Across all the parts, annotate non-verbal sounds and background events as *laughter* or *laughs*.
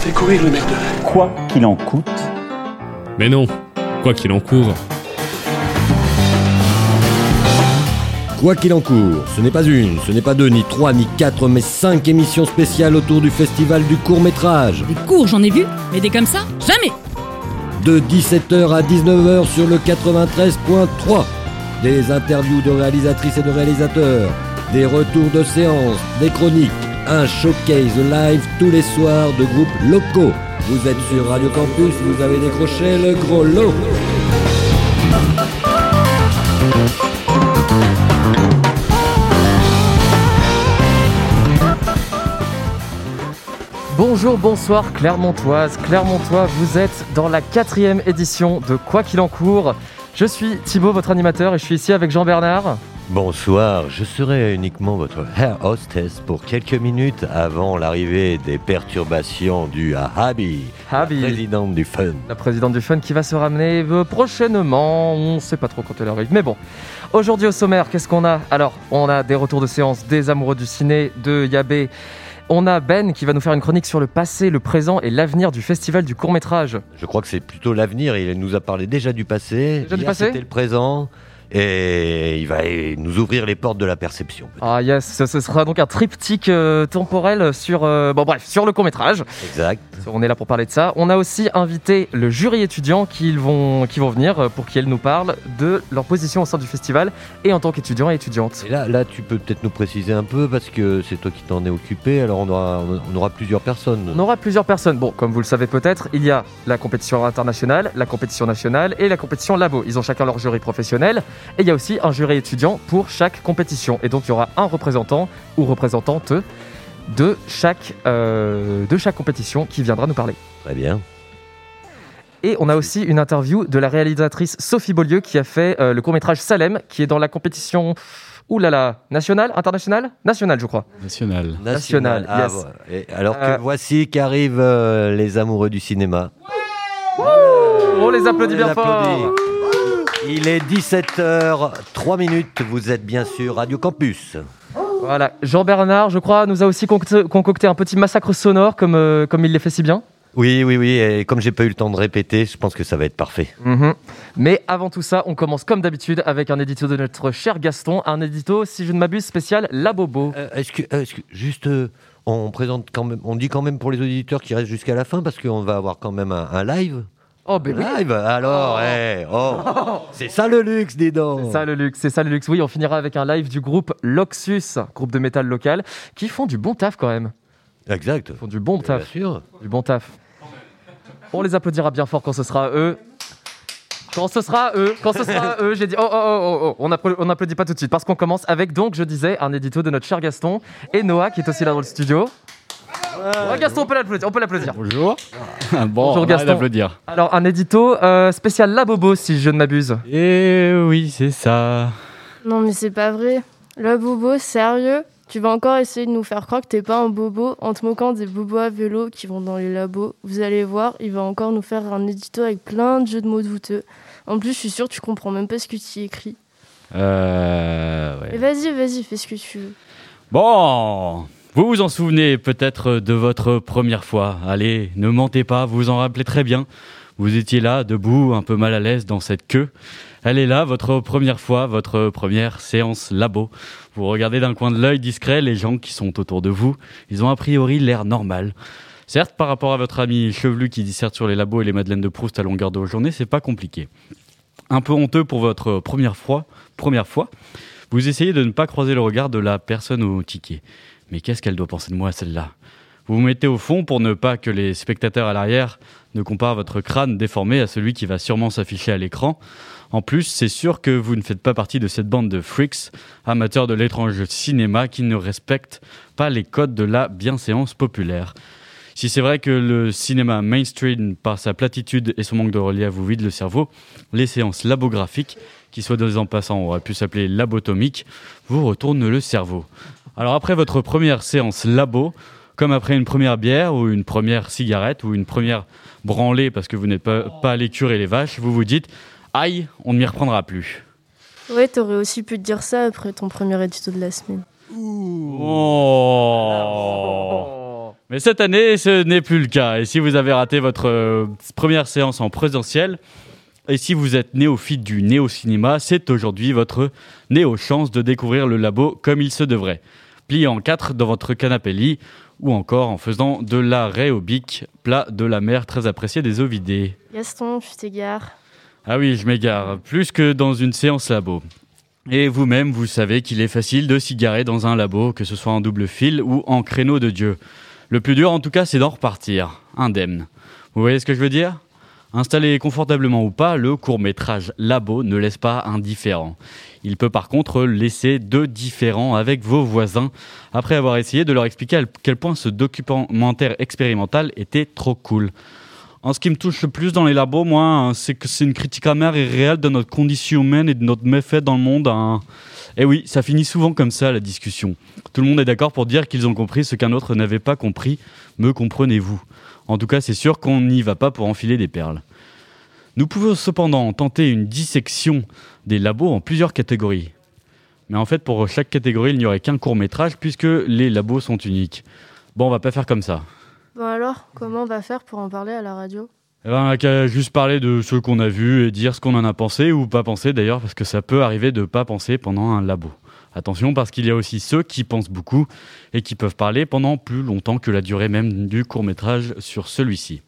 fait courir le merde. Quoi qu'il en coûte. Mais non, quoi qu'il en court. Quoi qu'il en court, ce n'est pas une, ce n'est pas deux, ni trois, ni quatre, mais cinq émissions spéciales autour du festival du court métrage. Des cours, j'en ai vu, mais des comme ça, jamais De 17h à 19h sur le 93.3. Des interviews de réalisatrices et de réalisateurs, des retours de séances, des chroniques, un showcase live tous les soirs de groupes locaux. Vous êtes sur Radio Campus, vous avez décroché le gros lot. Bonjour, bonsoir Clermontoise, Clermontois, vous êtes dans la quatrième édition de Quoi qu'il en court. Je suis Thibaut, votre animateur, et je suis ici avec Jean-Bernard. Bonsoir, je serai uniquement votre air hostess pour quelques minutes avant l'arrivée des perturbations du Habi, Habi. la présidente du fun. La présidente du Fun qui va se ramener euh, prochainement, on ne sait pas trop quand elle arrive, mais bon. Aujourd'hui au sommaire, qu'est-ce qu'on a? Alors, on a des retours de séance des amoureux du ciné, de Yabé. On a Ben qui va nous faire une chronique sur le passé, le présent et l'avenir du festival du court métrage. Je crois que c'est plutôt l'avenir, il nous a parlé déjà du passé, Déjà du passé c'était le présent, et il va nous ouvrir les portes de la perception. Ah yes, ce, ce sera donc un triptyque euh, temporel sur, euh, bon bref, sur le court métrage. Exact. On est là pour parler de ça. On a aussi invité le jury étudiant qui vont, qui vont venir euh, pour qu'ils nous parlent de leur position au sein du festival et en tant qu'étudiants et étudiantes. Et là, là, tu peux peut-être nous préciser un peu, parce que c'est toi qui t'en es occupé, alors on aura, on aura plusieurs personnes. On aura plusieurs personnes. Bon, comme vous le savez peut-être, il y a la compétition internationale, la compétition nationale et la compétition labo. Ils ont chacun leur jury professionnel et il y a aussi un jury étudiant pour chaque compétition. Et donc il y aura un représentant ou représentante de chaque, euh, de chaque compétition qui viendra nous parler. Très bien. Et on a aussi une interview de la réalisatrice Sophie Beaulieu qui a fait euh, le court-métrage Salem, qui est dans la compétition. Ouh là là, nationale, internationale Nationale, je crois. National. National, Ah, yes. voilà. Et alors Euh, que voici qu'arrivent euh, les amoureux du cinéma. On les applaudit On bien les fort applaudit. Il est 17h, 3 minutes, vous êtes bien sûr Radio Campus. Voilà, Jean-Bernard, je crois, nous a aussi concocté, un petit massacre sonore comme, euh, comme il les fait si bien. Oui, oui, oui, et comme j'ai pas eu le temps de répéter, je pense que ça va être parfait. Mhm. Mais avant tout ça, on commence comme d'habitude avec un édito de notre cher Gaston, un édito, si je ne m'abuse, spécial La Bobo. Euh, est-ce que, euh, est-ce que- juste, euh, on présente quand même, on dit quand même pour les auditeurs qui restent jusqu'à la fin parce qu'on va avoir quand même un, un live. Oh, ben Live, alors, eh, oh, c'est ça le luxe, dis donc. C'est ça le luxe, c'est ça le luxe. Oui, on finira avec un live du groupe Loxus, groupe de métal local, qui font du bon taf quand même. Exact. Ils font du bon Bien taf. sûr. Du bon taf. On les applaudira bien fort quand ce sera à eux. Quand ce sera à eux, quand ce sera à *laughs* eux, j'ai dit oh oh oh oh, oh. on on n'applaudit pas tout de suite parce qu'on commence avec donc je disais un édito de notre cher Gaston et Noah qui est aussi là dans le studio. Ouais, Gaston, on peut l'applaudir, on peut l'applaudir. Bonjour. bon, Bonjour, Gaston. d'applaudir. Alors un édito euh, spécial La Bobo si je ne m'abuse. Et oui, c'est ça. Non mais c'est pas vrai. Le bobo, sérieux? Tu vas encore essayer de nous faire croire que t'es pas un bobo en te moquant des bobos à vélo qui vont dans les labos. Vous allez voir, il va encore nous faire un édito avec plein de jeux de mots douteux. En plus, je suis sûre que tu comprends même pas ce que tu y écris. Euh, ouais. Mais vas-y, vas-y, fais ce que tu veux. Bon, vous vous en souvenez peut-être de votre première fois. Allez, ne mentez pas, vous vous en rappelez très bien. Vous étiez là, debout, un peu mal à l'aise dans cette queue. Elle est là, votre première fois, votre première séance labo. Vous regardez d'un coin de l'œil discret les gens qui sont autour de vous. Ils ont a priori l'air normal. Certes, par rapport à votre ami chevelu qui disserte sur les labos et les madeleines de Proust à longueur de journée, c'est pas compliqué. Un peu honteux pour votre première fois, première fois, vous essayez de ne pas croiser le regard de la personne au ticket. Mais qu'est-ce qu'elle doit penser de moi, celle-là? Vous vous mettez au fond pour ne pas que les spectateurs à l'arrière ne comparent votre crâne déformé à celui qui va sûrement s'afficher à l'écran. En plus, c'est sûr que vous ne faites pas partie de cette bande de freaks, amateurs de l'étrange cinéma qui ne respectent pas les codes de la bienséance populaire. Si c'est vrai que le cinéma mainstream, par sa platitude et son manque de relief, vous vide le cerveau, les séances labographiques, qui soit deux en passant auraient pu s'appeler labotomiques, vous retournent le cerveau. Alors après votre première séance labo, comme après une première bière ou une première cigarette ou une première branlée parce que vous n'êtes pas, pas allé curer les vaches, vous vous dites Aïe, on ne m'y reprendra plus. Ouais, t'aurais aussi pu te dire ça après ton premier édito de la semaine. Oh Mais cette année, ce n'est plus le cas. Et si vous avez raté votre euh, première séance en présentiel, et si vous êtes néophyte du néo-cinéma, c'est aujourd'hui votre néo-chance de découvrir le labo comme il se devrait. Plié en quatre dans votre canapé lit, ou encore en faisant de l'arrêt au bic, plat de la mer très apprécié des ovidés. Gaston, tu t'égares. Ah oui, je m'égare, plus que dans une séance labo. Et vous-même, vous savez qu'il est facile de s'y garer dans un labo, que ce soit en double fil ou en créneau de Dieu. Le plus dur, en tout cas, c'est d'en repartir, indemne. Vous voyez ce que je veux dire? Installé confortablement ou pas, le court-métrage Labo ne laisse pas indifférent. Il peut par contre laisser deux différents avec vos voisins, après avoir essayé de leur expliquer à quel point ce documentaire expérimental était trop cool. En ce qui me touche le plus dans les labos, moi, hein, c'est que c'est une critique amère et réelle de notre condition humaine et de notre méfait dans le monde. Hein. Et oui, ça finit souvent comme ça, la discussion. Tout le monde est d'accord pour dire qu'ils ont compris ce qu'un autre n'avait pas compris. Me comprenez-vous? En tout cas, c'est sûr qu'on n'y va pas pour enfiler des perles. Nous pouvons cependant tenter une dissection des labos en plusieurs catégories. Mais en fait, pour chaque catégorie, il n'y aurait qu'un court métrage puisque les labos sont uniques. Bon, on va pas faire comme ça. Bon alors, comment on va faire pour en parler à la radio? Eh ben, on n'a qu'à juste parler de ce qu'on a vu et dire ce qu'on en a pensé ou pas pensé d'ailleurs, parce que ça peut arriver de pas penser pendant un labo. Attention, parce qu'il y a aussi ceux qui pensent beaucoup et qui peuvent parler pendant plus longtemps que la durée même du court métrage sur celui-ci.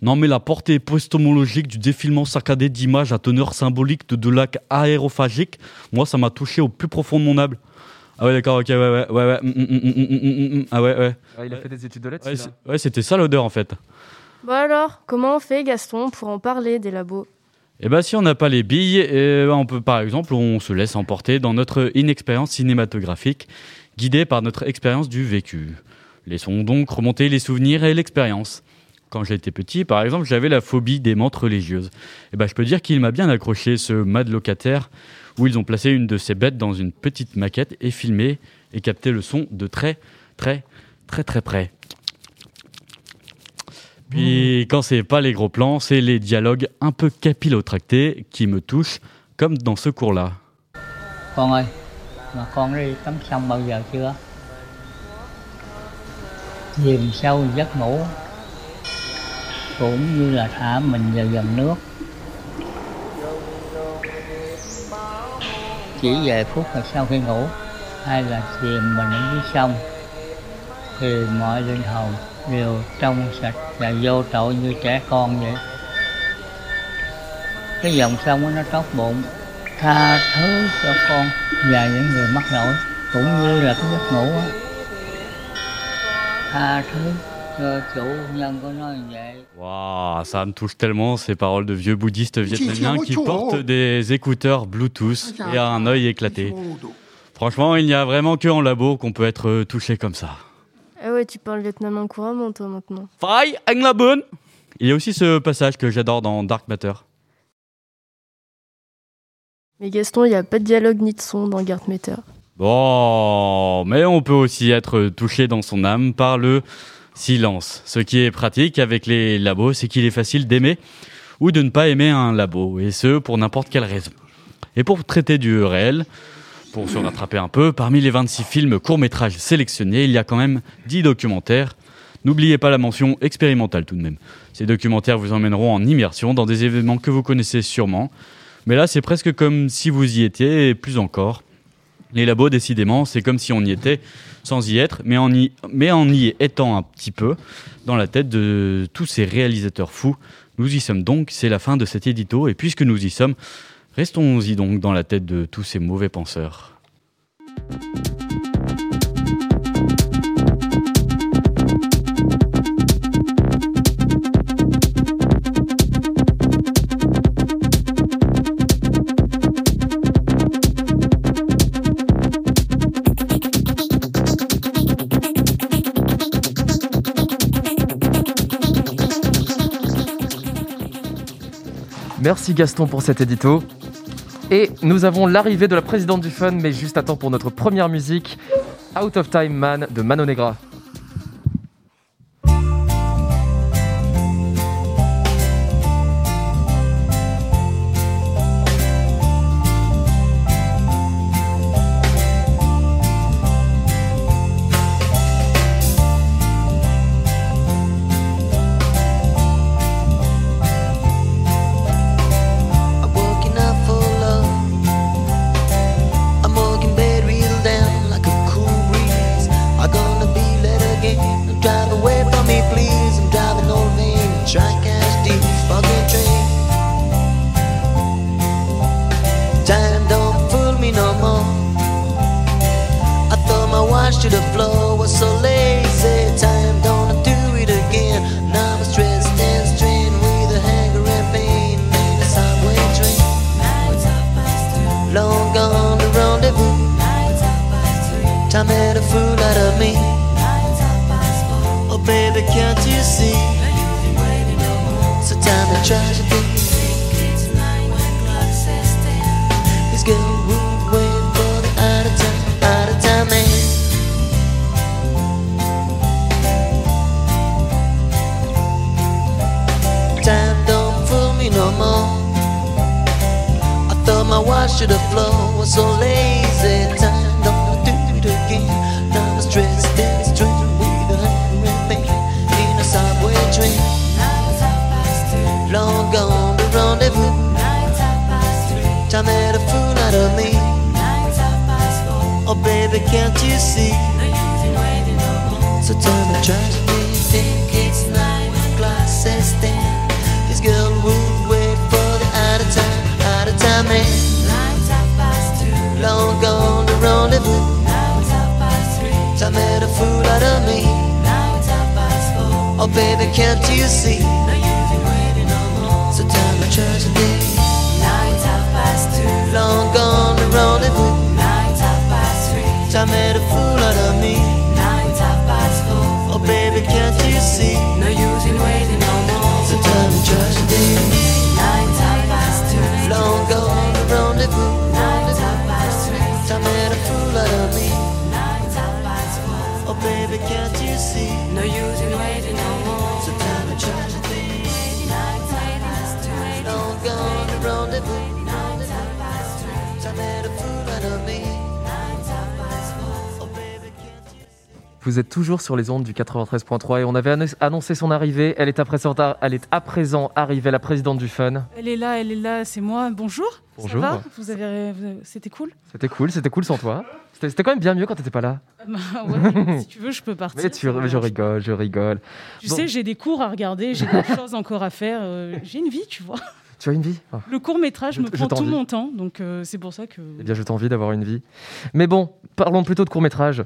Non mais la portée épistémologique du défilement saccadé d'images à teneur symbolique de, de lacs aérophagiques, moi ça m'a touché au plus profond de mon âme. Ah ouais d'accord, ok, ouais, ouais, ouais, ouais, mm, mm, mm, ah ouais, ouais. il a fait des études de lettres. Ouais, c'était ça l'odeur en fait. Bon alors, comment on fait Gaston pour en parler des labos? Eh ben, si on n'a pas les billes, eh ben, on peut par exemple, on se laisse emporter dans notre inexpérience cinématographique, guidée par notre expérience du vécu. Laissons donc remonter les souvenirs et l'expérience. Quand j'étais petit, par exemple, j'avais la phobie des menthes religieuses. Eh ben, je peux dire qu'il m'a bien accroché ce mad locataire où ils ont placé une de ces bêtes dans une petite maquette et filmé et capté le son de très, très, très, très près. Puis quand c'est pas les gros plans, c'est les dialogues un peu capillotractés qui me touchent, comme dans ce cours-là. Con ơi, mà con đi tắm xong bao giờ chưa? Chìm sâu giấc ngủ cũng như là thả mình vào dòng nước. Chỉ vài phút là sau khi ngủ hay là chìm mình dưới sông thì mọi linh hồn đều trong sạch và vô tội như trẻ con vậy. Cái dòng sông nó tốt bụng tha thứ cho con và những người mắc lỗi cũng như là cái giấc ngủ á. Tha thứ cho chủ nhân của nó như vậy. Wow, ça me touche tellement ces paroles de vieux bouddhistes vietnamiens qui portent des écouteurs Bluetooth et un œil éclaté. Franchement, il n'y a vraiment que en labo qu'on peut être touché comme ça. Ah ouais, tu parles vietnamien couramment, toi, maintenant. Fai, anh la bonne Il y a aussi ce passage que j'adore dans Dark Matter. Mais Gaston, il n'y a pas de dialogue ni de son dans Dark Matter. Bon, mais on peut aussi être touché dans son âme par le silence. Ce qui est pratique avec les labos, c'est qu'il est facile d'aimer ou de ne pas aimer un labo, et ce, pour n'importe quelle raison. Et pour traiter du réel, pour se rattraper un peu, parmi les 26 films courts-métrages sélectionnés, il y a quand même 10 documentaires. N'oubliez pas la mention expérimentale tout de même. Ces documentaires vous emmèneront en immersion dans des événements que vous connaissez sûrement. Mais là, c'est presque comme si vous y étiez, plus encore. Les labos, décidément, c'est comme si on y était sans y être, mais en y, mais en y étant un petit peu dans la tête de tous ces réalisateurs fous. Nous y sommes donc, c'est la fin de cet édito, et puisque nous y sommes, Restons-y donc dans la tête de tous ces mauvais penseurs. Merci Gaston pour cet édito. Et nous avons l'arrivée de la présidente du Fun, mais juste à temps pour notre première musique, Out of Time Man de Mano Negra. Vous êtes toujours sur les ondes du 93.3 et on avait annon- annoncé son arrivée. Elle est à présent, elle est à présent arrivée, la présidente du Fun. Elle est là, elle est là, c'est moi. Bonjour. Bonjour. Ça va? Vous avez, C'était cool? C'était cool, c'était cool sans toi. C'était quand même bien mieux quand t'étais pas là. Bah ouais, si tu veux, je peux *laughs* partir. Mais tu, je rigole, je rigole. Tu Bon. sais, j'ai des cours à regarder, j'ai des *laughs* choses encore à faire. euh, j'ai une vie, tu vois. Tu as une vie? Ah. Le court métrage Je- me prend tout mon temps, donc euh, c'est pour ça que. Eh bien, je t'envie d'avoir une vie. Mais bon, parlons plutôt de court-métrage.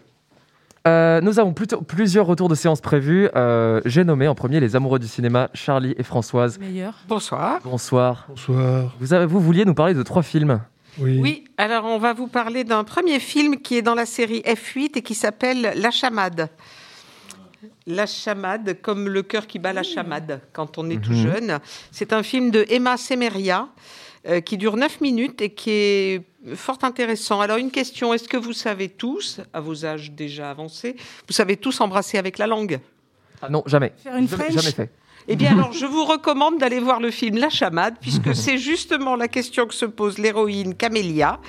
Euh, nous avons plutôt plusieurs retours de séances prévus. Euh, J'ai nommé en premier les amoureux du cinéma, Charlie et Françoise. Meilleur. Bonsoir. Bonsoir. Bonsoir. Vous, avez, vous vouliez nous parler de trois films. Oui. Oui, alors on va vous parler d'un premier film qui est dans la série F8 et qui s'appelle La chamade. La chamade, comme le cœur qui bat la chamade quand on est tout Mhm. jeune. C'est un film de Emma Semeria euh, qui dure 9 minutes et qui est fort intéressant. Alors une question, est-ce que vous savez tous, à vos âges déjà avancés, vous savez tous embrasser avec la langue? Ah non, jamais. Faire une Jamais- French? Jamais fait. Eh bien, alors, je vous recommande d'aller voir le film La Chamade, puisque *laughs* c'est justement la question que se pose l'héroïne Camélia.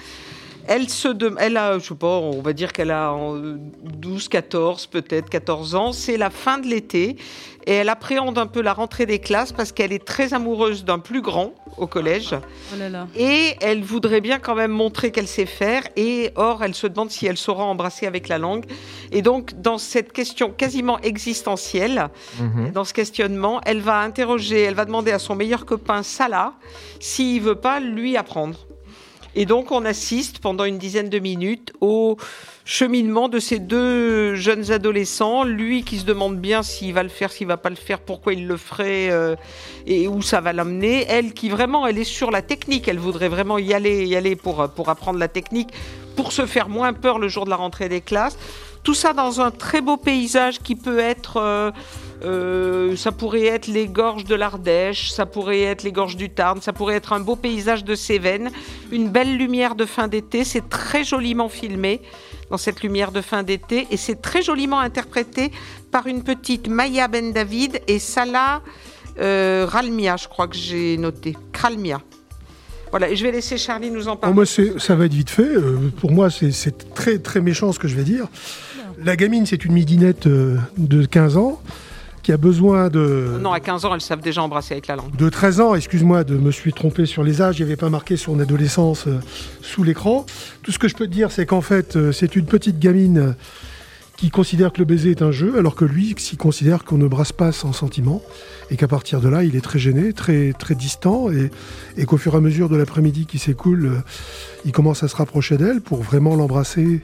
Elle, se elle a, je sais pas, on va dire qu'elle a en 12, 14, peut-être 14 ans. C'est la fin de l'été et elle appréhende un peu la rentrée des classes parce qu'elle est très amoureuse d'un plus grand au collège Oh là là. et elle voudrait bien quand même montrer qu'elle sait faire et or elle se demande si elle saura embrasser avec la langue. Et donc dans cette question quasiment existentielle, Mhm. dans ce questionnement, elle va interroger, elle va demander à son meilleur copain Salah s'il veut pas lui apprendre. Et donc on assiste pendant une dizaine de minutes au cheminement de ces deux jeunes adolescents, lui qui se demande bien s'il va le faire, s'il va pas le faire, pourquoi il le ferait euh, et où ça va l'amener. Elle qui vraiment, elle est sur la technique, elle voudrait vraiment y aller, y aller pour, euh, pour apprendre la technique, pour se faire moins peur le jour de la rentrée des classes. Tout ça dans un très beau paysage qui peut être... euh, euh, ça pourrait être les gorges de l'Ardèche, ça pourrait être les gorges du Tarn, ça pourrait être un beau paysage de Cévennes, une belle lumière de fin d'été. C'est très joliment filmé dans cette lumière de fin d'été et c'est très joliment interprété par une petite Maya Ben David et Salah euh, Ralmia, je crois que j'ai noté. Kralmia. Voilà, je vais laisser Charlie nous en Bon, parler. moi, ça va être vite fait. Euh, pour moi, c'est- très très méchant ce que je vais dire. La gamine, c'est une midinette de 15 ans qui a besoin de, Non, à 15 ans, elles savent déjà embrasser avec la langue. de 13 ans. Excuse-moi de me suis trompé sur les âges. Il n'y avait pas marqué son adolescence euh, sous l'écran. Tout ce que je peux te dire, c'est qu'en fait, euh, c'est une petite gamine euh, qui considère que le baiser est un jeu, alors que lui, s'y considère qu'on ne brasse pas sans sentiment, et qu'à partir de là, il est très gêné, très, très distant, et, et qu'au fur et à mesure de l'après-midi qui s'écoule, il commence à se rapprocher d'elle pour vraiment l'embrasser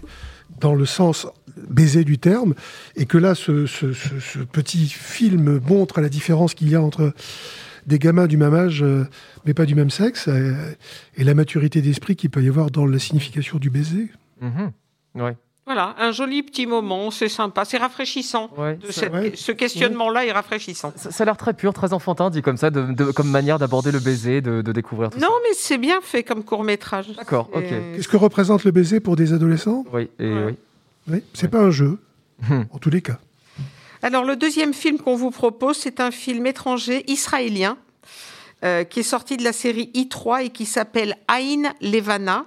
dans le sens baisé du terme, et que là, ce, petit film montre la différence qu'il y a entre des gamins du même âge, euh, mais pas du même sexe, et la maturité d'esprit qu'il peut y avoir dans la signification du baiser. Mhm. Ouais. Voilà, un joli petit moment, c'est sympa, c'est rafraîchissant. Ouais, De ça- cette- ouais. Ce questionnement-là est rafraîchissant. Ça, ça a l'air très pur, très enfantin, dit comme ça, de, de- comme manière d'aborder le baiser, de, de découvrir tout Non, mais c'est bien fait comme court métrage. ça. D'accord, ok. Qu'est-ce que représente le baiser pour des adolescents? Oui, et Ouais. oui. Oui, c'est pas un jeu, Hmm. en tous les cas. Alors le deuxième film qu'on vous propose, c'est un film étranger israélien euh, qui est sorti de la série I3 et qui s'appelle Aïn Levana,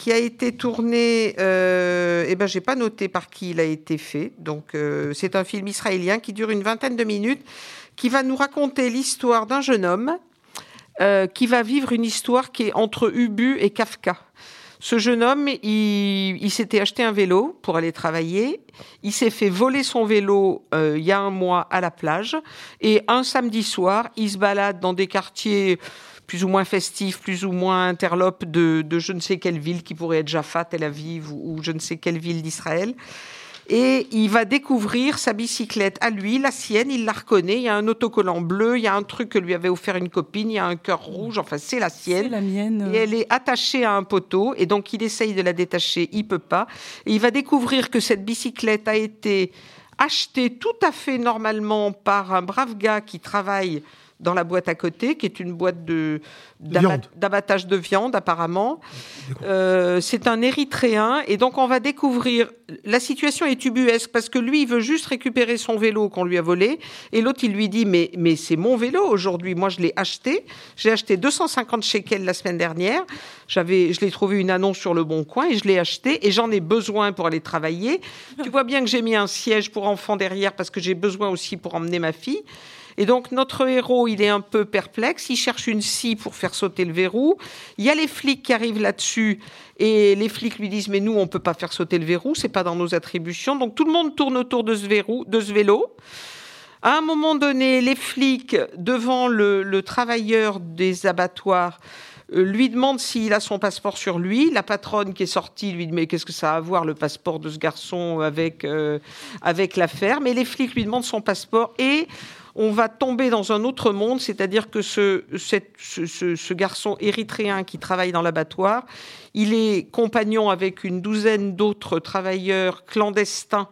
qui a été tourné. Euh, eh ben, j'ai pas noté par qui il a été fait. Donc euh, c'est un film israélien qui dure une vingtaine de minutes, qui va nous raconter l'histoire d'un jeune homme euh, qui va vivre une histoire qui est entre Ubu et Kafka. Ce jeune homme, il, s'était acheté un vélo pour aller travailler. Il s'est fait voler son vélo il y a un mois à la plage. Et un samedi soir, il se balade dans des quartiers plus ou moins festifs, plus ou moins interlopes de, de je ne sais quelle ville, qui pourrait être Jaffa, Tel Aviv ou, ou je ne sais quelle ville d'Israël. Et il va découvrir sa bicyclette à lui, la sienne, il la reconnaît. Il y a un autocollant bleu, il y a un truc que lui avait offert une copine, il y a un cœur rouge, enfin c'est la sienne. C'est la mienne. Et elle est attachée à un poteau, et donc il essaye de la détacher, il peut pas. Et il va découvrir que cette bicyclette a été achetée tout à fait normalement par un brave gars qui travaille dans la boîte à côté, qui est une boîte de d'abattage de viande apparemment. Euh, c'est un Érythréen et donc on va découvrir. La situation est ubuesque parce que lui il veut juste récupérer son vélo qu'on lui a volé et l'autre il lui dit mais mais c'est mon vélo aujourd'hui. Moi je l'ai acheté. J'ai acheté 250 shekels la semaine dernière. J'avais je l'ai trouvé une annonce sur le bon coin et je l'ai acheté et j'en ai besoin pour aller travailler. Tu vois bien que j'ai mis un siège pour enfants derrière parce que j'ai besoin aussi pour emmener ma fille. Et donc notre héros, il est un peu perplexe, il cherche une scie pour faire sauter le verrou. Il y a les flics qui arrivent là-dessus et les flics lui disent mais nous on peut pas faire sauter le verrou, c'est pas dans nos attributions. Donc tout le monde tourne autour de ce verrou, de ce vélo. À un moment donné, les flics devant le, le travailleur des abattoirs euh, lui demandent s'il a son passeport sur lui. La patronne qui est sortie lui dit mais qu'est-ce que ça a à voir le passeport de ce garçon avec euh, avec l'affaire? Mais les flics lui demandent son passeport et on va tomber dans un autre monde, c'est-à-dire que ce, garçon érythréen qui travaille dans l'abattoir, il est compagnon avec une douzaine d'autres travailleurs clandestins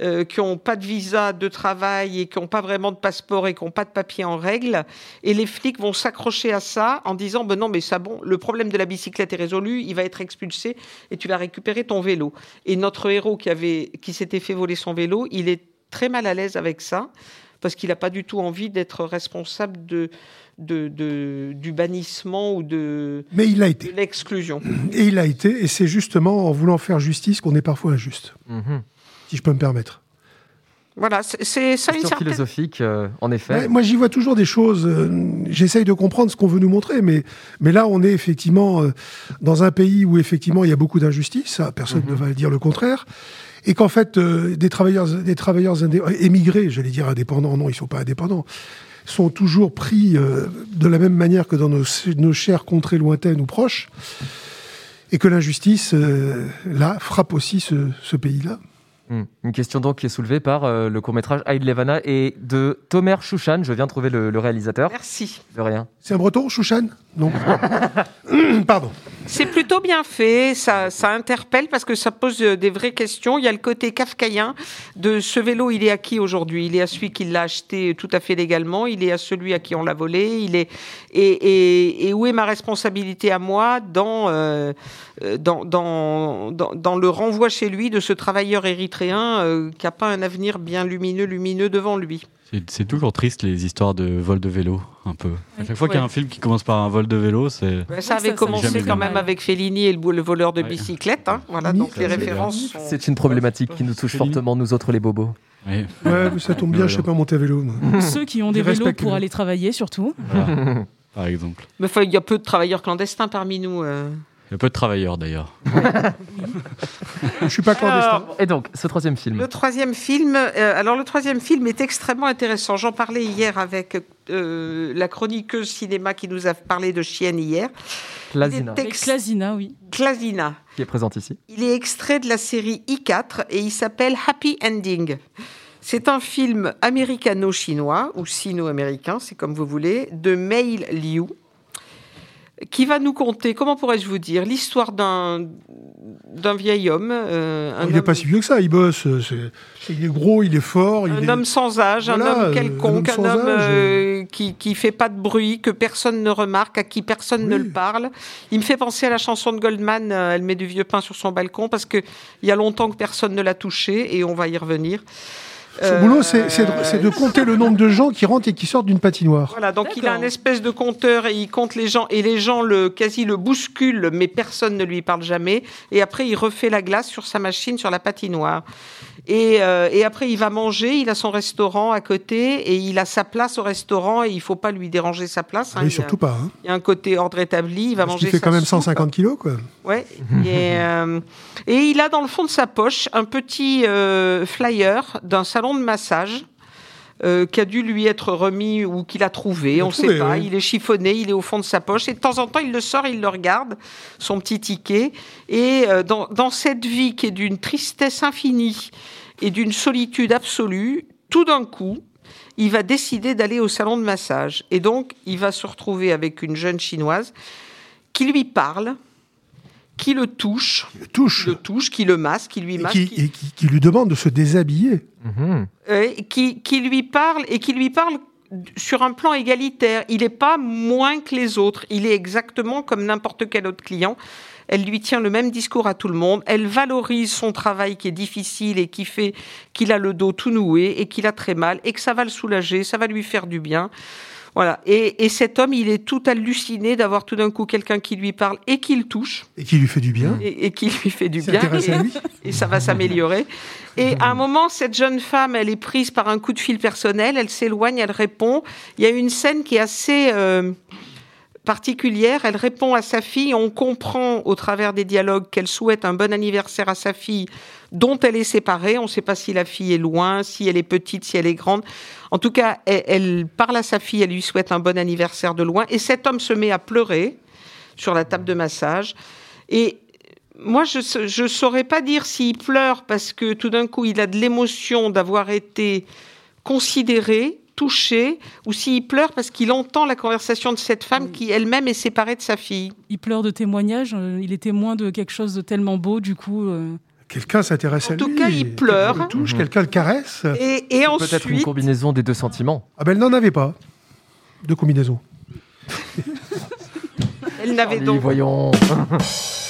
euh, qui n'ont pas de visa de travail et qui n'ont pas vraiment de passeport et qui n'ont pas de papier en règle. Et les flics vont s'accrocher à ça en disant ben non, mais ça bon, le problème de la bicyclette est résolu, il va être expulsé et tu vas récupérer ton vélo. Et notre héros qui, qui s'était fait voler son vélo, il est très mal à l'aise avec ça parce qu'il n'a pas du tout envie d'être responsable de, de, de- du bannissement ou de, Mais il l'a été. de l'exclusion. Et il l'a été, et c'est justement en voulant faire justice qu'on est parfois injuste, Mhm. si je peux me permettre. Voilà, c'est ça une Question certaine... philosophique, euh, en effet. Ouais, moi, j'y vois toujours des choses. euh, J'essaye de comprendre ce qu'on veut nous montrer, mais, mais là, on est effectivement euh, dans un pays où effectivement il y a beaucoup d'injustice. ça, Personne Mhm. ne va dire le contraire. Et qu'en fait, euh, des travailleurs, des travailleurs émigrés, j'allais dire indépendants, non, ils sont pas indépendants, sont toujours pris euh, de la même manière que dans nos, nos chères contrées lointaines ou proches, et que l'injustice, euh, là, frappe aussi ce, ce pays-là. Hmm. Une question donc qui est soulevée par euh, le court-métrage Aïd Levana et de Tomer Chouchan. Je viens de trouver le, le réalisateur. Merci. De rien. C'est un breton, Chouchan? Non. *laughs* Pardon. C'est plutôt bien fait, ça, ça interpelle parce que ça pose euh, des vraies questions. Il y a le côté kafkaïen de ce vélo, il est à qui aujourd'hui? Il est à celui qui l'a acheté tout à fait légalement, il est à celui à qui on l'a volé, il est et, et, et où est ma responsabilité à moi dans, euh, dans, dans, dans, dans le renvoi chez lui de ce travailleur érythréen euh, qui n'a pas un avenir bien lumineux, lumineux devant lui C'est- toujours triste les histoires de vol de vélo, un peu. À chaque fois qu'il y a un film qui commence par un vol de vélo, c'est. Ça avait ça commencé quand même avec Fellini et le, voleur de Ouais. bicyclette. Hein. Voilà, Oui, donc les références sont... C'est une problématique qui nous touche Fellini. fortement, nous autres les bobos. Ouais. Ouais, mais ça tombe bien, je sais pas monter à vélo. moi. *laughs* Ceux qui ont des vélos pour le- aller travailler, surtout. Voilà, par exemple. Mais il y a peu de travailleurs clandestins parmi nous. euh. Un peu de travailleurs d'ailleurs. *laughs* Je suis pas clandestin. Alors, Et donc, ce troisième film. Le troisième film, euh, alors le troisième film est extrêmement intéressant. J'en parlais hier avec euh, la chroniqueuse cinéma qui nous a parlé de Chienne hier. Il ex- Klasina, oui. Klasina. qui est présente ici. Il est extrait de la série I4 et il s'appelle Happy Ending. C'est un film américano-chinois ou sino-américain, c'est comme vous voulez, de Mei Liu, qui va nous conter, comment pourrais-je vous dire, l'histoire d'un d'un vieil homme, euh, un il n'est homme- pas si vieux que ça, il bosse. euh, c'est- Il est gros, il est fort. il un est... homme sans âge, Voilà, un euh, homme quelconque, un un homme sans âge, euh, qui qui fait pas de bruit, que personne ne remarque, à qui personne ne le parle. Il me fait penser à la chanson de Goldman. euh, elle met du vieux pain sur son balcon parce que il y a longtemps que personne ne l'a touché et on va y revenir. Son Euh, boulot, c'est de, compter le nombre de gens qui rentrent et qui sortent d'une patinoire. Voilà, donc il a un espèce de compteur et il compte les gens et les gens le quasi le bousculent, mais personne ne lui parle jamais. Et après, il refait la glace sur sa machine sur la patinoire. Et, euh, et après, il va manger. Il a son restaurant à côté et il a sa place au restaurant et il faut pas lui déranger sa place. hein. oui, Il a- surtout pas. Hein, Il y a un côté ordre établi. Il va parce manger. fait sa quand même soupe. 150 kilos, quoi. Ouais. *laughs* et, euh, et il a dans le fond de sa poche un petit euh, flyer d'un salon de massage. Euh, qui a dû lui être remis ou qu'il a trouvé, on ne sait pas. oui. Il est chiffonné, il est au fond de sa poche et de temps en temps il le sort, il le regarde, son petit ticket. Et euh, dans, dans cette vie qui est d'une tristesse infinie et d'une solitude absolue, tout d'un coup, il va décider d'aller au salon de massage. Et donc, il va se retrouver avec une jeune chinoise qui lui parle, qui le touche, le touche. le touche, qui le masse, qui lui Et masse, qui, qui, et qui- qui lui demande de se déshabiller. Mhm. euh, qui, qui lui parle et qui lui parle sur un plan égalitaire. Il n'est pas moins que les autres. Il est exactement comme n'importe quel autre client. Elle lui tient le même discours à tout le monde. Elle valorise son travail qui est difficile et qui fait qu'il a le dos tout noué et qu'il a très mal et que ça va le soulager, ça va lui faire du bien. Voilà. Et, et cet homme, il est tout halluciné d'avoir tout d'un coup quelqu'un qui lui parle et qui le touche Et qui lui fait du bien. et, et qui lui fait du bien. lui. et ça va s'améliorer. Et à un moment, cette jeune femme, elle est prise par un coup de fil personnel, elle s'éloigne, elle répond. Il y a une scène qui est assez euh, particulière. Elle répond à sa fille. On comprend au travers des dialogues qu'elle souhaite un bon anniversaire à sa fille, dont elle est séparée. On ne sait pas si la fille est loin, si elle est petite, si elle est grande. En tout cas, elle, elle parle à sa fille, elle lui souhaite un bon anniversaire de loin. Et cet homme se met à pleurer sur la table de massage. Et moi, je ne saurais pas dire s'il pleure parce que tout d'un coup, il a de l'émotion d'avoir été considéré, touché, ou s'il pleure parce qu'il entend la conversation de cette femme qui elle-même est séparée de sa fille. Il pleure de témoignages. euh, il est témoin de quelque chose de tellement beau, du coup. euh, Quelqu'un s'intéresse En à tout lui. cas, il quelqu'un pleure. le touche, Mhm. quelqu'un le caresse. Et, et Peut-être une ensuite, combinaison des deux sentiments. Ah ben, elle n'en avait pas de combinaison. elle n'avait donc voyons.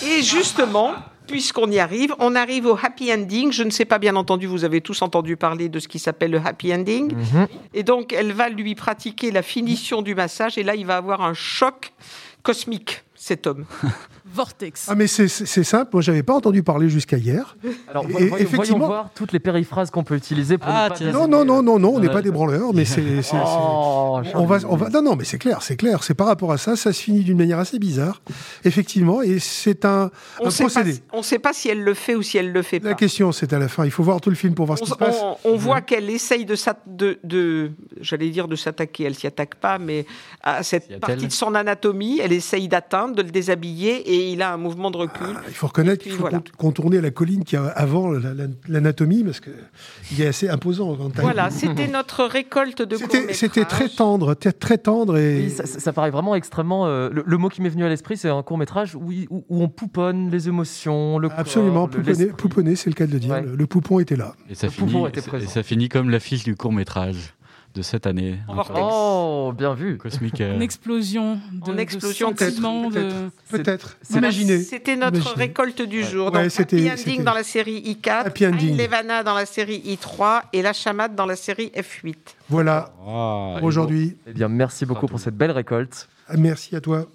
Et justement, puisqu'on y arrive, on arrive au happy ending. Je ne sais pas, bien entendu, vous avez tous entendu parler de ce qui s'appelle le happy ending. Mhm. Et donc, elle va lui pratiquer la finition du massage. Et là, il va avoir un choc cosmique, cet homme. *laughs* Vortex. Ah mais c'est- simple, moi j'avais pas entendu parler jusqu'à hier. *laughs* Alors, voyons, effectivement- voyons voir toutes les périphrases qu'on peut utiliser pour Ah, ne pas Non, non, non, non, non, on n'est pas des branleurs, mais *laughs* c'est... Oh, On va, on va, non, non, mais c'est clair, c'est clair. C'est par rapport à ça, ça se finit d'une manière assez bizarre, effectivement, et c'est un, On un sait pas, procédé. on ne sait pas si elle le fait ou si elle le fait La pas. question, c'est à la fin. Il faut voir tout le film pour voir ce qui se passe. on- voit qu'elle essaye de, de, de- j'allais dire de s'attaquer, elle s'y attaque pas, mais à cette partie de son anatomie, elle essaye d'atteindre, de le déshabiller, et il a un mouvement de recul. Il faut reconnaître qu'il faut voilà. contourner la colline qui a avant la- la- l'anatomie, parce que il est assez imposant. Voilà, c'était notre récolte de C'était- C'était très tendre, très, très tendre et Oui, ça, paraît vraiment extrêmement. euh, le, le mot qui m'est venu à l'esprit, c'est un court métrage où, où- où on pouponne les émotions, le corps, absolument pouponné, c'est le cas de le dire. Ouais. Le, le poupon était là. Et ça, Le finit, poupon était et ça finit comme l'affiche du court métrage de cette année. Vortex. Oh, bien vu. Cosmique. euh, Une explosion de, En de explosion, sentiments, peut-être, de- Peut-être. Imaginez. C'était notre Imaginez. récolte du jour. Ouais, c'était- Happy Ending dans la série I4, Happy Ending. Ain Levana dans la série I3 et La Chamade dans la série F8. Voilà ah, pour aujourd'hui. Eh bien, merci beaucoup pour cette belle récolte. Merci à toi.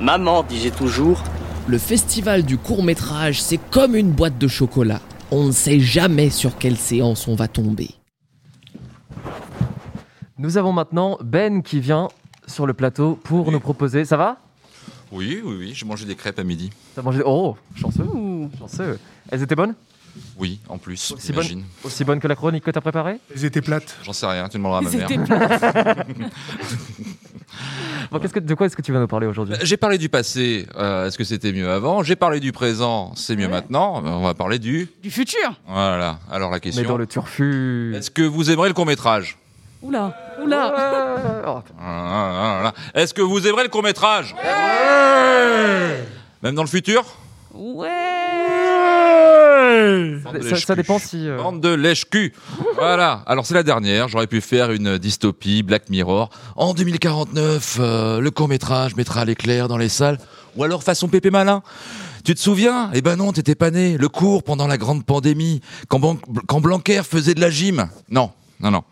Maman disait toujours Le festival du court métrage, c'est comme une boîte de chocolat. On ne sait jamais sur quelle séance on va tomber. Nous avons maintenant Ben qui vient sur le plateau pour nous proposer. Ça va? Oui, oui, oui, j'ai mangé des crêpes à midi. T'as mangé Oh, chanceux. Chanceux. Elles étaient bonnes? Oui, en plus, aussi bonnes, j'imagine. aussi bonnes que la chronique que t'as préparée? Elles étaient plates. J'en sais rien, tu demanderas à ma Elles mère. étaient plates. *laughs* Bon, qu'est-ce que, de quoi est-ce que tu vas nous parler aujourd'hui? J'ai parlé du passé, euh, est-ce que c'était mieux avant? J'ai parlé du présent, c'est mieux maintenant. On va parler du... Du futur. Voilà, alors la question... Mais dans le turfu. Est-ce que vous aimerez le court-métrage? Oula, oula. Est-ce que vous aimerez le court-métrage Même dans le futur Ouais. Ça, dépend si. euh, Bande de lèche-cul. voilà. Alors c'est la dernière. J'aurais pu faire une dystopie Black Mirror. En 2049, euh, le court métrage mettra l'éclair dans les salles. Ou alors façon Pépé Malin. Tu te souviens? Eh ben non, t'étais pas né. Le cours pendant la grande pandémie, quand, Ban- quand Blanquer faisait de la gym. Non. Non, non.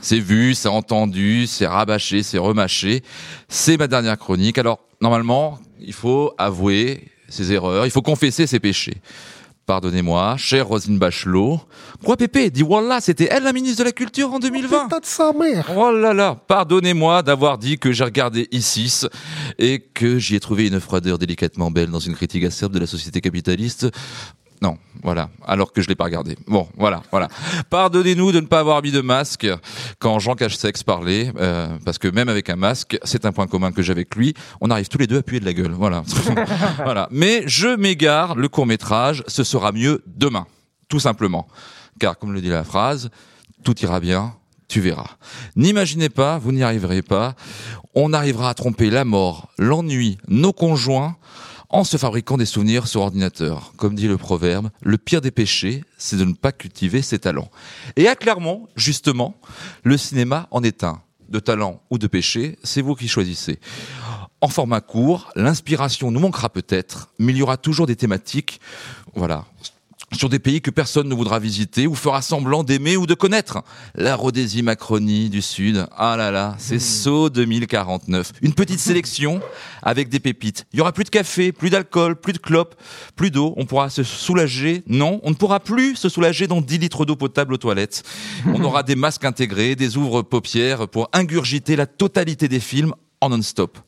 C'est vu, c'est entendu, c'est rabâché, c'est remâché. C'est ma dernière chronique. Alors, normalement, il faut avouer ses erreurs, il faut confesser ses péchés. Pardonnez-moi, chère Rosine Bachelot. Quoi, Pépé Dis Wallah, c'était elle la ministre de la Culture en 2020 de sa mère Oh là là, pardonnez-moi d'avoir dit que j'ai regardé Isis et que j'y ai trouvé une froideur délicatement belle dans une critique acerbe de la société capitaliste. Non, voilà, alors que je l'ai pas regardé. Bon, voilà, voilà. Pardonnez-nous de ne pas avoir mis de masque quand Jean Cachesex parlait, euh, parce que même avec un masque, c'est un point commun que j'ai avec lui, on arrive tous les deux à puer de la gueule, voilà. *laughs* voilà. Mais je m'égare, le court-métrage, ce sera mieux demain, tout simplement. Car, comme le dit la phrase, tout ira bien, tu verras. N'imaginez pas, vous n'y arriverez pas. On arrivera à tromper la mort, l'ennui, nos conjoints, en se fabriquant des souvenirs sur ordinateur. Comme dit le proverbe, le pire des péchés, c'est de ne pas cultiver ses talents. Et à Clermont, justement, le cinéma en est un. De talent ou de péché, c'est vous qui choisissez. En format court, l'inspiration nous manquera peut-être, mais il y aura toujours des thématiques, voilà, sur des pays que personne ne voudra visiter ou fera semblant d'aimer ou de connaître. La Rhodésie Macronie du Sud, ah là là, c'est saut 2049. Une petite *laughs* sélection avec des pépites. Il y aura plus de café, plus d'alcool, plus de clopes, plus d'eau. On pourra se soulager. Non, on ne pourra plus se soulager dans 10 litres d'eau potable aux toilettes. On aura des masques intégrés, des ouvre-paupières pour ingurgiter la totalité des films en non-stop.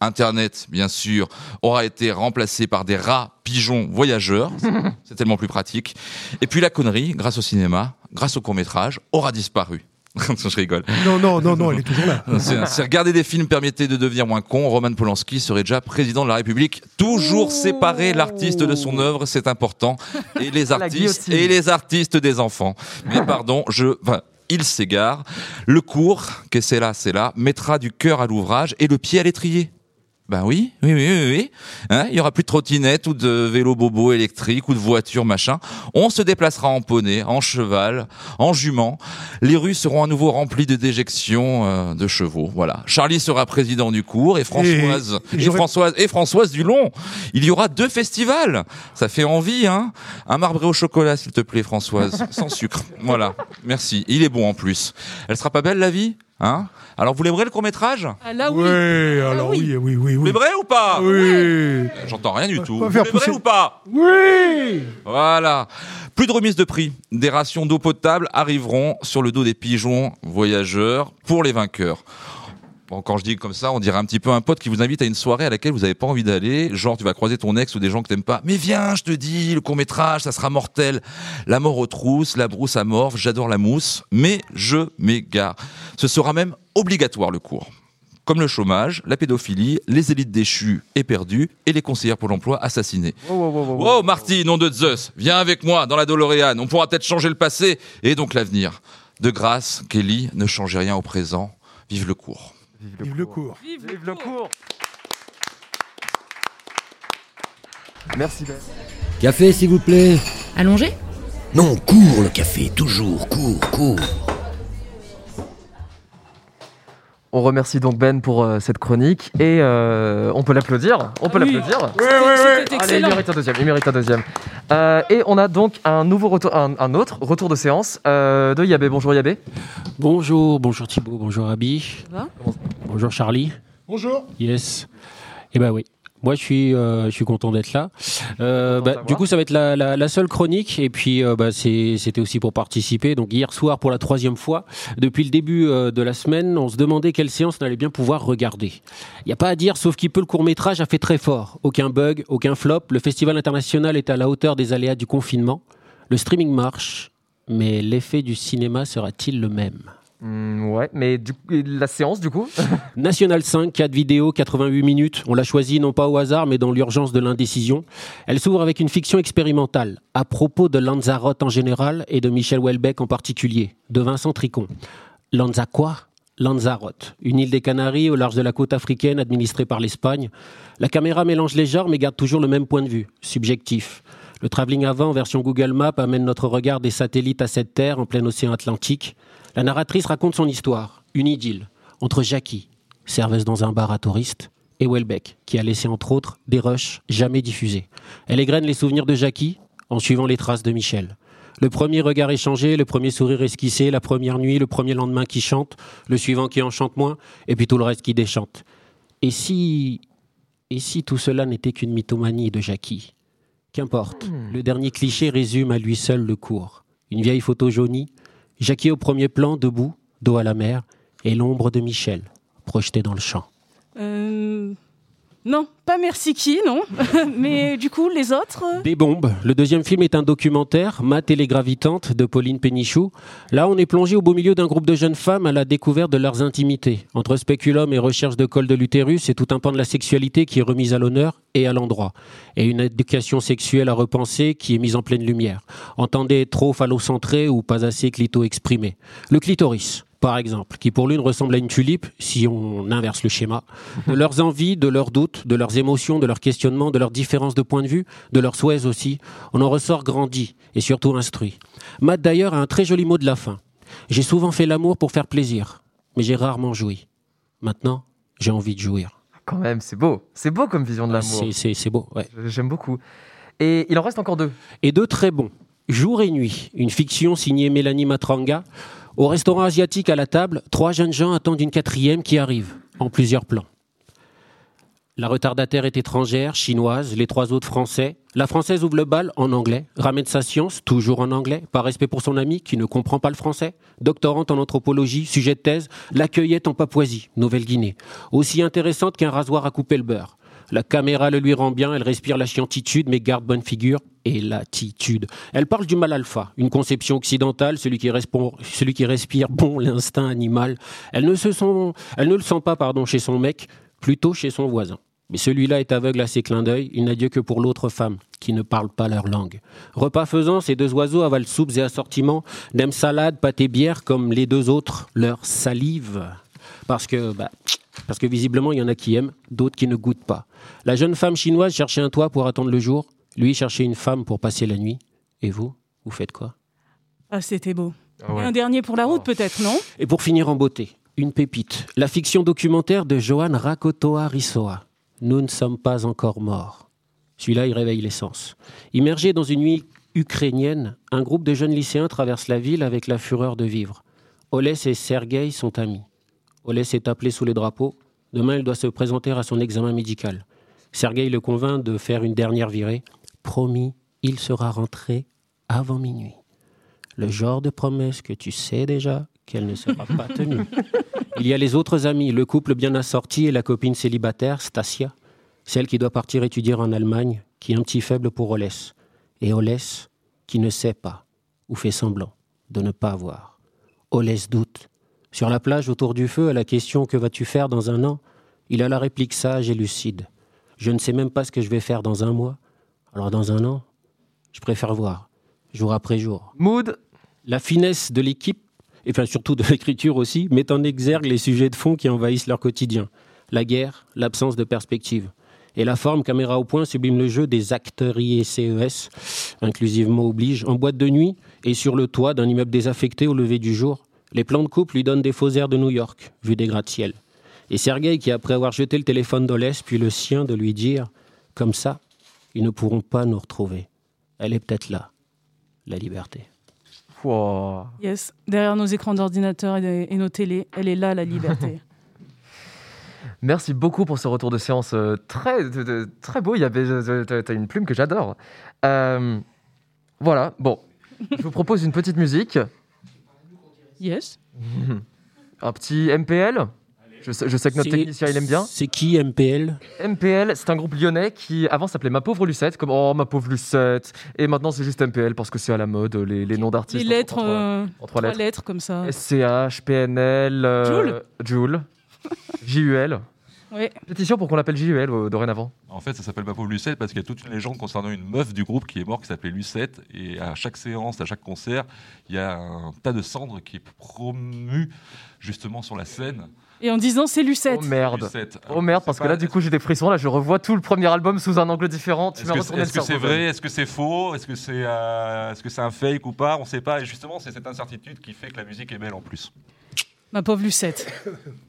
Internet, bien sûr, aura été remplacé par des rats pigeons voyageurs. *laughs* C'est tellement plus pratique. Et puis la connerie, grâce au cinéma, grâce au court-métrage, aura disparu. *laughs* Je rigole. Non, non, non, non, elle est toujours là. *laughs* C'est- Si regarder des films permettait de devenir moins con, Roman Polanski serait déjà président de la République. Toujours séparer l'artiste de son œuvre, c'est important. Et les artistes, et les artistes des enfants. Mais pardon, je, enfin, il s'égare. Le cours, que c'est là, c'est là, mettra du cœur à l'ouvrage et le pied à l'étrier. Ben oui, oui, oui, oui, oui. Hein, il y aura plus de trottinettes ou de vélos bobo électriques ou de voitures machin. On se déplacera en poney, en cheval, en jument. Les rues seront à nouveau remplies de déjections euh, de chevaux. Voilà. Charlie sera président du cours et Françoise Et- et Françoise et Françoise Dulon. Il y aura deux festivals. Ça fait envie, hein. Un marbré au chocolat, s'il te plaît, Françoise, *laughs* sans sucre. Voilà. Merci. Il est bon en plus. Elle sera pas belle la vie, hein Alors vous l'aimerez le court métrage Ah là oui. Oui, alors oui, oui, oui, Vous oui. l'aimerez ou pas? Oui. J'entends rien du tout. va Vous faire l'aimerez pousser- ou pas? Oui. Voilà. Plus de remise de prix. Des rations d'eau potable arriveront sur le dos des pigeons voyageurs pour les vainqueurs. Bon, quand je dis comme ça, on dirait un petit peu un pote qui vous invite à une soirée à laquelle vous n'avez pas envie d'aller. Genre, tu vas croiser ton ex ou des gens que t'aimes pas. Mais viens, je te dis, le court métrage, ça sera mortel. La mort aux trousses, la brousse à morve, j'adore la mousse. Mais je m'égare. Ce sera même obligatoire, le cours. Comme le chômage, la pédophilie, les élites déchues et perdues et les conseillères pour l'emploi wow, wow. Wow, Marty, nom de Zeus, viens avec moi dans la DeLorean. On pourra peut-être changer le passé et donc l'avenir. De grâce, Kelly, ne changez rien au présent. Vive le cours. Vive le cours. Vive, Vive le cours. Merci Ben. Café, s'il vous plaît. Allongé? Non, cours le café, toujours, cours, cours. On remercie donc Ben pour euh, cette chronique et euh, on peut l'applaudir. On peut Ah oui. l'applaudir. C'était Allez, il mérite un deuxième. Il mérite un deuxième. Euh, et on a donc un nouveau retour, un, un autre retour de séance euh, de Yabé. Bonjour Yabé. Bonjour, bonjour Thibaut, bonjour Abi. Bonjour Charlie. Bonjour. Yes. Eh ben oui. Moi, je suis, euh, je suis content d'être là. Euh, bah, du coup, ça va être la, la, la seule chronique. Et puis, euh, bah, c'était aussi pour participer. Donc, hier soir, pour la troisième fois, depuis le début de la semaine, on se demandait quelle séance on allait bien pouvoir regarder. Il n'y a pas à dire, sauf qu'il peut le court-métrage a fait très fort. Aucun bug, aucun flop. Le festival international est à la hauteur des aléas du confinement. Le streaming marche. Mais l'effet du cinéma sera-t-il le même? Hmm, ouais, mais la séance, du coup *laughs* National 5, 4 vidéos, 88 minutes. On l'a choisi non pas au hasard, mais dans l'urgence de l'indécision. Elle s'ouvre avec une fiction expérimentale, à propos de Lanzarote en général et de Michel Houellebecq en particulier, de Vincent Tricon. Lanza quoi? Lanzarote, une île des Canaries au large de la côte africaine administrée par l'Espagne. La caméra mélange les genres mais garde toujours le même point de vue, subjectif. Le travelling avant version Google Maps amène notre regard des satellites à cette terre en plein océan Atlantique. La narratrice raconte son histoire, une idylle, entre Jackie, serveuse dans un bar à touristes, et Welbeck, qui a laissé entre autres des rushs jamais diffusés. Elle égrène les souvenirs de Jackie en suivant les traces de Michel. Le premier regard échangé, le premier sourire esquissé, la première nuit, le premier lendemain qui chante, le suivant qui enchante moins, et puis tout le reste qui déchante. Et si. Et si tout cela n'était qu'une mythomanie de Jackie? Qu'importe, le dernier cliché résume à lui seul le cours. Une vieille photo jaunie, Jackie au premier plan, debout, dos à la mer, et l'ombre de Michel, projetée dans le champ. Euh, Non, pas merci qui, non. *laughs* Mais du coup, les autres euh, Des bombes. Le deuxième film est un documentaire, Ma télégravitante, de Pauline Pénichou. Là, on est plongé au beau milieu d'un groupe de jeunes femmes à la découverte de leurs intimités. Entre spéculum et recherche de col de l'utérus, c'est tout un pan de la sexualité qui est remise à l'honneur et à l'endroit. Et une éducation sexuelle à repenser qui est mise en pleine lumière. Entendez trop phallocentré ou pas assez clito-exprimé. Le clitoris par exemple, qui pour l'une ressemble à une tulipe, si on inverse le schéma, de *laughs* leurs envies, de leurs doutes, de leurs émotions, de leurs questionnements, de leurs différences de point de vue, de leurs souhaits aussi, on en ressort grandi et surtout instruit. Matt d'ailleurs a un très joli mot de la fin. J'ai souvent fait l'amour pour faire plaisir, mais j'ai rarement joui. Maintenant, j'ai envie de jouir. Quand même, c'est beau. C'est beau comme vision de l'amour. C'est beau, ouais. J'aime beaucoup. Et il en reste encore deux. Et deux très bons. Jour et nuit, une fiction signée Mélanie Matranga. Au restaurant asiatique à la table, trois jeunes gens attendent une quatrième qui arrive, en plusieurs plans. La retardataire est étrangère, chinoise, les trois autres français. La française ouvre le bal en anglais, ramène sa science, toujours en anglais, par respect pour son ami qui ne comprend pas le français. Doctorante en anthropologie, sujet de thèse, la cueillette en Papouasie, Nouvelle-Guinée. Aussi intéressante qu'un rasoir à couper le beurre. La caméra le lui rend bien, elle respire la chiantitude, mais garde bonne figure et l'attitude. Elle parle du mal alpha, une conception occidentale, celui qui, respond- celui qui respire bon l'instinct animal. Elle ne, se sent, le sent pas pardon, chez son mec, plutôt chez son voisin. Mais celui-là est aveugle à ses clins d'œil, il n'a Dieu que pour l'autre femme, qui ne parle pas leur langue. Repas faisant, ces deux oiseaux avalent soupes et assortiments, n'aiment salade, pâte et bière, comme les deux autres, leur salive. Parce que, bah, parce que visiblement, il y en a qui aiment, d'autres qui ne goûtent pas. La jeune femme chinoise cherchait un toit pour attendre le jour, lui cherchait une femme pour passer la nuit. Et vous, vous faites quoi? Ah, c'était beau. Ah ouais. Un dernier pour la route, peut-être, non? Et pour finir en beauté, une pépite. La fiction documentaire de Johan Rakotoa Rissoa. Nous ne sommes pas encore morts. Celui-là, il réveille l'essence. Immergé dans une nuit ukrainienne, un groupe de jeunes lycéens traverse la ville avec la fureur de vivre. Olès et Sergueï sont amis. Olès est appelé sous les drapeaux. Demain, il doit se présenter à son examen médical. Sergueï le convainc de faire une dernière virée. Promis, il sera rentré avant minuit. Le genre de promesse que tu sais déjà qu'elle ne sera *laughs* pas tenue. Il y a les autres amis, le couple bien assorti et la copine célibataire, Stasia, celle qui doit partir étudier en Allemagne, qui est un petit faible pour Olès. Et Olès, qui ne sait pas, ou fait semblant de ne pas voir. Olès doute. Sur la plage autour du feu, à la question Que vas-tu faire dans un an? Il a la réplique sage et lucide. Je ne sais même pas ce que je vais faire dans un mois. Alors dans un an, je préfère voir, jour après jour. Mood. La finesse de l'équipe, et enfin surtout de *laughs* l'écriture aussi, met en exergue les sujets de fond qui envahissent leur quotidien. La guerre, l'absence de perspective. Et la forme caméra au point sublime le jeu des acteuriers CES, inclusivement oblige, en boîte de nuit et sur le toit d'un immeuble désaffecté au lever du jour. Les plans de couple lui donnent des faux airs de New York, vu des gratte-ciel. Et Sergueï qui, après avoir jeté le téléphone d'Olès, puis le sien, de lui dire Comme ça, ils ne pourront pas nous retrouver. Elle est peut-être là, la liberté. Yes. Derrière nos écrans d'ordinateur et, et nos télés, elle est là, la liberté. *laughs* Merci beaucoup pour ce retour de séance euh, très, très beau. Il y avait, euh, t'as t'as une plume que j'adore. Euh, voilà, bon. Je vous propose une petite musique. Yes. *laughs* Un petit MPL. Je sais, je sais que notre technicien il aime bien. C'est qui MPL MPL, c'est un groupe lyonnais qui avant s'appelait Ma Pauvre Lucette, comme Oh ma pauvre Lucette. Et maintenant c'est juste MPL parce que c'est à la mode, les, les noms Les d'artistes. en- lettres, en trois- euh, en trois trois lettres. lettres comme ça. SCH, PNL, euh, Joule. Joule, *laughs* JUL. Oui. Pétition pour qu'on l'appelle JUL euh, dorénavant. En fait, ça s'appelle Ma pauvre Lucette parce qu'il y a toute une légende concernant une meuf du groupe qui est morte qui s'appelait Lucette. Et à chaque séance, à chaque concert, il y a un tas de cendres qui est promu justement sur la scène. Et en disant c'est Lucette. Oh merde. Lucette. Oh merde, parce que là du coup j'ai des frissons, là je revois tout le premier album sous un angle différent. Tu Est-ce m'as que, retourné est-ce le que c'est vrai? Est-ce que c'est faux? Est-ce que c'est euh, est-ce que c'est un fake ou pas? On ne sait pas. Et justement, c'est cette incertitude qui fait que la musique est belle en plus. Ma pauvre Lucette. *laughs*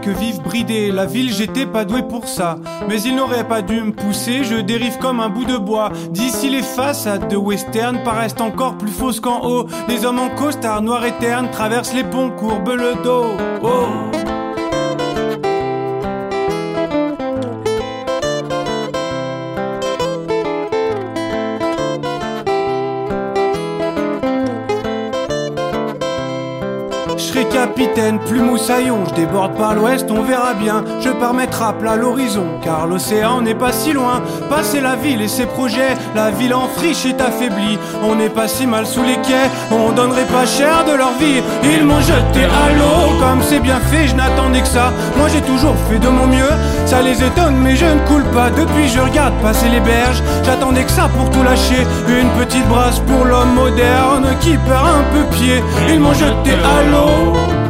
que vivre bridé. La ville, j'étais pas doué pour ça. Mais il n'aurait pas dû me pousser, je dérive comme un bout de bois. D'ici les façades de western paraissent encore plus fausses qu'en haut. Les hommes en costard noir et terne traversent les ponts, courbent le dos. Oh. Capitaine, plus moussaillon, je déborde par l'ouest, on verra bien. Je pars mettre à plat l'horizon, car l'océan n'est pas si loin. Passer la ville et ses projets, la ville en friche est affaiblie. On n'est pas si mal sous les quais, on donnerait pas cher de leur vie. Ils m'ont jeté à l'eau, comme c'est bien fait, je n'attendais que ça. Moi j'ai toujours fait de mon mieux, ça les étonne, mais je ne coule pas. Depuis je regarde passer les berges, j'attendais que ça pour tout lâcher. Une petite brasse pour l'homme moderne qui perd un peu pied. Ils m'ont jeté à l'eau.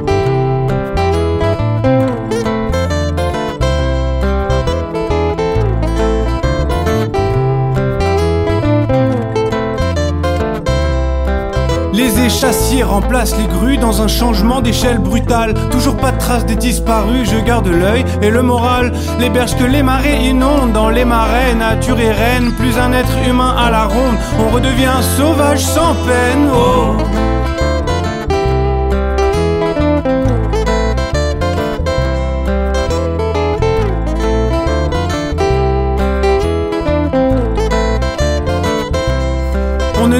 Les échassiers remplacent les grues dans un changement d'échelle brutal. Toujours pas de traces des disparus, je garde l'œil et le moral. Les berges que les marées inondent dans les marais, nature et reine. Plus un être humain à la ronde, on redevient sauvage sans peine. Oh.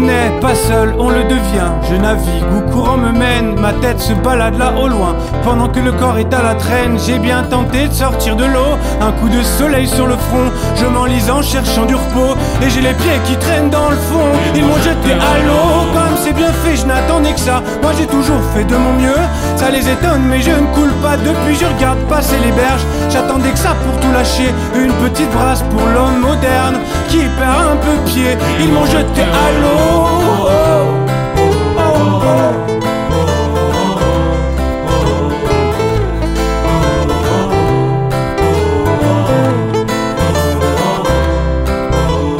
Ne naît pas seul, on le devient. Je navigue où courant me mène, ma tête se balade là au loin. Pendant que le corps est à la traîne, j'ai bien tenté de sortir de l'eau. Un coup de soleil sur le front, je m'enlise en cherchant du repos. Et j'ai les pieds qui traînent dans le fond. Ils m'ont jeté à l'eau, c'est bien fait, je n'attendais que ça. Moi j'ai toujours fait de mon mieux, ça les étonne, mais je ne coule pas. Depuis je regarde passer les berges, j'attendais que ça pour tout lâcher. Une petite brasse pour l'homme moderne qui perd un peu pied. Ils m'ont jeté à l'eau. Oh, oh, oh.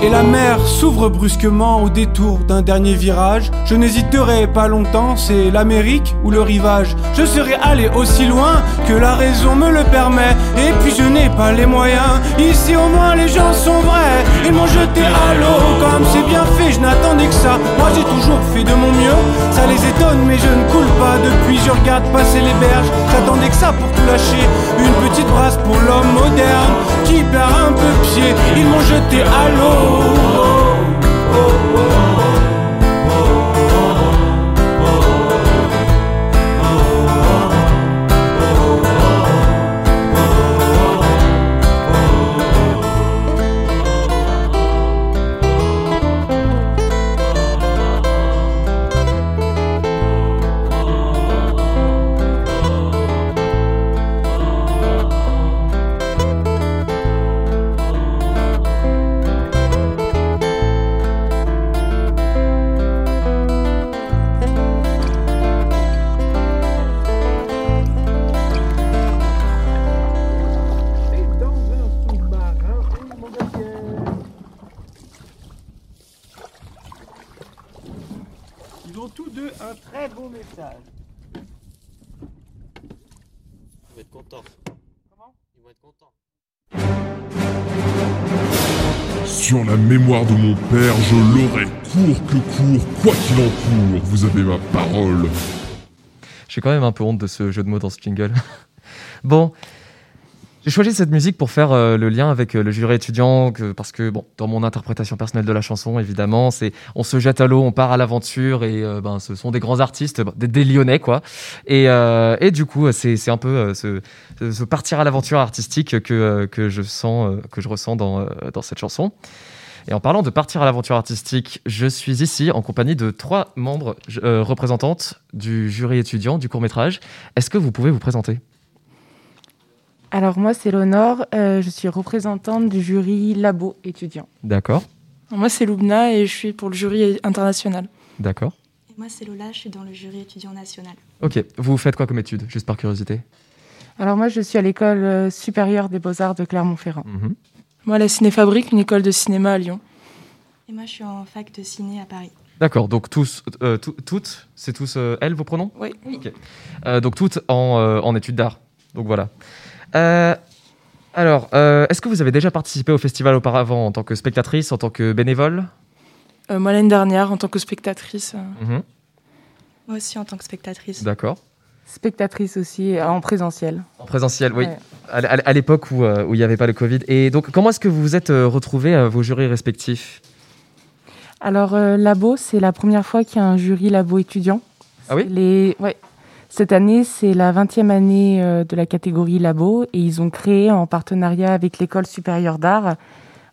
Et la mer s'ouvre brusquement au détour d'un dernier virage. Je n'hésiterai pas longtemps, c'est l'Amérique ou le rivage. Je serais allé aussi loin que la raison me le permet. Et puis je n'ai pas les moyens. Ici au moins les gens sont vrais. Ils m'ont jeté à l'eau comme c'est bien fait, je n'attendais que ça. Moi j'ai toujours fait de mon mieux. Ça les étonne, mais je ne coule pas. Depuis je regarde passer les berges. J'attendais que ça pour tout lâcher. Une petite brasse pour l'homme moderne qui perd un peu pied. Ils m'ont jeté à l'eau. très mémoire de mon père, je l'aurai court que court, quoi qu'il en court. Vous avez ma parole. J'ai quand même un peu honte de ce jeu de mots dans ce jingle. *laughs* bon, j'ai choisi cette musique pour faire euh, le lien avec euh, le jury étudiant, parce que, bon, dans mon interprétation personnelle de la chanson, évidemment, c'est on se jette à l'eau, on part à l'aventure, et euh, ben, ce sont des grands artistes, ben, des, Lyonnais, quoi. Et, et du coup, c'est un peu ce, ce- partir à l'aventure artistique que, que, je sens, que je ressens dans, dans cette chanson. Et en parlant de partir à l'aventure artistique, je suis ici en compagnie de trois membres euh, représentantes du jury étudiant du court métrage. Est-ce que vous pouvez vous présenter? Alors moi c'est Léonore, euh, je suis représentante du jury Labo étudiant. D'accord, Moi, c'est Loubna et je suis pour le jury international. d'accord. Et moi, c'est Lola, je suis dans le jury étudiant national. Ok, vous faites quoi comme étude, juste par curiosité? Alors moi je suis à l'école euh, supérieure des beaux-arts de Clermont-Ferrand. Mhm. Moi, la Cinéfabrique, une école de cinéma à Lyon. Et moi, je suis en fac de ciné à Paris. D'accord, donc tous, euh, tout- toutes, c'est tous euh, elles vos pronoms? Oui. Ok. Euh, donc toutes en, euh, en études d'art. Donc voilà. Euh, alors, euh, est-ce que vous avez déjà participé au festival auparavant en tant que spectatrice, en tant que bénévole? Euh, moi, l'année dernière, en tant que spectatrice. euh, Mhm. Moi aussi, en tant que spectatrice. D'accord. Spectatrice aussi euh, en présentiel. En présentiel, oui. Ouais. À, l'époque où euh, où il n'y avait pas le Covid. Et donc, comment est-ce que vous vous êtes euh, retrouvés à vos jurys respectifs? Alors euh, Labo c'est la première fois qu'il y a un jury Labo étudiant. Ah oui? Les... ouais. Cette année c'est la 20e année euh, de la catégorie Labo et ils ont créé en partenariat avec l'école supérieure d'art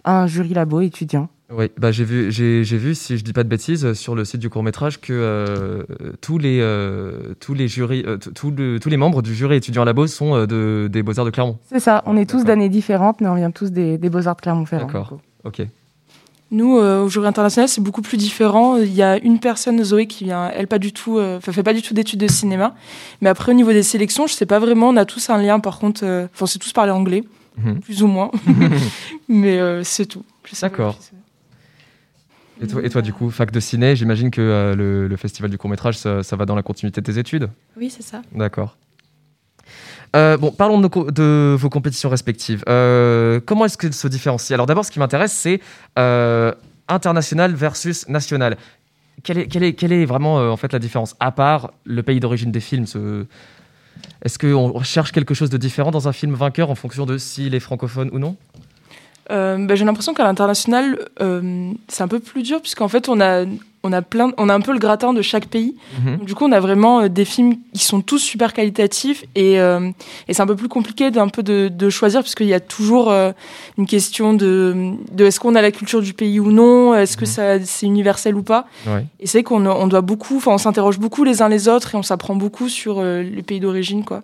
un jury Labo étudiant. Oui, bah j'ai vu, j'ai, j'ai vu, si je dis pas de bêtises, sur le site du court métrage que euh, tous les euh, tous les jurys, euh, tous le- tous les membres du jury étudiant à labo sont euh, de, des Beaux Arts de Clermont. C'est ça, on est tous d'années différentes mais on vient tous des, des Beaux-Arts de Clermont-Ferrand. D'accord. Ok. Nous, euh, au jury international, c'est beaucoup plus différent. Il y a une personne, Zoé, qui vient, elle, pas du tout, euh, enfin, fait pas du tout d'études de cinéma. Mais après, au niveau des sélections, je sais pas vraiment. On a tous un lien, par contre. euh, Enfin, on sait tous parler anglais, Mhm. plus ou moins. *laughs* *laughs* mais euh, c'est tout. D'accord. Et toi, et toi, du coup, fac de ciné, j'imagine que euh, le, le festival du court métrage, ça, ça va dans la continuité de tes études? Oui, c'est ça. D'accord. Euh, bon, parlons de, nos co- de vos compétitions respectives. Euh, comment est-ce qu'elles se différencient? Alors d'abord, ce qui m'intéresse, c'est international versus national. Quelle est, quelle est, quelle est vraiment en fait la différence? À part le pays d'origine des films, ce- est-ce qu'on cherche quelque chose de différent dans un film vainqueur en fonction de s'il est francophone ou non? Euh, bah, j'ai l'impression qu'à l'international, euh, c'est un peu plus dur puisqu'en fait, on a, on a plein, on a un peu le gratin de chaque pays. Mhm. Donc, du coup, on a vraiment euh, des films qui sont tous super qualitatifs et, et c'est un peu plus compliqué d'un peu de, de choisir puisqu'il y a toujours une question de, de est-ce qu'on a la culture du pays ou non, est-ce que ça c'est universel ou pas. Ouais. Et c'est qu'on on doit beaucoup, enfin, on s'interroge beaucoup les uns les autres et on s'apprend beaucoup sur les pays d'origine, quoi.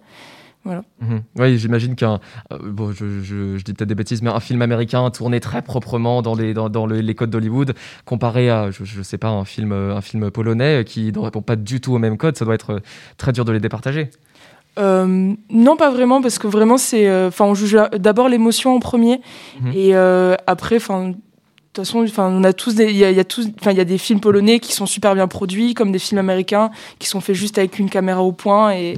Voilà. Mhm. Oui, j'imagine qu'un. euh, bon, je, je- je dis peut-être des bêtises, mais un film américain tourné très proprement dans les, dans, dans le- les codes d'Hollywood, comparé à, je, je sais pas, un film, euh, un film polonais qui ne répond pas du tout aux mêmes codes, ça doit être euh, très dur de les départager. Euh, non, pas vraiment, parce que vraiment, c'est. euh, Enfin, on juge d'abord l'émotion en premier, Mhm. et euh, après, enfin. De toute façon, enfin, on a tous des, il y a, il y a tous, enfin, il y a des films polonais qui sont super bien produits, comme des films américains qui sont faits juste avec une caméra au point et,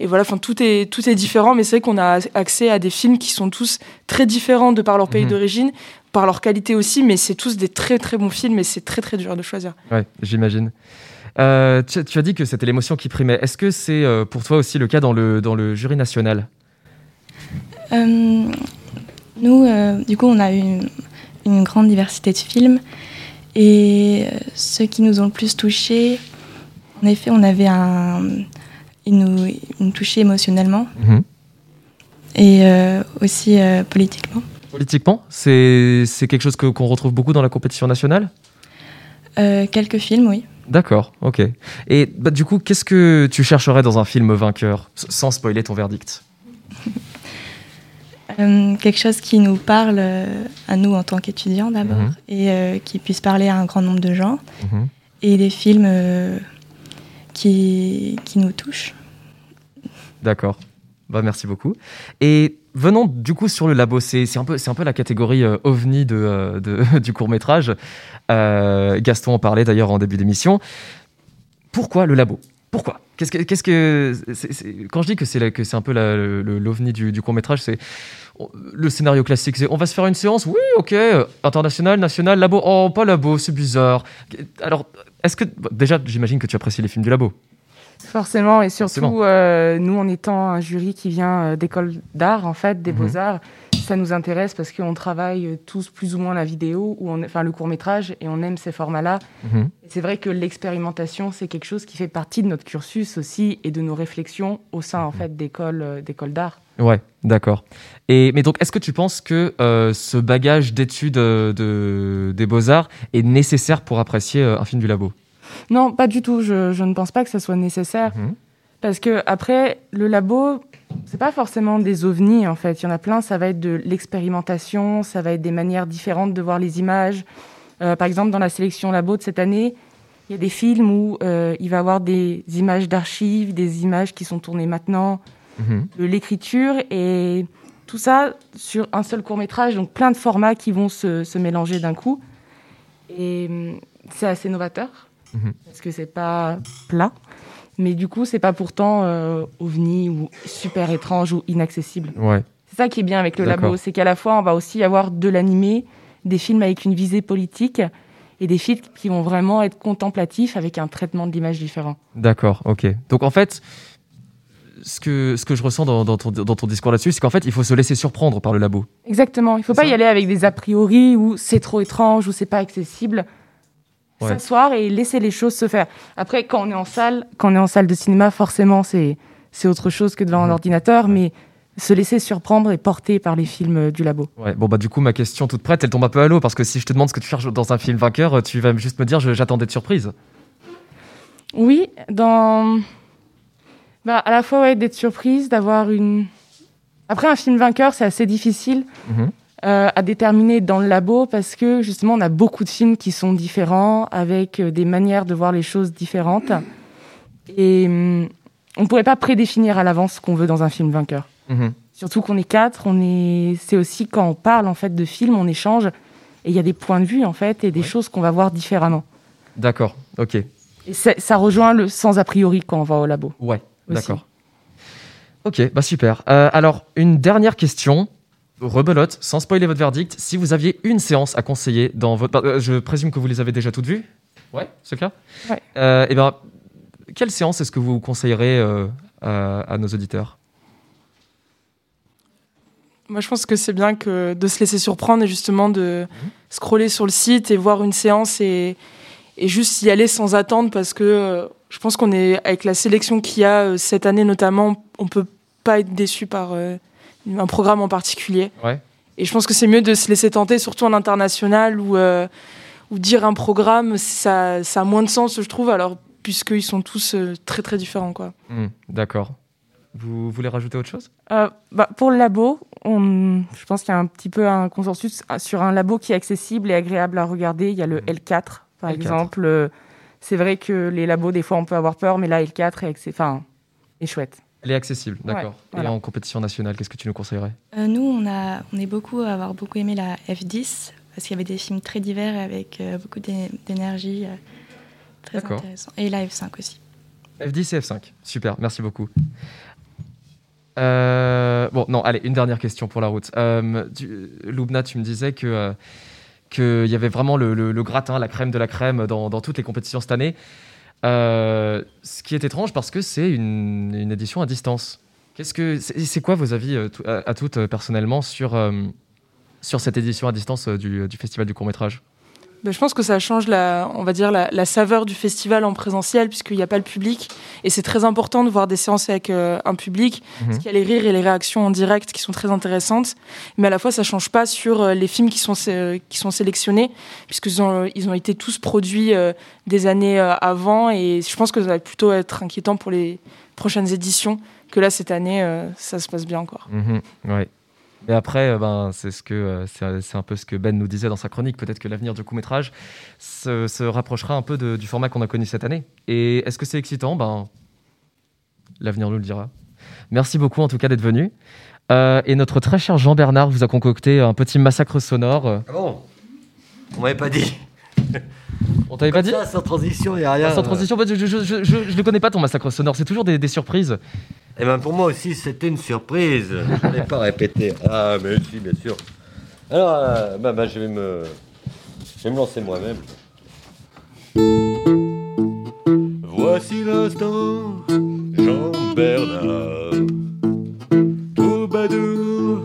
et voilà, enfin, tout est, tout est différent, mais c'est vrai qu'on a accès à des films qui sont tous très différents de par leur pays Mhm. d'origine, par leur qualité aussi, mais c'est tous des très très bons films et c'est très très dur de choisir. Ouais, j'imagine. Euh, tu, tu as dit que c'était l'émotion qui primait. Est-ce que c'est euh, pour toi aussi le cas dans le, dans le jury national? Euh, nous, euh, du coup, on a une, une grande diversité de films. Et ceux qui nous ont le plus touchés, en effet, on avait un. Nous, touchaient émotionnellement Mhm. et euh, aussi euh, politiquement. Politiquement, c'est quelque chose que- qu'on retrouve beaucoup dans la compétition nationale? Euh, quelques films, oui. D'accord, ok. Et bah, du coup, qu'est-ce que tu chercherais dans un film vainqueur, sans spoiler ton verdict *laughs* quelque chose qui nous parle à nous en tant qu'étudiants d'abord Mhm. et qui puisse parler à un grand nombre de gens. Mhm. Et des films qui, qui nous touchent. D'accord. Bah, merci beaucoup. Et venons du coup sur le labo. C'est un, peu- un peu la catégorie euh, ovni de, euh, *laughs* du court métrage. Gaston en parlait d'ailleurs en début d'émission. Pourquoi le labo? Pourquoi? Qu'est-ce que, qu'est-ce que quand je dis que c'est un peu l'ovni du, du court métrage, c'est le scénario classique. On va se faire une séance, oui, ok, euh, international, national, labo, oh pas labo, c'est bizarre. Alors, est-ce que déjà, j'imagine que tu apprécies les films du labo. Forcément, et surtout, Forcément. euh, nous, en étant un jury qui vient euh, d'écoles d'art, en fait, des Mhm. beaux-arts, ça nous intéresse parce qu'on travaille euh, tous plus ou moins la vidéo, ou on, enfin le court-métrage, et on aime ces formats-là. Mhm. C'est vrai que l'expérimentation, c'est quelque chose qui fait partie de notre cursus aussi, et de nos réflexions au sein, en fait, d'écoles euh, d'écoles d'art. Ouais, d'accord. Et mais donc, est-ce que tu penses que euh, ce bagage d'études de, des beaux arts est nécessaire pour apprécier un film du labo? Non, pas du tout. Je, je ne pense pas que ça soit nécessaire. Mhm. Parce que après, le labo, c'est pas forcément des ovnis en fait. Il y en a plein. Ça va être de l'expérimentation, ça va être des manières différentes de voir les images. Euh, par exemple, dans la sélection labo de cette année, il y a des films où euh, il va y avoir des images d'archives, des images qui sont tournées maintenant, de l'écriture et tout ça sur un seul court métrage. Donc plein de formats qui vont se, se mélanger d'un coup. Et hum, c'est assez novateur Mhm. parce que c'est pas plat. Mais du coup, c'est pas pourtant euh, ovni ou super étrange ou inaccessible. Ouais. C'est ça qui est bien avec le labo, c'est qu'à la fois, on va aussi avoir de l'animé, des films avec une visée politique et des films qui vont vraiment être contemplatifs avec un traitement de l'image différent. D'accord, ok. Donc en fait, ce que, ce que je ressens dans, dans ton, dans ton discours là-dessus, c'est qu'en fait, il faut se laisser surprendre par le labo. Exactement. Il faut pas y aller avec des a priori ou c'est trop étrange ou c'est pas accessible. Ouais. S'asseoir et laisser les choses se faire. Après, quand on est en salle, quand on est en salle de cinéma, forcément, c'est c'est autre chose que devant un ordinateur, mais se laisser surprendre et porter par les films euh, du labo. Ouais, bon bah du coup ma question toute prête, elle tombe un peu à l'eau parce que si je te demande ce que tu cherches dans un film vainqueur, tu vas juste me dire j'attends d'être surprise. Oui, dans. Bah, à la fois, ouais, d'être surprise, d'avoir une. Après, un film vainqueur, c'est assez difficile Mhm. Euh, à déterminer dans le labo parce que justement, on a beaucoup de films qui sont différents, avec euh, des manières de voir les choses différentes. Et hum, on ne pourrait pas prédéfinir à l'avance ce qu'on veut dans un film vainqueur. Mhm. Surtout qu'on est quatre, on est. C'est aussi quand on parle en fait de films, on échange et il y a des points de vue en fait et des choses qu'on va voir différemment. D'accord, ok. Et ça, ça rejoint le sans a priori quand on va au labo. Ouais, d'accord. Ok, bah super. Euh, alors, une dernière question. Rebelote, sans spoiler votre verdict, si vous aviez une séance à conseiller dans votre... bah, euh, je présume que vous les avez déjà toutes vues? Ouais, c'est le cas? Ouais. Euh, et ben, quelle séance est-ce que vous conseillerez euh, à, à nos auditeurs? Moi, je pense que c'est bien que de se laisser surprendre et justement de scroller sur le site et voir une séance et, et juste y aller sans attendre parce que euh, je pense qu'on est avec la sélection qu'il y a cette année notamment, on peut pas être déçu par un programme en particulier. Ouais. Et je pense que c'est mieux de se laisser tenter, surtout en international où, euh, où dire un programme, ça, ça a moins de sens, je trouve, alors puisqu'ils sont tous euh, très très différents. Quoi. Hmm, D'accord. Vous voulez rajouter autre chose? Euh, bah, pour le labo, on, je pense qu'il y a un petit peu un consensus sur un labo qui est accessible et agréable à regarder. Il y a le L4, par L4. exemple. C'est vrai que les labos, des fois, on peut avoir peur, mais là, L4 est, accé- enfin, est chouette. Elle est accessible, Ouais, d'accord. voilà. Et en compétition nationale, qu'est-ce que tu nous conseillerais? Euh, nous, on, a, on est beaucoup à avoir beaucoup aimé la F10 parce qu'il y avait des films très divers avec euh, beaucoup d'é- d'énergie. euh, très intéressant. Et la F5 aussi. F10 et F5. Super, merci beaucoup. Euh, bon, non, allez, une dernière question pour la route. Euh, tu- Loubna, tu me disais que euh, qu'il y avait vraiment le, le- le gratin, la crème de la crème dans, dans toutes les compétitions cette année. Euh, ce qui est étrange parce que c'est une, une édition à distance. Qu'est-ce que c'est quoi vos avis euh, à, à toutes euh, personnellement sur sur cette édition à distance du, du festival du court métrage Ben, je pense que ça change la, on va dire la, la saveur du festival en présentiel puisqu'il n'y a pas le public et c'est très important de voir des séances avec euh, un public Mhm. parce qu'il y a les rires et les réactions en direct qui sont très intéressantes mais à la fois ça change pas sur euh, les films qui sont sé- qui sont sélectionnés puisqu'ils ont ils ont été tous produits euh, des années avant et je pense que ça va plutôt être inquiétant pour les prochaines éditions que là cette année ça se passe bien encore. Ouais. Et après, euh, ben, c'est ce que euh, c'est c'est un peu ce que Ben nous disait dans sa chronique. Peut-être que l'avenir du court métrage se, rapprochera un peu de- du format qu'on a connu cette année. Et est-ce que c'est excitant? Ben, l'avenir nous le dira. Merci beaucoup en tout cas d'être venu. Euh, et notre très cher Jean Bernard vous a concocté un petit massacre sonore. Ah bon? On m'avait pas dit. *laughs* On t'avait pas dit Ça, sans transition, il n'y a rien. Sans transition, bah, je, je, je, je, je le connais pas ton massacre sonore, c'est toujours des, des surprises. Eh ben pour moi aussi, c'était une surprise. Je ne l'ai pas répété. Ah, mais si, bien sûr. Alors, euh, bah, bah, je, vais me... je vais me lancer moi-même. Voici l'instant, Jean-Bernard, troubadour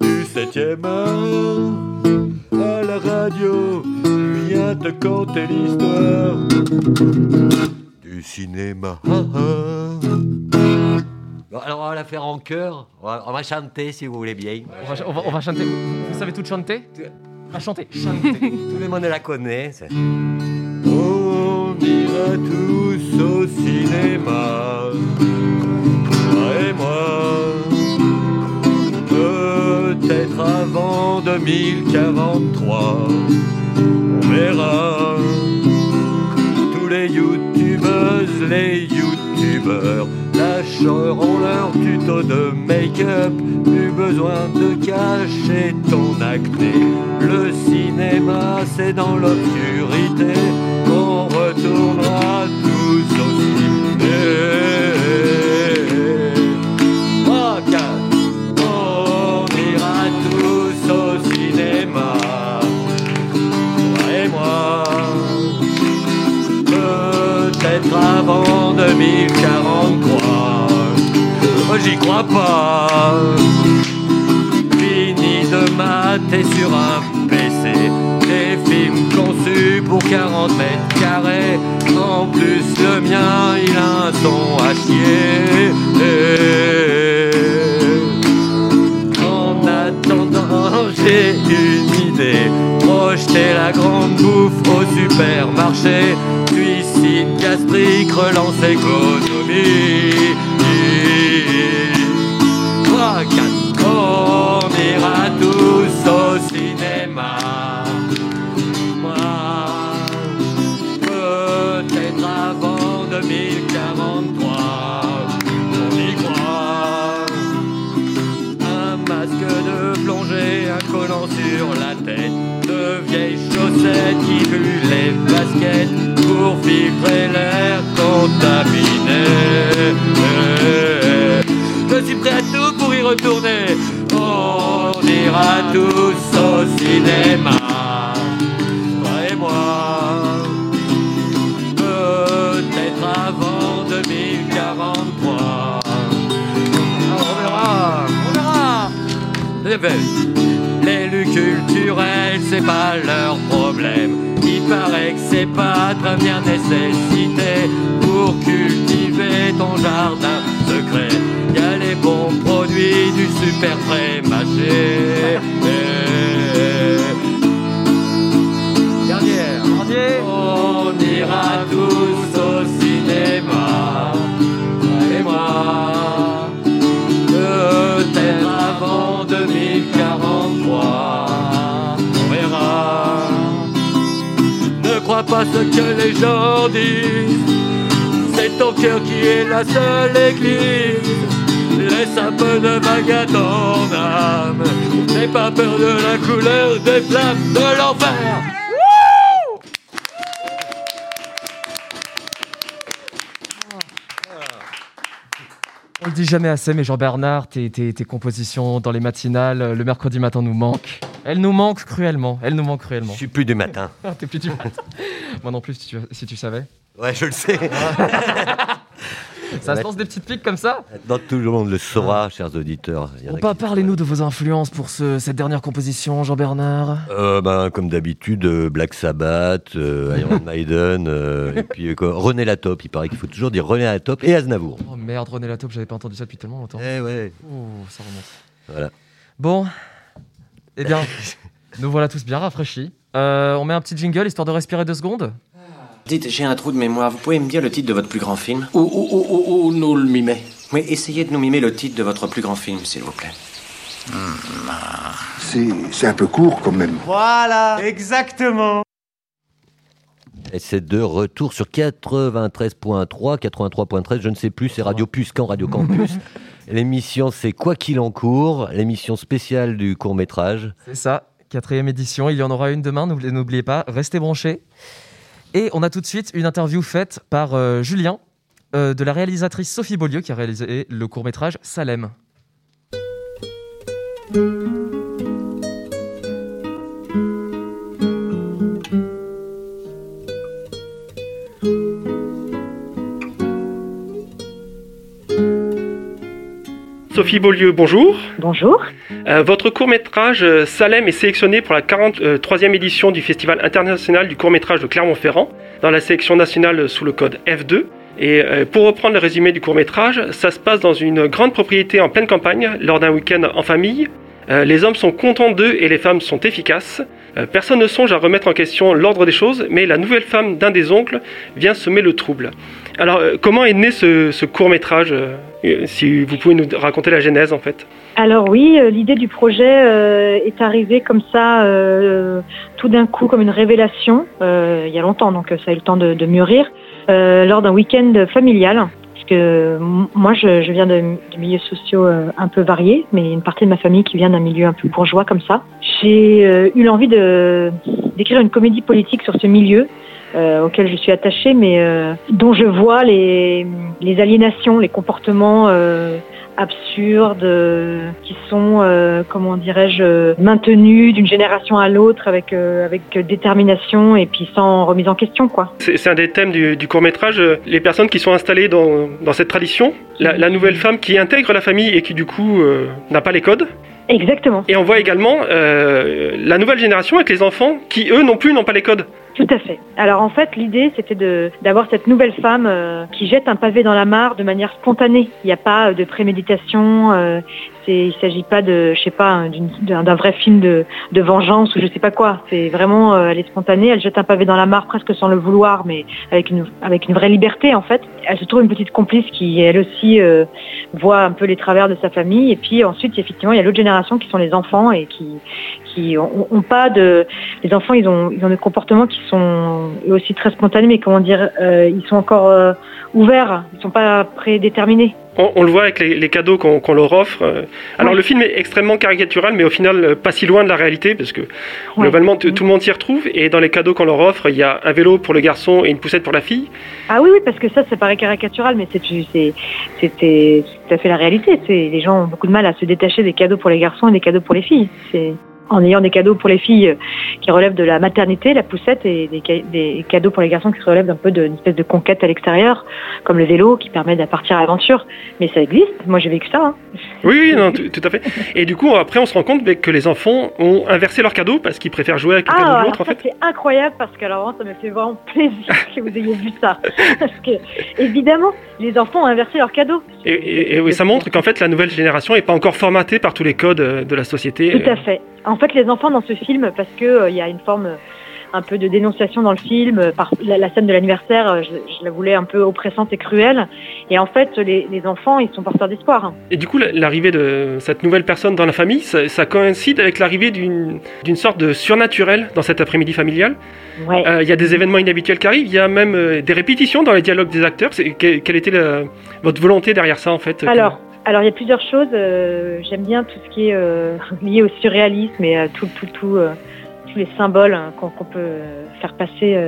du 7e art. À la radio, te conter l'histoire du cinéma. Bon, alors on va la faire en chœur. On va, on va chanter si vous voulez bien. On va, on va- on va chanter. Vous savez tout chanter? À chanter, chanter. Tout le monde la connaît. On ira tous au cinéma. Toi et moi. Peut-être avant 2043. On verra. Tous les youtubeuses, les youtubeurs lâcheront leur tuto de make-up. Plus besoin de cacher ton acné. Le cinéma, c'est dans l'obscurité qu'on retournera tous au ciné. Peut-être avant 2043. Moi j'y crois pas. Fini de mater sur un PC des films conçus pour 40 mètres carrés. En plus, le mien, il a un son à chier. En attendant, *laughs* j'ai une idée. Projeter la grande bouffe au supermarché. Suicide gastrique, relance économie. 3, 4, on ira tous au cinéma. Peut-être avant 2043, on y croit. Un masque de plongée, un collant sur la tête, de vieilles chaussettes qui puent les baskets pour filtrer l'air contaminé. Je suis prêt à tout pour y retourner. On ira tous au cinéma. Toi et moi. Peut-être avant 2043. On verra, on verra. Eh ben, L'élu culturel, c'est pas leur problème. Paraît que c'est pas de première nécessité pour cultiver ton jardin secret. Y a les bons produits du super pré-mâché. Dernière. On ira tous au cinéma. Toi et moi. Peut-être avant 2043. Pas ce que les gens disent. C'est ton cœur qui est la seule église. Laisse un peu de vague à ton âme. N'aie pas peur de la couleur des flammes de l'enfer. Dit jamais assez, mais Jean-Bernard, tes, tes- tes compositions dans les matinales, euh, le mercredi matin nous manquent. Elles nous manquent cruellement. Elles nous manquent cruellement. Je suis plus du matin. *laughs* Ah, T'es plus du matin. Moi non plus, si tu, si tu savais. Ouais, je le sais. *laughs* Ça se lance des petites piques comme ça Dans tout le monde le saura, chers auditeurs. Bon, Parlez-nous de vos influences pour ce- cette dernière composition, Jean-Bernard? Euh, ben, comme d'habitude, euh, Black Sabbath, euh, Iron *laughs* Maiden, euh, et puis quoi, René Latop. Il paraît qu'il faut toujours dire René Latop et Aznavour. Oh merde, René Lataupe, j'avais pas entendu ça depuis tellement longtemps. Eh ouais. Oh, ça remonte. Voilà. Bon, eh bien, *laughs* nous voilà tous bien rafraîchis. On met un petit jingle histoire de respirer deux secondes Dites, j'ai un trou de mémoire. Vous pouvez me dire le titre de votre plus grand film Ou, ou, ou, ou, ou nous le mimer Oui, essayez de nous mimer le titre de votre plus grand film, s'il vous plaît. C'est c'est un peu court quand même. Voilà, exactement. Et c'est de retour sur 93.3, 83.13, je ne sais plus, c'est Radio Puscan, Radio Campus. *laughs* L'émission, c'est Quoi qu'il en court, l'émission spéciale du court-métrage. C'est ça, quatrième édition. Il y en aura une demain, n'oublie- n'oubliez pas, restez branchés. Et on a tout de suite une interview faite par euh, Julien, euh, de la réalisatrice Sophie Beaulieu, qui a réalisé le court-métrage Salem. Sophie Beaulieu, bonjour. Bonjour. Euh, votre court-métrage euh, Salem est sélectionné pour la 43e édition du Festival international du court-métrage de Clermont-Ferrand, dans la sélection nationale sous le code F2. Et euh, pour reprendre le résumé du court-métrage, ça se passe dans une grande propriété en pleine campagne, lors d'un week-end en famille. Les hommes sont contents d'eux et les femmes sont efficaces. Personne ne songe à remettre en question l'ordre des choses, mais la nouvelle femme d'un des oncles vient semer le trouble. Alors, euh, comment est né ce, ce court-métrage euh, Si vous pouvez nous raconter la genèse, en fait? Alors oui, euh, l'idée du projet est arrivée comme ça, tout d'un coup, comme une révélation, il y a longtemps, donc ça a eu le temps de, mûrir, lors d'un week-end familial. Parce que moi, je, viens de, milieux sociaux un peu variés, mais une partie de ma famille qui vient d'un milieu un peu bourgeois comme ça. J'ai eu l'envie d'écrire une comédie politique sur ce milieu. Euh, auquel je suis attachée, mais euh, dont je vois les, les aliénations, les comportements euh, absurdes euh, qui sont, comment dirais-je, maintenus d'une génération à l'autre avec avec détermination et puis sans remise en question, quoi. C'est un des thèmes du, du court-métrage, les personnes qui sont installées dans, dans cette tradition, la, la nouvelle femme qui intègre la famille et qui du coup n'a pas les codes. Exactement. Et on voit également la nouvelle génération avec les enfants qui, eux non plus, n'ont pas les codes. Tout à fait. Alors en fait, l'idée, c'était d'avoir cette nouvelle femme euh, qui jette un pavé dans la mare de manière spontanée. Il n'y a pas euh, de préméditation. Euh, il s'agit pas de, je pas, d'un, vrai film de, vengeance ou je sais pas quoi. C'est vraiment, elle est spontanée. Elle jette un pavé dans la mare presque sans le vouloir, mais avec une vraie liberté en fait. Elle se trouve une petite complice qui elle aussi voit un peu les travers de sa famille. Et puis ensuite, effectivement, il y a l'autre génération qui sont les enfants et qui ont, ont pas de les enfants ils ont ils ont des comportements qui sont aussi très spontanés mais comment dire euh, ils sont encore euh, ouverts ils sont pas prédéterminés On, on le voit avec les, les cadeaux qu'on leur offre. euh. Alors Ouais. le film est extrêmement caricatural, mais au final pas si loin de la réalité, parce que globalement t- tout le monde s'y retrouve. Et dans les cadeaux qu'on leur offre, il y a un vélo pour le garçon et une poussette pour la fille. ah oui oui parce que ça ça paraît caricatural mais c'est tout à fait la réalité les gens ont beaucoup de mal à se détacher des cadeaux pour les garçons et des cadeaux pour les filles c'est en ayant des cadeaux pour les filles euh, qui relèvent de la maternité, la poussette, et des, ca- des cadeaux pour les garçons qui relèvent d'un peu d'une espèce de conquête à l'extérieur, comme le vélo qui permet de partir à l'aventure. Mais ça existe, moi j'ai vécu ça. hein. Oui, oui, non, tout, à fait. Et du coup, après, on se rend compte mais, que les enfants ont inversé leurs cadeaux parce qu'ils préfèrent jouer avec le cadeau Ah, de alors l'autre, en ça fait. c'est incroyable parce que alors ça me fait vraiment plaisir *laughs* que vous ayez vu ça. Parce que évidemment, les enfants ont inversé leurs cadeaux. Et, et- et oui, ça montre qu'en fait, la nouvelle génération n'est pas encore formatée par tous les codes euh, de la société. Tout à fait. En fait, les enfants dans ce film, parce que euh, y a une forme euh, un peu de dénonciation dans le film, euh, par la, la scène de l'anniversaire, euh, je, je la voulais un peu oppressante et cruelle. Et en fait, les, les enfants, ils sont porteurs d'espoir. hein. Et du coup, la- l'arrivée de cette nouvelle personne dans la famille, ça, ça coïncide avec l'arrivée d'une sorte de surnaturel dans cet après-midi familial. Ouais. Euh, Il y a des événements inhabituels qui arrivent, il y a même euh, des répétitions dans les dialogues des acteurs. Quelle était la- votre volonté derrière ça, en fait Alors, alors il y a plusieurs choses. euh, J'aime bien tout ce qui est euh, *laughs* lié au surréalisme et à tout, euh, tous les symboles hein, qu'on peut faire passer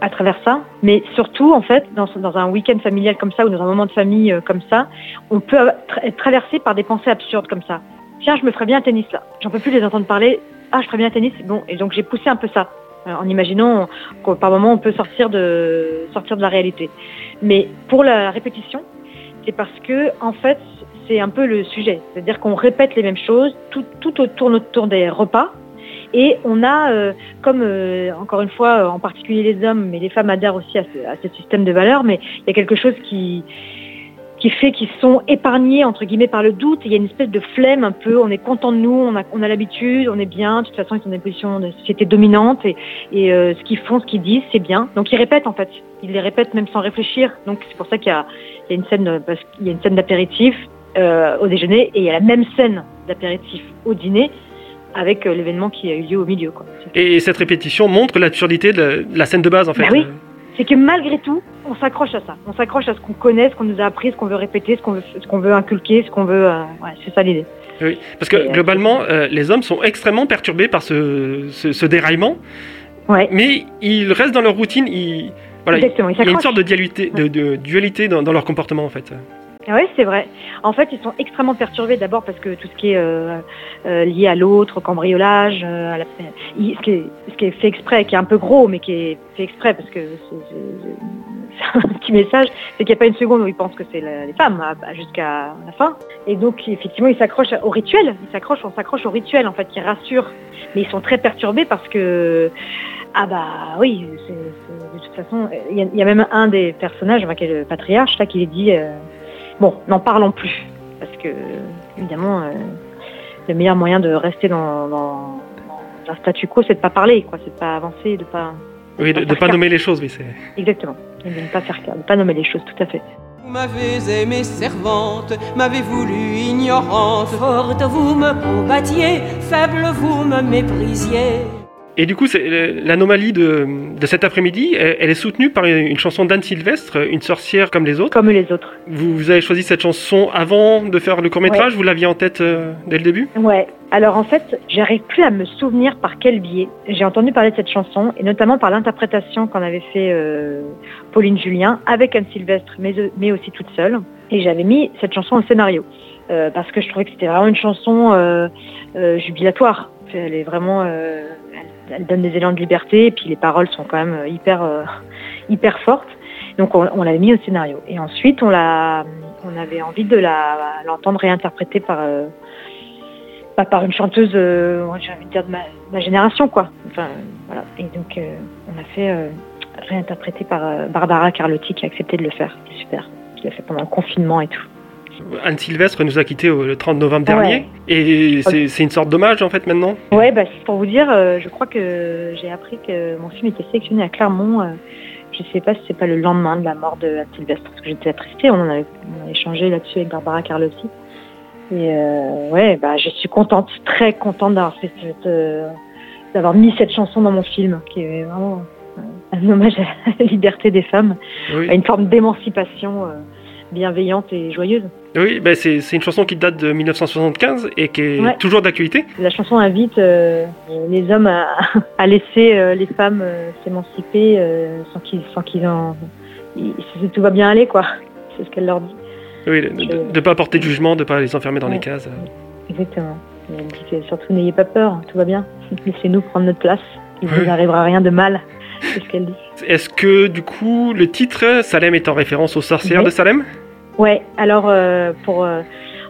à travers ça. Mais surtout, en fait, dans, un week-end familial comme ça ou dans un moment de famille comme ça, on peut être traversé par des pensées absurdes comme ça. Tiens, je me ferais bien un tennis là. J'en peux plus les entendre parler. Ah, je ferais bien un tennis. Bon, et donc j'ai poussé un peu ça. En imaginant que par moment on peut sortir de sortir de la réalité. Mais pour la répétition, c'est parce que en fait c'est un peu le sujet, c'est-à-dire qu'on répète les mêmes choses, tout, tout au- tourne autour des repas, et on a, euh, comme euh, encore une fois, en particulier les hommes, mais les femmes adhèrent aussi à ce, système de valeurs, mais il y a quelque chose qui qui fait qu'ils sont épargnés entre guillemets par le doute. Il y a une espèce de flemme un peu. On est content de nous, on a, l'habitude, on est bien. De toute façon, ils sont dans une position de société dominante et, euh, ce qu'ils font, ce qu'ils disent, c'est bien. Donc ils répètent en fait. Ils les répètent même sans réfléchir. Donc c'est pour ça qu'il une scène, parce qu'il y a une scène d'apéritif euh, au déjeuner et il y a la même scène d'apéritif au dîner avec euh, l'événement qui a eu lieu au milieu. Quoi. Et cette répétition montre l'absurdité de, la- scène de base, en fait. Bah oui. C'est que malgré tout, on s'accroche à ça. On s'accroche à ce qu'on connaît, ce qu'on nous a appris, ce qu'on veut répéter, ce qu'on veut, ce qu'on veut inculquer, ce qu'on veut. euh, ouais, c'est ça l'idée. Oui, parce que globalement, euh, les hommes sont extrêmement perturbés par ce, ce, ce déraillement. Ouais. Mais ils restent dans leur routine. Ils, voilà, Exactement, ils il y a une sorte de dualité, de, de dualité dans, dans leur comportement en fait. Oui, c'est vrai. En fait, ils sont extrêmement perturbés d'abord parce que tout ce qui est euh, euh, lié à l'autre, au cambriolage, euh, ce, qui est, fait exprès, qui est un peu gros, mais qui est fait exprès parce que c'est- *laughs* un petit message, c'est qu'il n'y a pas une seconde où ils pensent que c'est les femmes à- à- jusqu'à la fin. Et donc, effectivement, ils s'accrochent au rituel. Ils s'accrochent, on s'accroche au rituel en fait, qui rassure. Mais ils sont très perturbés parce que ah bah oui, de toute façon, il y, a- même un des personnages, enfin, qui est le patriarche, là, qui les dit bon, n'en parlons plus, parce que évidemment, euh, le meilleur moyen de rester dans, dans, dans un statu quo, c'est de pas parler, quoi, c'est de pas avancer, de pas Oui, de ne pas nommer les choses, oui, c'est. exactement, et de ne pas faire, de pas nommer les choses, tout à fait. Vous m'avez aimé servante, m'avez voulu ignorante. Forte, vous me combattiez, faible, vous me méprisiez. Et du coup, euh, l'anomalie de, de cet après-midi, elle, elle est soutenue par une, une chanson d'Anne Sylvestre, une sorcière comme les autres. Comme les autres. Vous, vous avez choisi cette chanson avant de faire le court-métrage Vous l'aviez en tête euh, dès le début? Ouais. Alors en fait, j'arrive plus à me souvenir par quel biais j'ai entendu parler de cette chanson et notamment par l'interprétation qu'en avait fait euh, Pauline Julien avec Anne Sylvestre, mais, mais aussi toute seule. Et j'avais mis cette chanson au scénario euh, parce que je trouvais que c'était vraiment une chanson euh, euh, jubilatoire. Elle est vraiment, euh, elle, elle donne des élans de liberté et puis les paroles sont quand même euh, hyper, euh, *laughs* hyper fortes. Donc on, on l'avait mis au scénario. Et ensuite on avait envie de l'entendre réinterpréter par euh, une chanteuse, j'ai envie de dire de ma, génération, quoi. Et donc, on a fait réinterpréter par Barbara Carlotti qui a accepté de le faire. C'est super. Qui l'a fait pendant le confinement et tout. Anne Sylvestre nous a quittés le 30 novembre Ouais. dernier. Et c'est c'est une sorte d'hommage en fait maintenant? Ouais, bah, pour vous dire, euh, je crois que j'ai appris que mon film était sélectionné à Clermont. euh, je sais pas si c'est pas le lendemain de la mort de Anne Sylvestre, parce que j'étais attristée. On en avait, on a échangé là-dessus avec Barbara Carlotti. Et euh, ouais, bah, je suis contente, très contente d'avoir fait cette, euh, d'avoir mis cette chanson dans mon film, qui est vraiment un hommage à la *laughs* liberté des femmes, Oui. à une forme d'émancipation bienveillante et joyeuse. Oui, bah, c'est une chanson qui date de 1975 et qui est Ouais. toujours d'actualité. La chanson invite euh, les hommes à, *laughs* à laisser euh, les femmes euh, s'émanciper euh, sans qu'ils sans qu'ils en ils- tout va bien aller quoi. *laughs* C'est ce qu'elle leur dit. Oui, de ne pas porter de jugement, de ne pas les enfermer dans Ouais. les cases. Exactement. Elle dit que surtout n'ayez pas peur, tout va bien. *laughs* Laissez-nous prendre notre place. Il Ouais. vous arrivera rien de mal. C'est ce qu'elle dit. Est-ce que du coup le titre Salem est en référence aux sorcières Oui. de Salem? Ouais, alors euh, pour euh,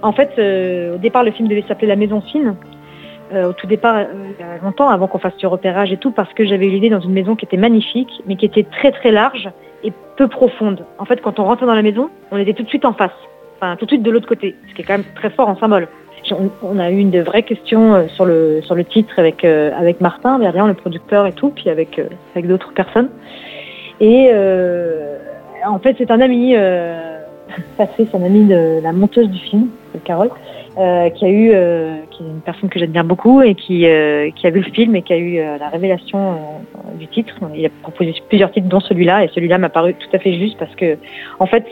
en fait euh, au départ le film devait s'appeler La Maison Fine. Au tout départ, il y a longtemps, avant qu'on fasse du repérage et tout, parce que j'avais eu l'idée dans une maison qui était magnifique, mais qui était très très large et peu profonde. En fait, quand on rentrait dans la maison, on était tout de suite en face, enfin tout de suite de l'autre côté, ce qui est quand même très fort en symbole. On, a eu une de vraies questions euh, sur le sur le titre avec euh, avec Martin Verdian, le producteur et tout, puis avec euh, avec d'autres personnes. Et en fait, c'est un ami *laughs* c'est un ami de la monteuse du film, Carole, qui a eu, qui est une personne que j'admire beaucoup et qui, qui a vu le film et qui a eu la révélation du titre. Il a proposé plusieurs titres, dont celui-là, et celui-là m'a paru tout à fait juste parce que, en fait,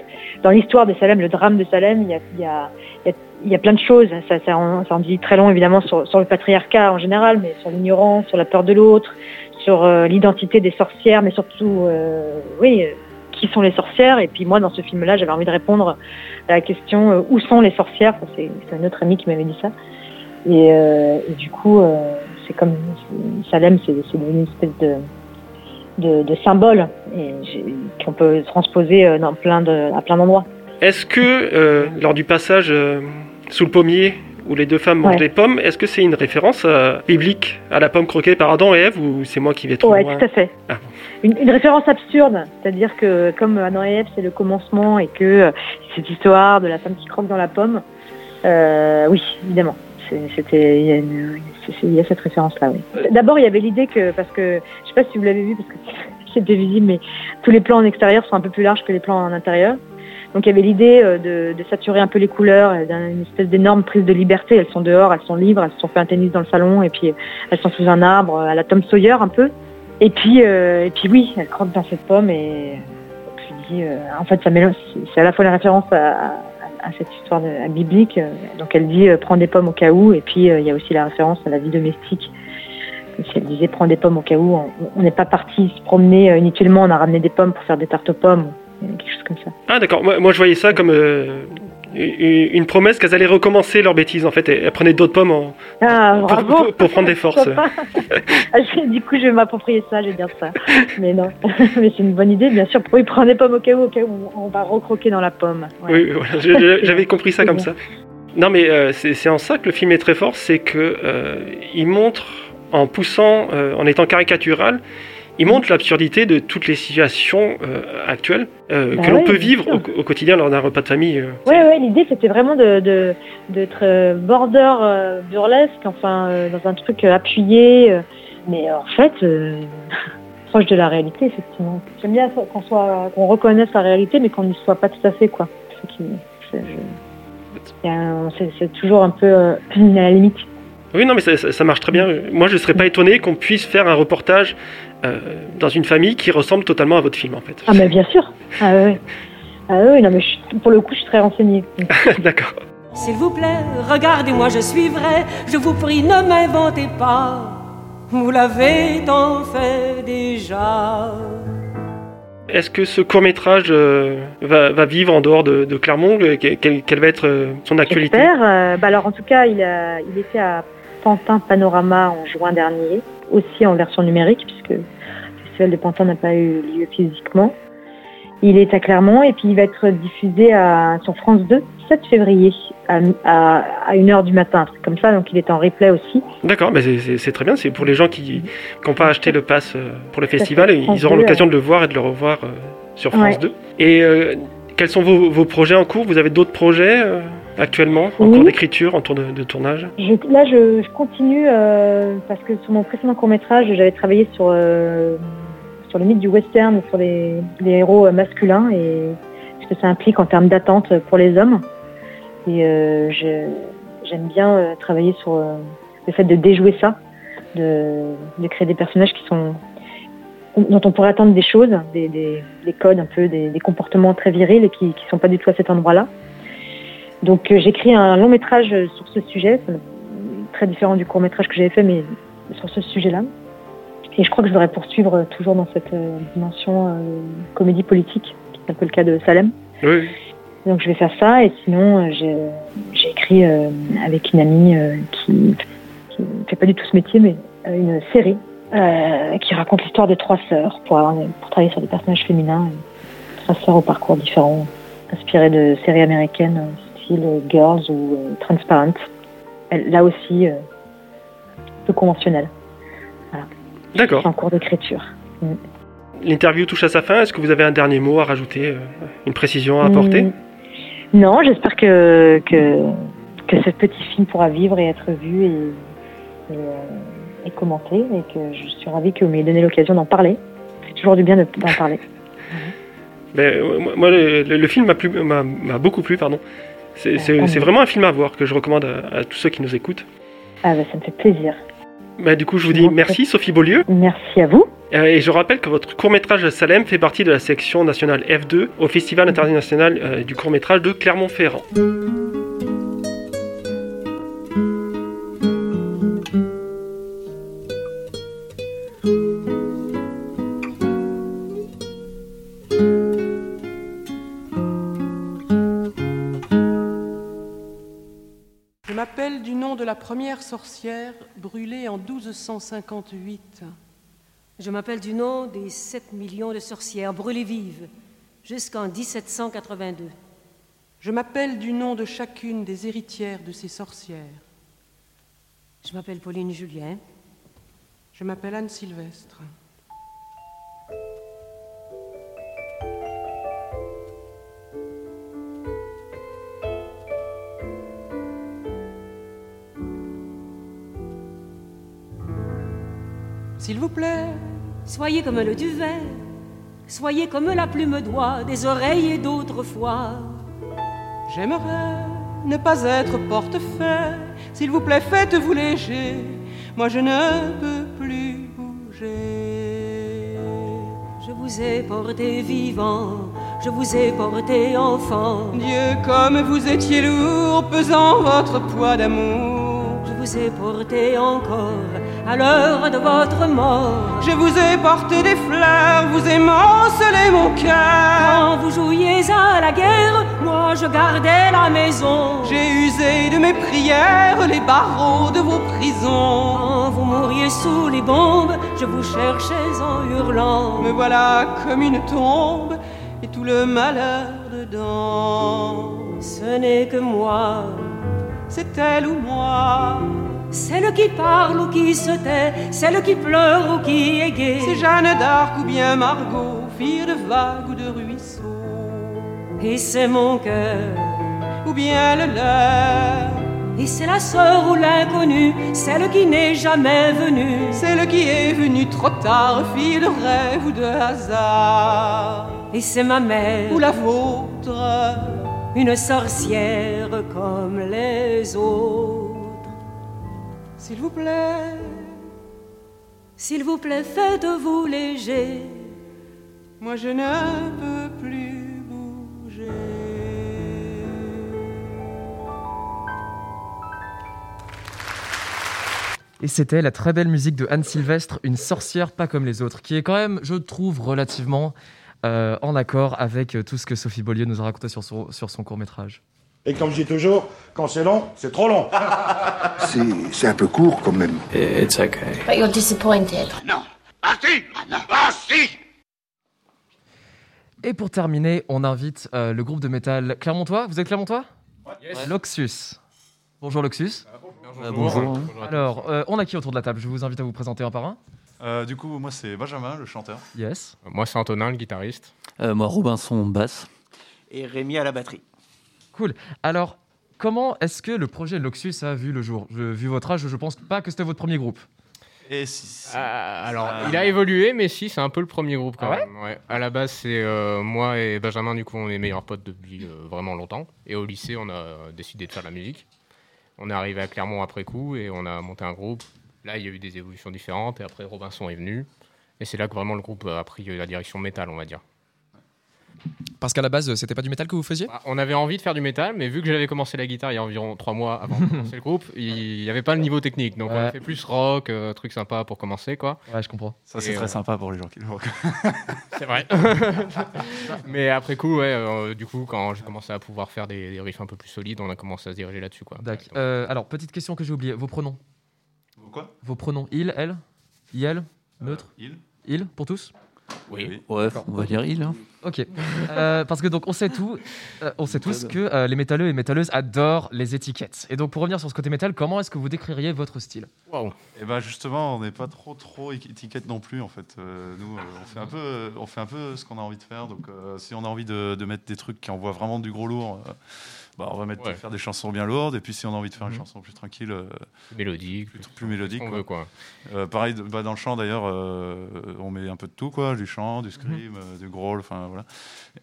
dans l'histoire de Salem, le drame de Salem, il il y a, il y a plein de choses. Ça, en, dit très long, évidemment, sur, le patriarcat en général, mais sur l'ignorance, sur la peur de l'autre, sur euh, l'identité des sorcières, mais surtout, euh, oui, euh, qui sont les sorcières. Et puis moi, dans ce film-là, j'avais envie de répondre à la question où sont les sorcières? C'est c'est un autre ami qui m'avait dit ça. Et, du coup, c'est comme Salem, c'est devenu une espèce de, de, symbole qu'on peut transposer à plein d'endroits. Est-ce que lors du passage sous le pommier où les deux femmes mangent Ouais. des pommes, est-ce que c'est une référence euh, biblique à la pomme croquée par Adam et Ève ou c'est moi qui vais trop Ouais, loin tout à fait. Ah. Une, une référence absurde, c'est-à-dire que comme Adam et Ève, c'est le commencement et que euh, cette histoire de la femme qui croque dans la pomme, euh, oui, évidemment. C'était, il y, a une- c'est- c'est- il y a cette référence-là, oui. D'abord, il y avait l'idée que, parce que, je sais pas si vous l'avez vu, parce que *laughs* c'était visible, mais tous les plans en extérieur sont un peu plus larges que les plans en intérieur. Donc il y avait l'idée euh, de, saturer un peu les couleurs, euh, d'une espèce d'énorme prise de liberté. Elles sont dehors, elles sont libres, elles se sont fait un tennis dans le salon, et puis elles sont sous un arbre, à la Tom Sawyer un peu. Et puis, euh, et puis oui, elles croquent dans cette pomme, et dis, euh, en fait, ça c'est à la fois la référence à, cette histoire biblique. euh, donc elle dit, euh, prends des pommes au cas où, et puis euh, il y a aussi la référence à la vie domestique elle disait prends des pommes au cas où. On- n'est pas parti se promener euh, inutilement, on a ramené des pommes pour faire des tartes aux pommes, quelque chose comme ça. Ah d'accord, moi, moi, je voyais ça comme euh, une promesse qu'elles allaient recommencer leur bêtise en fait. et Elles prenaient d'autres pommes en- Ah, pour, pour- pour prendre des forces. *laughs* Ah, Du coup, je vais m'approprier ça, je vais dire ça. Mais non, *laughs* mais c'est une bonne idée, bien sûr. Oui, prends des pommes au cas où, au cas où on va recroquer dans la pomme. Ouais. Oui, voilà, j'avais compris ça comme ça. Non, mais euh, c'est c'est en ça que le film est très fort, c'est que euh, il montre, en poussant, euh, en étant caricatural, il montre l'absurdité de toutes les situations euh, actuelles euh, Bah que l'on ouais, peut vivre au, au quotidien lors d'un repas de famille. euh. Ouais, l'idée c'était vraiment de de- d'être euh, border burlesque, enfin dans un truc appuyé, mais en fait *laughs* proche de la réalité effectivement. J'aime bien qu'on soit qu'on reconnaisse la réalité, mais qu'on n'y soit pas tout à fait quoi. C'est toujours un peu *clears throat* à la limite. Oui, non, mais ça, ça- ça marche très bien. Moi, je ne serais pas étonné qu'on puisse faire un reportage euh, dans une famille qui ressemble totalement à votre film, en fait. Ah mais bien sûr. Ah ouais. Ah oui, non mais je pour le coup je suis très renseignée. *laughs* D'accord. S'il vous plaît, regardez-moi, je suis vrai. Je vous prie, ne m'inventez pas. Vous l'avez tant fait déjà. Est-ce que ce court-métrage euh, va, va vivre en dehors de, de Clermont? Euh, que- quelle, quelle va être euh, son actualité? J'espère. Euh, bah alors en tout cas, il, a, il était à Pantin Panorama en juin dernier, aussi en version numérique, puisque le festival de Pantin n'a pas eu lieu physiquement. Il est à Clermont et puis il va être diffusé à, sur France 2 7 février à, à, à 1h du matin, un truc comme ça, donc il est en replay aussi. D'accord, mais c'est- très bien. C'est pour les gens qui n'ont pas acheté le pass euh, pour le festival, et ils auront 2, l'occasion ouais. de le voir et de le revoir euh, sur France Ouais. 2. Et euh, quels sont vos, vos projets en cours? Vous avez d'autres projets euh, actuellement en Oui. cours d'écriture, en cours de, de tournage? Je- là, je, je continue euh, parce que sur mon précédent court métrage, j'avais travaillé sur euh, sur le mythe du western, sur les, les héros euh, masculins et ce que ça implique en termes d'attente pour les hommes. Et euh, j'aime bien travailler sur le fait de déjouer ça, de, de créer des personnages qui sont dont on pourrait attendre des choses, des, des, des codes un peu, des, des comportements très virils et qui qui sont pas du tout à cet endroit-là. Donc euh, j'écris un long métrage sur ce sujet, très différent du court métrage que j'avais fait, mais sur ce sujet-là. Et je crois que je voudrais poursuivre toujours dans cette euh, dimension euh, comédie politique, qui est un peu le cas de Salem. Oui. Donc je vais faire ça, et sinon j'ai écrit euh, avec une amie euh, qui ne fait pas du tout ce métier, mais une série qui raconte l'histoire de trois sœurs pour, avoir- pour travailler sur des personnages féminins, trois sœurs au parcours différent, inspirées de séries américaines style euh, Girls ou euh, Transparent. Là aussi, euh, peu conventionnel. D'accord. C'est en cours d'écriture. Mm. L'interview touche à sa fin. Est-ce que vous avez un dernier mot à rajouter, une précision à apporter? Mm. Non, j'espère que, que, que ce petit film pourra vivre et être vu et, et, et commenté et que je suis ravie que vous m'ayez donné l'occasion d'en parler. C'est toujours du bien de- d'en parler. *laughs* Ben, euh, moi- le, le- le film m'a beaucoup plu, pardon. C'est vraiment un film à voir que je recommande à, à tous ceux qui nous écoutent. Ah bah, ça me fait plaisir. Ben, du coup, je vous dis merci, Sophie Beaulieu. Merci à vous. Euh, et je rappelle que votre court-métrage Salem fait partie de la section nationale F2 au Festival international euh, du court-métrage de Clermont-Ferrand. Je m'appelle du nom de la première sorcière brûlée en 1258. Je m'appelle du nom des 7 millions de sorcières brûlées vives jusqu'en 1782. Je m'appelle du nom de chacune des héritières de ces sorcières. Je m'appelle Pauline Julien. Je m'appelle Anne Sylvestre. S'il vous plaît, Soyez comme le duvet, soyez comme la plume d'oie des oreilles d'autrefois. j'aimerais ne pas être portefeuille. S'il vous plaît, faites-vous léger. Moi, je ne peux plus bouger. Je vous ai porté vivant, je vous ai porté enfant. Dieu, comme vous étiez lourd, pesant votre poids d'amour. Je vous ai porté encore à l'heure de votre mort. Je vous ai porté des fleurs, vous émancelez mon cœur. Quand vous jouiez à la guerre, moi je gardais la maison. J'ai usé de mes prières les barreaux de vos prisons. Quand vous mouriez sous les bombes, je vous cherchais en hurlant. Me voilà comme une tombe et tout le malheur dedans. Ce n'est que moi, c'est elle ou moi. Celle qui parle ou qui se tait, celle qui pleure ou qui est gaie. C'est Jeanne d'Arc ou bien Margot, fille de vagues ou de ruisseaux. Et c'est mon cœur, ou bien le leur. Et c'est la sœur ou l'inconnue, celle qui n'est jamais venue. Celle qui est venue trop tard, fille de rêve ou de hasard. Et c'est ma mère, ou la vôtre, une sorcière comme les autres. S'il vous plaît, s'il vous plaît, faites-vous léger. Moi je ne peux plus bouger. Et c'était la très belle musique de Anne Sylvestre, Une sorcière pas comme les autres, qui est quand même, je trouve, relativement euh, en accord avec tout ce que Sophie Beaulieu nous a raconté sur son court métrage. Et comme je dis toujours, quand c'est long, c'est trop long. *laughs* c'est un peu court quand même. It's okay. But you're disappointed. Non. Ah si Ah si Et pour terminer, on invite euh, le groupe de métal Clermontois. Vous êtes Clermontois? Yes. Loxus. Bonjour Loxus. Euh, bonjour. Alors, euh, on a qui autour de la table? Je vous invite à vous présenter un par un. Euh, du coup, moi c'est Benjamin, le chanteur. Yes. Moi c'est Antonin, le guitariste. moi Robinson, basse. Et Rémi à la batterie. Cool. Alors, comment est-ce que le projet Loxus a vu le jour? Je, Vu votre âge, je pense pas que c'était votre premier groupe. Et si, Euh, alors, il a évolué, mais si, c'est un peu le premier groupe quand Ah ouais? même. Ouais. À la base, c'est euh, moi et Benjamin, du coup, on est meilleurs potes depuis euh, vraiment longtemps. Et au lycée, on a décidé de faire de la musique. On est arrivé à Clermont après coup et on a monté un groupe. Là, il y a eu des évolutions différentes et après, Robinson est venu. Et c'est là que vraiment le groupe a pris la direction métal, on va dire. Parce qu'à la base, c'était pas du métal que vous faisiez Bah, On avait envie de faire du métal, mais vu que j'avais commencé la guitare il y a environ trois mois avant de *laughs* commencer le groupe, il n'y avait pas le niveau technique. Donc on a fait plus rock, euh, truc sympa pour commencer, quoi. Ouais, je comprends. Ça, c'est très euh, sympa pour les gens qui le. *laughs* C'est vrai. *laughs* mais après coup, ouais, euh, du coup, quand j'ai commencé à pouvoir faire des, des riffs un peu plus solides, on a commencé à se diriger là-dessus, quoi. D'accord. Euh, alors, petite question que j'ai oubliée. Vos pronoms Quoi? Vos pronoms. Il, elle Il, Neutre il. Il, pour tous Oui. Ouais, on va dire il. Hein. Ok. Euh, parce que donc on sait tout, euh, on sait tous que euh, les métalleux et métalleuses adorent les étiquettes. Et donc pour revenir sur ce côté métal, comment est-ce que vous décririez votre style? Et ben justement, on n'est pas trop trop étiquette non plus en fait. Euh, nous, euh, on fait un peu, on fait un peu ce qu'on a envie de faire. Donc euh, si on a envie de, de mettre des trucs qui envoient vraiment du gros lourd, euh, bah, on va mettre, Ouais. faire des chansons bien lourdes. Et puis si on a envie de faire une Mhm. chanson plus tranquille, euh, Plus mélodique, plus, plus- plus mélodique, quoi. veut, quoi. Euh, pareil, bah, dans le chant d'ailleurs, euh, on met un peu de tout quoi, du chant, du scream, euh, du growl, enfin voilà.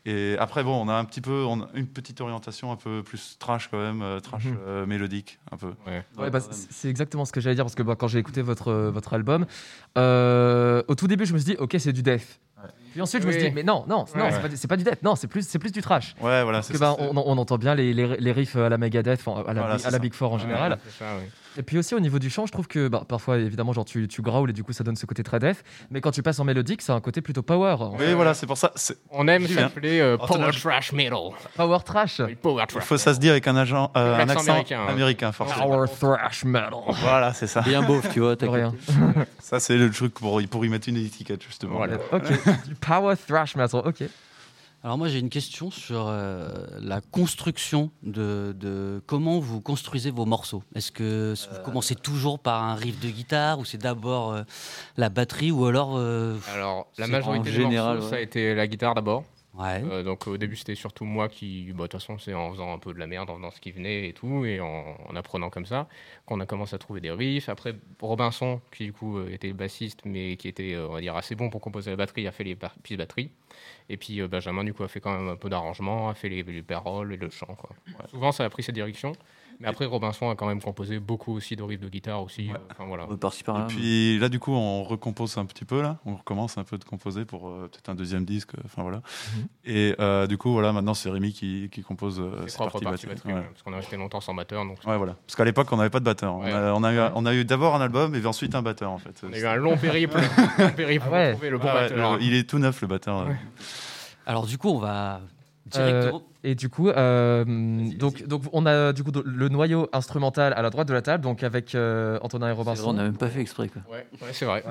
Et après bon, on a un petit peu, on a une petite orientation un peu plus trash quand même, euh, trash Mhm. euh, mélodique un peu. Ouais, bah, c'est exactement ce que j'allais dire parce que bah, quand j'ai écouté votre, votre album, euh, au tout début, je me suis dit, ok, c'est du death. Puis ensuite, je me suis dit, mais non, non, non, c'est pas, du- c'est pas du death, non, c'est plus, c'est plus du trash. Ouais, voilà, Parce c'est que, ça, bah, on, on entend bien les, les, les riffs à la Megadeth, enfin, à la, Voilà, à c'est la ça. Big Four en général. c'est ça. Et puis aussi au niveau du chant, je trouve que bah, parfois, évidemment, genre tu, tu growls et du coup, ça donne ce côté très death. Mais quand tu passes en mélodique, c'est un côté plutôt power. en Oui, fait. voilà, c'est pour ça. c'est- On aime s'appeler euh, Power Trash Metal. Power trash. Power Il faut ça se dire avec un, agent, euh, un accent américain, américain, hein. forcément. Power thrash metal. Voilà, c'est ça. Bien beauf, tu vois. t'as Rien. Ça, c'est le truc pour, pour y mettre une étiquette, justement. Voilà. Ok. du *laughs* power thrash metal. Ok. Alors moi j'ai une question sur euh, la construction de, de comment vous construisez vos morceaux. Est-ce que vous commencez toujours par un riff de guitare ou c'est d'abord euh, la batterie ou alors euh, Alors, la majorité général, morceaux, ouais. ça a été la guitare d'abord. Ouais. Euh, donc au début, c'était surtout moi qui, bah, de toute façon, c'est en faisant un peu de la merde, en faisant ce qui venait et tout, et en, en apprenant comme ça, qu'on a commencé à trouver des riffs. Après, Robinson, qui du coup euh, était bassiste, mais qui était, euh, on va dire, assez bon pour composer la batterie, a fait les pistes batterie. Et puis euh, Benjamin, du coup, a fait quand même un peu d'arrangement, a fait les, les paroles et le chant. Quoi. Ouais. Souvent, ça a pris cette direction. Mais après, Robinson a quand même composé beaucoup aussi de riffs de guitare aussi. euh, Enfin voilà. Et puis là, du coup, on recompose un petit peu là. On recommence un peu de composer pour euh, peut-être un deuxième disque. Enfin voilà. Mhm. Et euh, du coup, voilà, maintenant c'est Rémi qui, qui compose euh, Ses ses propres parties Ouais. ouais, parce qu'on a resté longtemps sans batteur. Donc Ouais, voilà. Parce qu'à l'époque, on n'avait pas de batteur. On Ouais. a, on a on a eu d'abord un album et ensuite un batteur en fait. On a eu un long périple, un *laughs* long périple pour trouver le bon Ah ouais, batteur. il est tout neuf le batteur. Ouais. Alors du coup, on va Euh, directement. et du coup, euh, donc, donc on a du coup le noyau instrumental à la droite de la table, donc avec euh, Antonin et Robinson. On n'a même pas fait exprès quoi. Ouais, ouais, c'est vrai.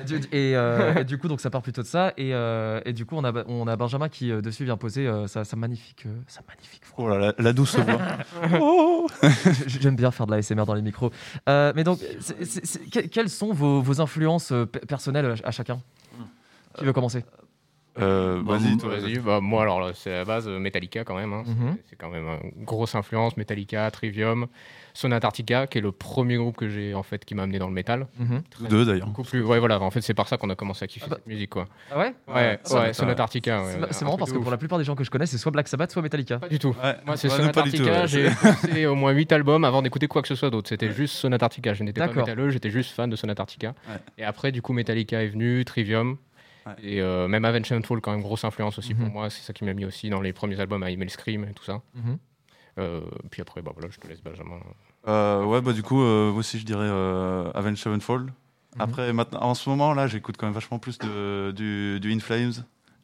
et, du, et, euh, et du coup, donc ça part plutôt de ça. Et, euh, et du coup, on a, on a Benjamin qui dessus vient poser euh, sa, sa magnifique, euh, sa magnifique Oh là là, la douce voix. *laughs* Oh *laughs* J'aime bien faire de la SMR dans les micros. Euh, mais donc, que- quelles sont vos, vos influences pe- personnelles à, à chacun? Qui veut commencer? Euh, vas-y, toi. Vas-y, bah, moi alors là, c'est à la base euh, Metallica quand même. hein. Mhm. C'est- C'est quand même une grosse influence. Metallica, Trivium, Sonata Arctica, qui est le premier groupe que j'ai en fait qui m'a amené dans le métal. Mhm. Tous deux, d'ailleurs. Beaucoup plus. Ouais, voilà. En fait, c'est par ça qu'on a commencé à kiffer cette musique, quoi. Ah ouais? Ouais, Ah, ouais. ça- Sonata Arctica. ouais, C'est ouais, marrant parce que ouf. pour la plupart des gens que je connais, c'est soit Black Sabbath, soit Metallica. Pas du tout. Moi, c'est Ouais, Sonata pas du tout, Arctica. ouais, J'ai écouté au moins 8 albums avant d'écouter quoi que ce soit d'autre. C'était juste Sonata Arctica. Je n'étais pas métalleux, j'étais juste fan de Sonata Arctica. Et après, du coup, Metallica est venu, Trivium. Et euh, même Avenged Sevenfold, quand même, grosse influence aussi pour Mhm. moi. C'est ça qui m'a mis aussi dans les premiers albums à Email Scream et tout ça. Mhm. Euh, puis après, bah, voilà, je te laisse Benjamin. Euh, ouais, bah du coup, euh, moi aussi je dirais euh, Avenged Sevenfold. Mhm. Après, maintenant, en ce moment là, j'écoute quand même vachement plus de, du, du In Flames.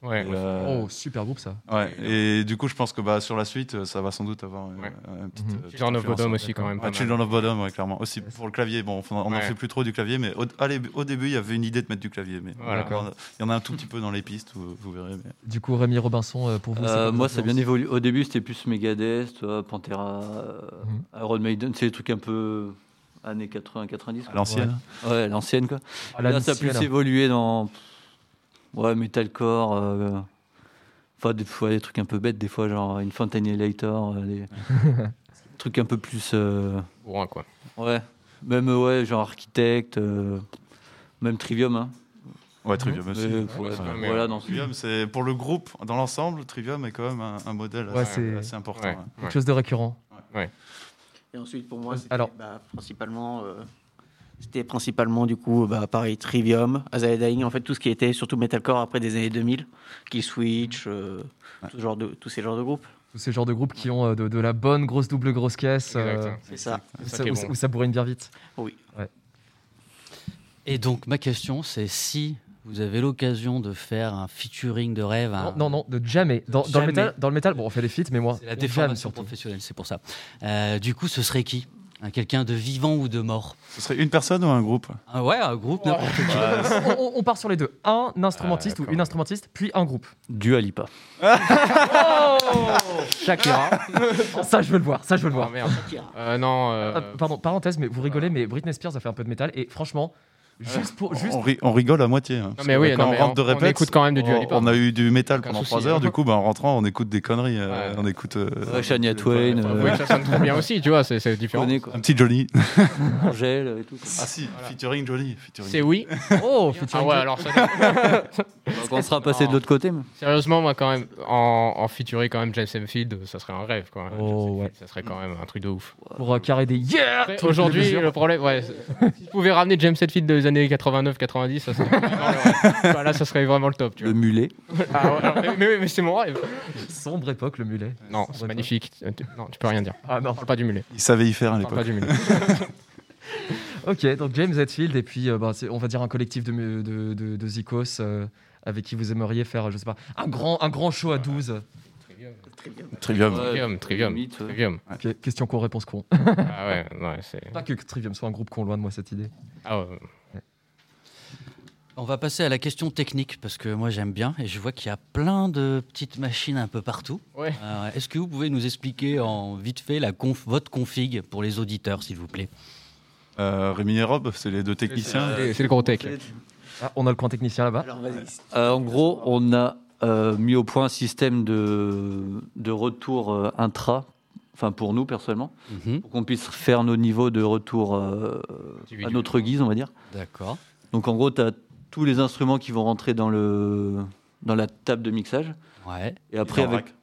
Ouais. Euh, Oh, super groupe ça. Ouais, et du coup, je pense que bah, sur la suite, euh, ça va sans doute avoir une, Ouais. petite. Mhm. euh, petite Children of. Bodom aussi, quand même, pas mal. Children of Bodom, ouais, clairement. Aussi pour le clavier. Bon, on n'en Ouais. fait plus trop du clavier, mais au, allez, au début, il y avait une idée de mettre du clavier. Mais Voilà. voilà, il y en a un tout petit peu dans les pistes, vous, vous verrez. mais- Du coup, Rémi Robinson, euh, pour vous, c'est Euh, moi, ça a bien évolué. Au début, c'était plus Megadeth, Pantera, euh, Mhm. Iron Maiden, c'est des trucs un peu années 80-90. quoi. À l'ancienne. Ouais, l'ancienne quoi. Là, ça a plus évolué dans ouais, metalcore. euh, Enfin, des fois, des trucs un peu bêtes, des fois, genre une Fontainellator, euh, des *laughs* trucs un peu plus. euh, Bourrin, quoi. Ouais, même, euh, ouais, genre architecte, euh, même Trivium. Hein. Ouais, Trivium aussi. ouais, Ouais, voilà, dans Trivium, c'est pour le groupe, dans l'ensemble, Trivium est quand même un, un modèle Ouais, assez, c'est assez important. Ouais. ouais. quelque chose de récurrent. Ouais. Et ensuite, pour moi, c'était Alors- bah, principalement, euh, c'était principalement du coup, bah, pareil, Trivium, Azalea Dying, en fait, tout ce qui était surtout metalcore après des années 2000, qui switch, euh, tout genre de, tous ces genres de groupes. Tous ces genres de groupes qui ont euh, de, de la bonne grosse double grosse caisse. Euh, C'est ça. où ça où bon. ça- où ça bourrine bien vite. Oui. Ouais. Et donc ma question, c'est si vous avez l'occasion de faire un featuring de rêve. un- Non, non, de jamais. Dans, dans le métal, dans le métal, bon, on fait des feats, mais moi, C'est la on jam déformation professionnelle, c'est pour ça. Euh, du coup, ce serait qui? Quelqu'un de vivant ou de mort Ce serait une personne ou un groupe? Ah Ouais, un groupe, n'importe qui. *laughs* on, on- on part sur les deux. Un instrumentiste ou une instrumentiste, puis un groupe. Dua Lipa. Shakira. ça, je veux le voir. Ça, je veux le voir. Oh, merde. Euh, non. euh, Ah, pardon, parenthèse, mais vous rigolez, mais Britney Spears a fait un peu de métal et franchement, juste pour. Juste... On, ri- on rigole à moitié. hein, mais oui, quand non, on mais rentre de on- on répète, écoute quand même de Dua on- Lipa. On a eu du métal pendant souci, 3 heures. Du coup, bah, en rentrant, on écoute des conneries. euh, On écoute. euh, Ouais, Shania Twain, faut euh, que ça sonne trop bien aussi, tu vois, c'est différent. Connais. Un petit Johnny. *laughs* Angèle et tout. quoi. ah si, featuring Johnny. featuring. C'est oui. *laughs* Oh, Ah ouais, alors ça. *laughs* Donc, on sera passé de l'autre côté. mais- Sérieusement, moi, quand même, en, en featurer quand même James Hetfield, ça serait un rêve, quoi. Oh, ouais. Ça serait quand même un truc de ouf. Pour euh, carrer des yeah Aujourd'hui, le problème, ouais, si vous pouvez ramener James Hetfield des années 89-90, ça serait *laughs* là, ça serait vraiment le top, tu Le mulet. *laughs* Ah ouais, alors, mais, mais- mais c'est mon rêve. Sombre époque, le mulet. Non, c'est magnifique. Tu- Non, tu peux rien dire. Ah non. Parle pas du mulet. Il savait y faire à Parle pas l'époque. du mulet. *laughs* Ok, donc James Hetfield et puis euh, bah, on va dire un collectif de, de, de, de Zikos euh, avec qui vous aimeriez faire, je sais pas, un grand, un grand show à 12. Trivium. Trivium, Trivium, limite. Trivium. Question con, réponse con. Ah ouais, *laughs* c'est. pas que Trivium soit un groupe con, loin de moi cette idée. Ah ouais. On va passer à la question technique parce que moi j'aime bien et je vois qu'il y a plein de petites machines un peu partout. Ouais. Euh, Est-ce que vous pouvez nous expliquer en vite fait la conf- votre config pour les auditeurs, s'il vous plaît? Euh, Rémi et Rob, c'est les deux techniciens. C'est c'est le gros tech. Ah, on a le coin technicien là-bas. Alors, vas-y. Euh, en gros, on a euh, mis au point un système de, de retour euh, intra, enfin pour nous personnellement, Mhm. pour qu'on puisse faire nos niveaux de retour euh, à notre guise, on va dire. D'accord. Donc en gros, tu as tous les instruments qui vont rentrer dans, le, dans la table de mixage. Ouais. Et après, Dans le avec. rack.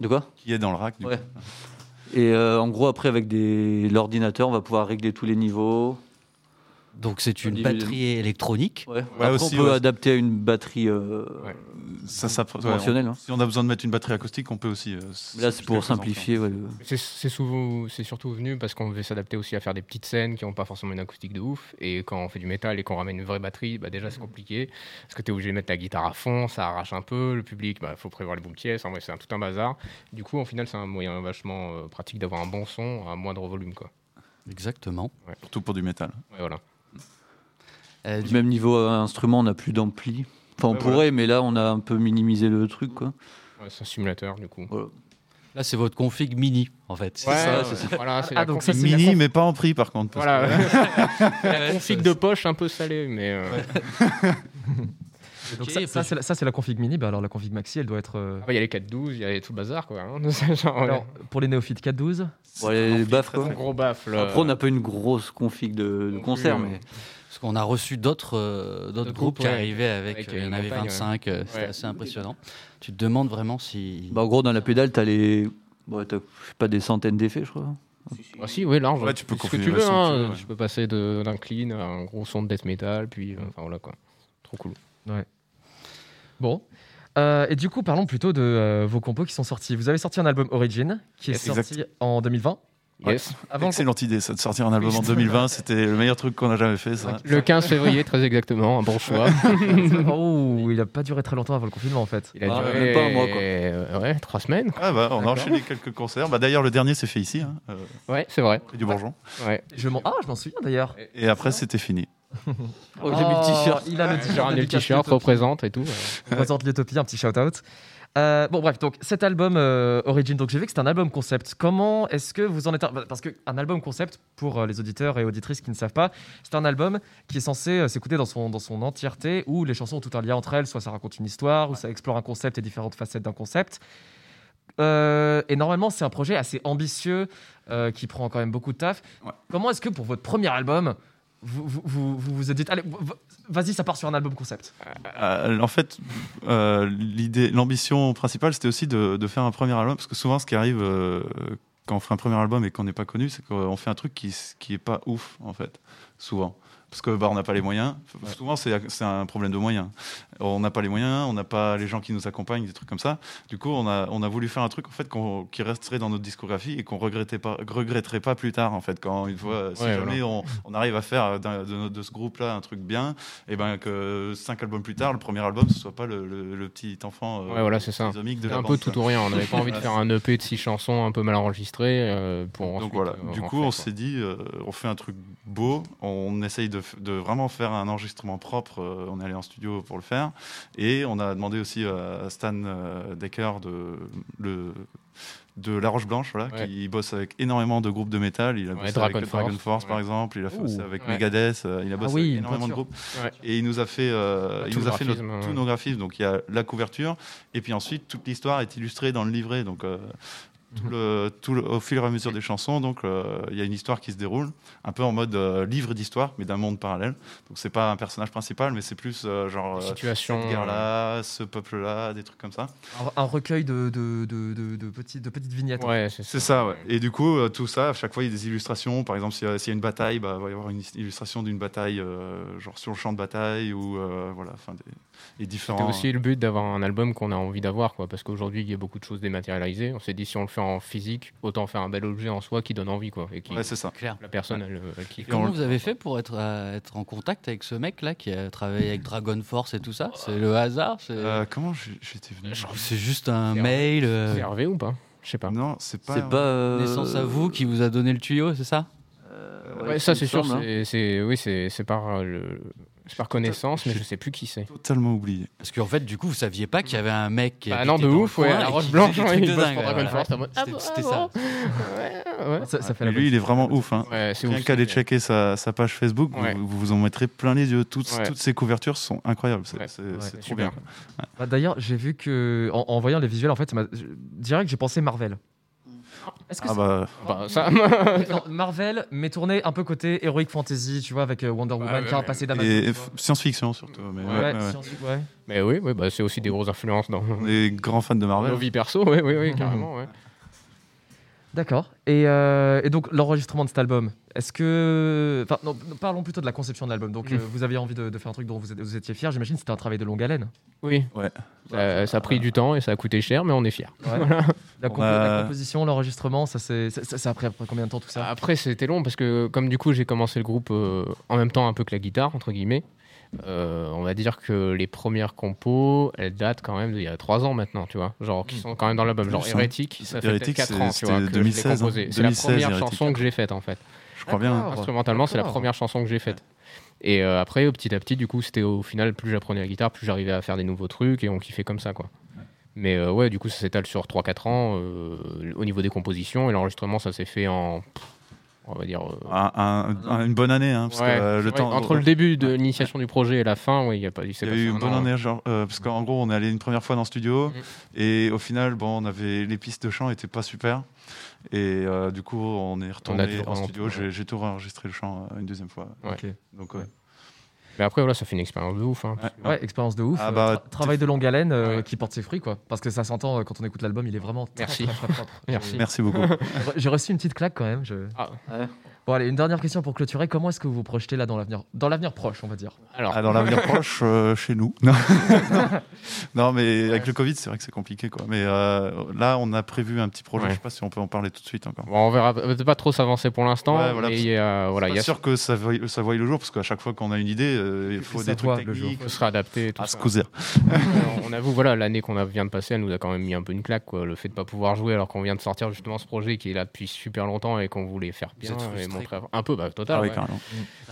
De quoi? Qui est dans le rack du Ouais. coup. Et euh, en gros, après, avec des... l'ordinateur, on va pouvoir régler tous les niveaux. Donc c'est une batterie électronique. Ouais. Ouais, Après, aussi, on peut ouais. adapter à une batterie euh, Ça, ça, ouais, conventionnelle. on- hein. Si on a besoin de mettre une batterie acoustique, on peut aussi. euh, là, c'est pour simplifier. ouais, le- C'est souvent, c'est surtout venu parce qu'on devait s'adapter aussi à faire des petites scènes qui n'ont pas forcément une acoustique de ouf. Et quand on fait du métal et qu'on ramène une vraie batterie, bah déjà c'est compliqué parce que tu es obligé de mettre ta guitare à fond, ça arrache un peu. Le public, il faut prévoir les bonnes pièces. En vrai, c'est un- tout un bazar. Du coup, au final, c'est un moyen vachement euh, pratique d'avoir un bon son à moindre volume, quoi. Exactement. Surtout pour du métal. Ouais, voilà. Euh, Du même niveau euh, instrument, on n'a plus d'ampli. Enfin, on Ouais, pourrait, voilà. mais là, on a un peu minimisé le truc. Quoi. Ouais, c'est un simulateur, du coup. Là, c'est votre config mini, en fait. Ouais, ça, ouais, c'est ça. voilà, c'est Ah, la donc config- c'est Mini, conf- mais pas en prix par contre. parce Voilà. que- *laughs* la config de poche un peu salée, mais. euh, *laughs* Donc ça, ça, c'est la, ça, c'est la config mini. Bah alors la config maxi, elle doit être. euh, Ah bah, Il y a les 4.12, il y a tout le bazar, quoi. hein. *laughs* C'est genre, ouais. Alors, pour les néophytes 4.12 Bon, les baffes, quoi. Un gros baffle. Après, on n'a pas une grosse config de, de concert, euh, mais. Parce qu'on a reçu d'autres euh, d'autres groupes groupes, qui ouais, arrivaient avec, avec il y en avait montagne, 25, ouais. c'était Ouais. assez impressionnant. Tu te demandes vraiment si. Bah, en gros, dans la pédale, tu as les. Bon, t'as pas des centaines d'effets, je crois. Ah si, oui, large. Ouais, tu peux ce que tu veux. Hein. Tu peux passer de- d'un clean à un gros son de death metal, puis euh, enfin voilà quoi. Trop cool. Ouais. Bon. Euh, et du coup, parlons plutôt de euh, vos compos qui sont sortis. Vous avez sorti un album Origin qui est sorti exact. en 2020. Yes. Avant le- Excellente idée, ça, de sortir un album en 2020, c'était le meilleur truc qu'on a jamais fait. Ça. Le 15 février, très exactement, un bon choix. *laughs* oh, il a pas duré très longtemps avant le confinement en fait. Il a Ah, duré pas un mois, quoi. euh, ouais, trois semaines. Ah bah, on a enchaîné quelques concerts. Bah, D'ailleurs, le dernier s'est fait ici, hein, euh, Ouais, c'est vrai. près du Bourgeon. Ouais. Je m'en... Ah, je m'en souviens d'ailleurs. Et après, c'était fini. *laughs* Oh, j'ai mis le t-shirt. Il a le t-shirt. représente et tout. On *laughs* présente l'Utopie, un petit shout-out. Euh, bon bref, donc cet album euh, Origin, donc j'ai vu que c'est un album concept. Comment est-ce que vous en êtes Parce qu'un album concept, pour euh, les auditeurs et auditrices qui ne savent pas, c'est un album qui est censé s'écouter dans son, dans son entièreté, où les chansons ont tout un lien entre elles, soit ça raconte une histoire, ou ça explore un concept et différentes facettes d'un concept. Euh, et normalement, c'est un projet assez ambitieux euh, qui prend quand même beaucoup de taf. Comment est-ce que pour votre premier album, vous vous, vous, êtes dit, allez, vas-y, ça part sur un album concept Euh, en fait, euh, l'idée, l'ambition principale, c'était aussi de, de faire un premier album, parce que souvent, ce qui arrive euh, quand on fait un premier album et qu'on n'est pas connu, c'est qu'on fait un truc qui, qui est pas ouf, en fait, souvent. Parce que bah, on n'a pas les moyens. Souvent, c'est un problème de moyens. On n'a pas les moyens, on n'a pas les gens qui nous accompagnent, des trucs comme ça. Du coup, on a, on a voulu faire un truc en fait qui resterait dans notre discographie et qu'on regrettait pas, regretterait pas plus tard. En fait, quand une fois, si Ouais, jamais voilà. on, on arrive à faire de, ce groupe-là un truc bien, et ben que cinq albums plus tard, le premier album, ce soit pas le, le- le petit enfant euh, Ouais, voilà, c'est ça. de la un bande, peu tout ou rien. On n'avait pas *laughs* envie de faire un EP de six chansons un peu mal enregistrées euh, pour donc ensuite, voilà, euh, du coup, on s'est dit, euh, on fait un truc beau, on essaye de, de vraiment faire un enregistrement propre. euh, on est allé en studio pour le faire, et on a demandé aussi à Stan euh, Decker de le de La Roche Blanche, voilà, Ouais. qui bosse avec énormément de groupes de métal. Il a Ouais, bossé Dragon avec Dragon Force, Force, par exemple. Il a Ouh, avec. Megadeth. euh, il a Ah bossé oui, avec énormément de groupes. Et il nous a fait, euh, il Tout nous a fait notre- tous nos graphismes. Donc il y a la couverture, et puis ensuite toute l'histoire est illustrée dans le livret. Donc euh. Tout le, tout le- au fur et à mesure des chansons, donc euh, il y a une histoire qui se déroule, un peu en mode euh, livre d'histoire, mais d'un monde parallèle. Donc c'est pas un personnage principal, mais c'est plus euh, genre Situation, cette guerre-là, ce peuple-là, des trucs comme ça. un, un recueil de, de, de, de, de petits, de petites vignettes. Ouais, c'est C'est ça, ouais. Et du coup, euh, tout ça, à chaque fois, il y a des illustrations. Par exemple, s'il y, y a une bataille, bah, il va y avoir une illustration d'une bataille, euh, genre sur le champ de bataille, ou euh, voilà, enfin, des, et C'était aussi le but d'avoir un album qu'on a envie d'avoir, quoi, parce qu'aujourd'hui il y a beaucoup de choses dématérialisées. On s'est dit si on le fait en physique, autant faire un bel objet en soi qui donne envie, quoi, et qui Ouais, c'est ça. Clair. la personne elle, elle kiffe. Comment vous avez fait pour être, euh, être en contact avec ce mec-là qui a travaillé avec Dragon Force et tout ça? C'est le hasard c'est- Euh, comment j'étais venu? C'est juste un C'est mail euh, C'est Hervé ou pas? Je sais pas. Non, c'est pas. C'est pas. euh, Naissance à vous qui vous a donné le tuyau, c'est ça? Ouais, ça c'est sûr, semble, hein. c'est, c'est- oui, c'est, c'est par, euh, le, c'est par connaissance, mais je sais plus qui c'est. Totalement oublié. Parce qu'en fait, du coup, vous saviez pas qu'il y avait un mec qui Bah habitait non, de ouf, ouais, la Roche Blanche, il de bosse dingue, pour ah C'était ah ça. Ouais, ouais. Ça, ça fait la lui, il est vraiment ouf. Hein. Ouais, c'est Rien ouf, qu'à aller checker sa, sa page Facebook, Ouais. vous, vous vous en mettrez plein les yeux. Toutes, Ouais. toutes ces couvertures sont incroyables. C'est Ouais. c'est- Ouais, c'est trop super. bien. Bah, D'ailleurs, j'ai vu que en, en voyant les visuels, en fait, que j'ai pensé Marvel. Est-ce que Ah c'est- bah, Bah, ça... *laughs* Non, Marvel, mais tourné un peu côté heroic fantasy, tu vois, avec euh, Wonder Woman ouais, qui a ouais. passé d'Amazon. et science-fiction surtout. Mais Ouais, ouais, ouais, ouais. science-. Mais oui, oui bah, c'est aussi des grosses influences dans On est grands fans de Marvel. nos vies perso, oui, oui, oui, carrément. Ouais. D'accord. Et, euh, et donc l'enregistrement de cet album, est-ce que... Enfin, non, parlons plutôt de la conception de l'album. Donc Mm. euh, vous aviez envie de, de faire un truc dont vous, êtes- vous étiez fier. J'imagine que c'était un travail de longue haleine. Oui. Ouais. Ça, ça a pris du temps et ça a coûté cher, mais on est fiers. Ouais. Voilà. *laughs* La, compo- la composition, l'enregistrement, ça c'est ça, ça- ça a pris après combien de temps tout ça? Après, c'était long parce que, comme du coup, j'ai commencé le groupe euh, en même temps un peu que la guitare, entre guillemets. Euh, on va dire que les premières compos, elles datent quand même d'il y a 3 ans maintenant, tu vois. Genre, qui sont quand même dans l'album. Genre, hein. Hérétique, ça fait Hérétique, peut-être 4 ans, c'est- tu vois, c'était que 2016, je l'ai composé. hein. C'est la 2016, première Hérétique. chanson que j'ai faite, en fait. Je crois bien. Instrumentalement, c'est la première chanson que j'ai faite. Et euh, après, petit à petit, du coup, c'était au final, plus j'apprenais la guitare, plus j'arrivais à faire des nouveaux trucs et on kiffait comme ça, quoi. Mais euh, ouais, du coup, ça s'étale sur 3-4 ans euh, au niveau des compositions et l'enregistrement, ça s'est fait en. On va dire. euh, Un- un- un- une bonne année, hein, parce ouais, que euh, le ouais, temps entre le début de l'initiation du projet et la fin, oui, il y a pas. Il s'est y a eu un une bonne an, année, genre, euh, parce qu'en gros, on est allé une première fois dans le studio, Mm. et au final, bon, on avait les pistes de chant étaient pas super, et euh, du coup, on est retourné en studio. J'ai tout enregistré le chant une deuxième fois. Ouais. Donc ouais. Mais après, voilà, ça fait une expérience de ouf. hein, que- Ouais, expérience de ouf. Ah bah, tra- travail de longue haleine euh, qui porte ses fruits, quoi. Parce que ça s'entend euh, quand on écoute l'album, il est vraiment très, Merci. très, très propre. *laughs* Merci. Merci beaucoup. J'ai reçu une petite claque quand même. Je... Ah. Bon, allez, une dernière question pour clôturer. Comment est-ce que vous vous projetez là dans l'avenir? Dans l'avenir proche, on va dire. Alors, Ah, dans l'avenir *laughs* proche, euh, chez nous. Non. *laughs* non, mais avec le Covid, c'est vrai que c'est compliqué, quoi. Mais euh, là, on a prévu un petit projet. Ouais. Je sais pas si on peut en parler tout de suite encore. Bon, on verra. Peut-être pas trop s'avancer pour l'instant. Ouais, voilà, il y a, voilà, Pas il y a sûr que ça voie, ça voie le jour, parce qu'à chaque fois qu'on a une idée, euh, il faut des trucs voit le jour. techniques. faut se réadapter. et Tout À ça. se causer. *laughs* on avoue, voilà, l'année qu'on a- vient de passer, elle nous a quand même mis un peu une claque. Quoi. Le fait de pas pouvoir jouer alors qu'on vient de sortir justement ce projet qui est là depuis super longtemps et qu'on voulait faire bien un peu, bah, total. Ah oui, ouais. carrément.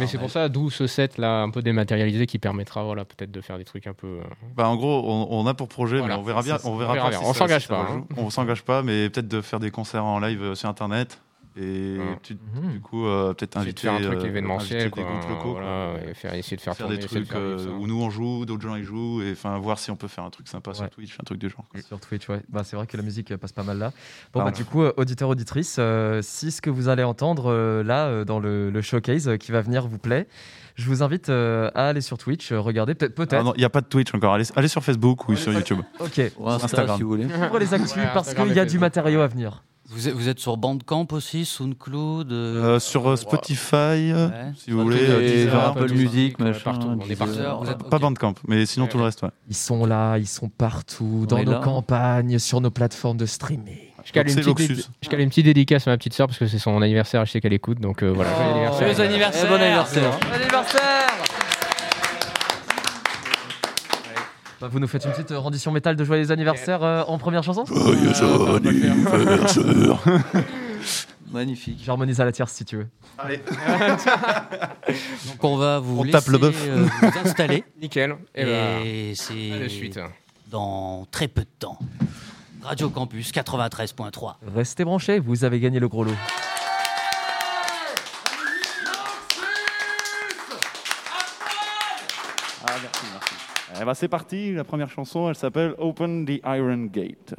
Mais c'est pour ça, d'où ce set là, un peu dématérialisé qui permettra, voilà, peut-être de faire des trucs un peu. euh, Bah, en gros, on, on a pour projet, Voilà. mais on verra bien. On verra, on verra pas bien. si On s'engage pas, hein. On s'engage pas, mais peut-être de faire des concerts en live euh, sur Internet. Et Ouais. tu- Mhm. du coup, euh, peut-être de inviter, faire un truc euh, événementiel, inviter quoi, des groupes locaux. voilà, quoi. et faire, essayer de faire, Faire tourner, des de trucs faire euh, où nous on joue, d'autres gens ils jouent, et enfin voir si on peut faire un truc sympa Ouais. sur Twitch, un truc du genre. quoi. Sur Twitch, ouais. Bah, c'est vrai que la musique passe pas mal là. Bon, bah, du coup, euh, auditeur, auditrice, euh, si ce que vous allez entendre euh, là, dans le, le showcase euh, qui va venir vous plaît, je vous invite euh, à aller sur Twitch, euh, regarder peut-être. Ah non, il n'y a pas de Twitch encore. Allez, allez sur Facebook ou sur YouTube. ok. Ou Insta, Instagram. si vous voulez. Ouvrez les actus Ouais, parce qu'il y a du matériau à venir. Vous êtes, vous êtes sur Bandcamp aussi, SoundCloud euh, Euh, sur euh, Spotify, euh, Ouais. si vous voulez, les- Deezer, Apple. Music, machin. partout, on est Deezer. partout. Vous êtes- pas Bandcamp, mais sinon Ouais, tout le reste, ouais. Ils sont là, ils sont partout, On dans nos là. campagnes, sur nos plateformes de streaming. Je cale, une petite, je cale une petite dédicace à ma petite sœur parce que c'est son anniversaire et je sais qu'elle écoute donc euh, voilà. joyeux anniversaire. Joyeux anniversaire. Bon anniversaire. Bon anniversaire Bah, vous nous faites une petite euh, rendition métal de joyeux anniversaire euh, en première chanson Joyeux anniversaire. *laughs* Magnifique. J'harmonise à la tierce si tu veux. Allez. *laughs* Donc on va vous On laisser tape le bœuf. euh, vous installer. *laughs* Nickel. Et, Et c'est de suite. dans très peu de temps. Radio Campus 93.3. Restez branchés, vous avez gagné le gros lot. Ah, merci, merci. Eh ben, c'est parti, la première chanson, elle s'appelle Open the Iron Gate.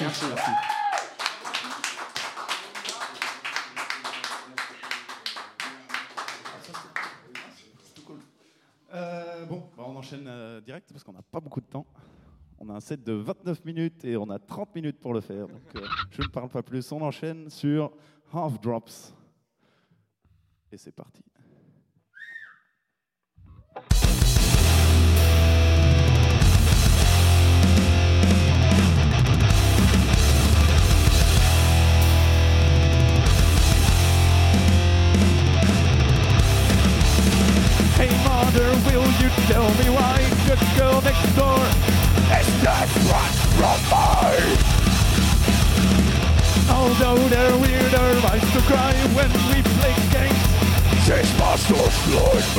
Merci. Merci. Merci. Euh, bon, bah, on enchaîne euh, direct parce qu'on n'a pas beaucoup de temps. On a un set de 29 minutes et on a 30 minutes pour le faire. Donc euh, je ne parle pas plus. On enchaîne sur Half Drops. Et c'est parti. wonder will you tell me why the girl next door is not one from mine? Although they're weirder eyes to cry when we play games, she's master slime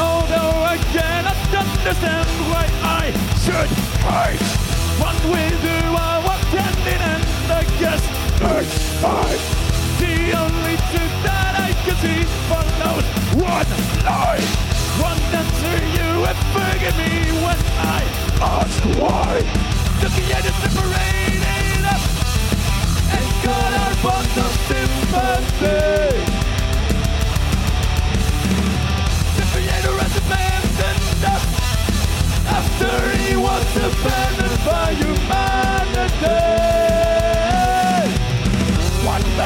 Although I cannot understand why I should hate what we do, I walk hand in hand. I guess it's fine truth that I can see follows one line. One answer you and forgive me when I ask why. At it separated up and got our bonds of sympathy. Separator has abandoned us after he was abandoned by humanity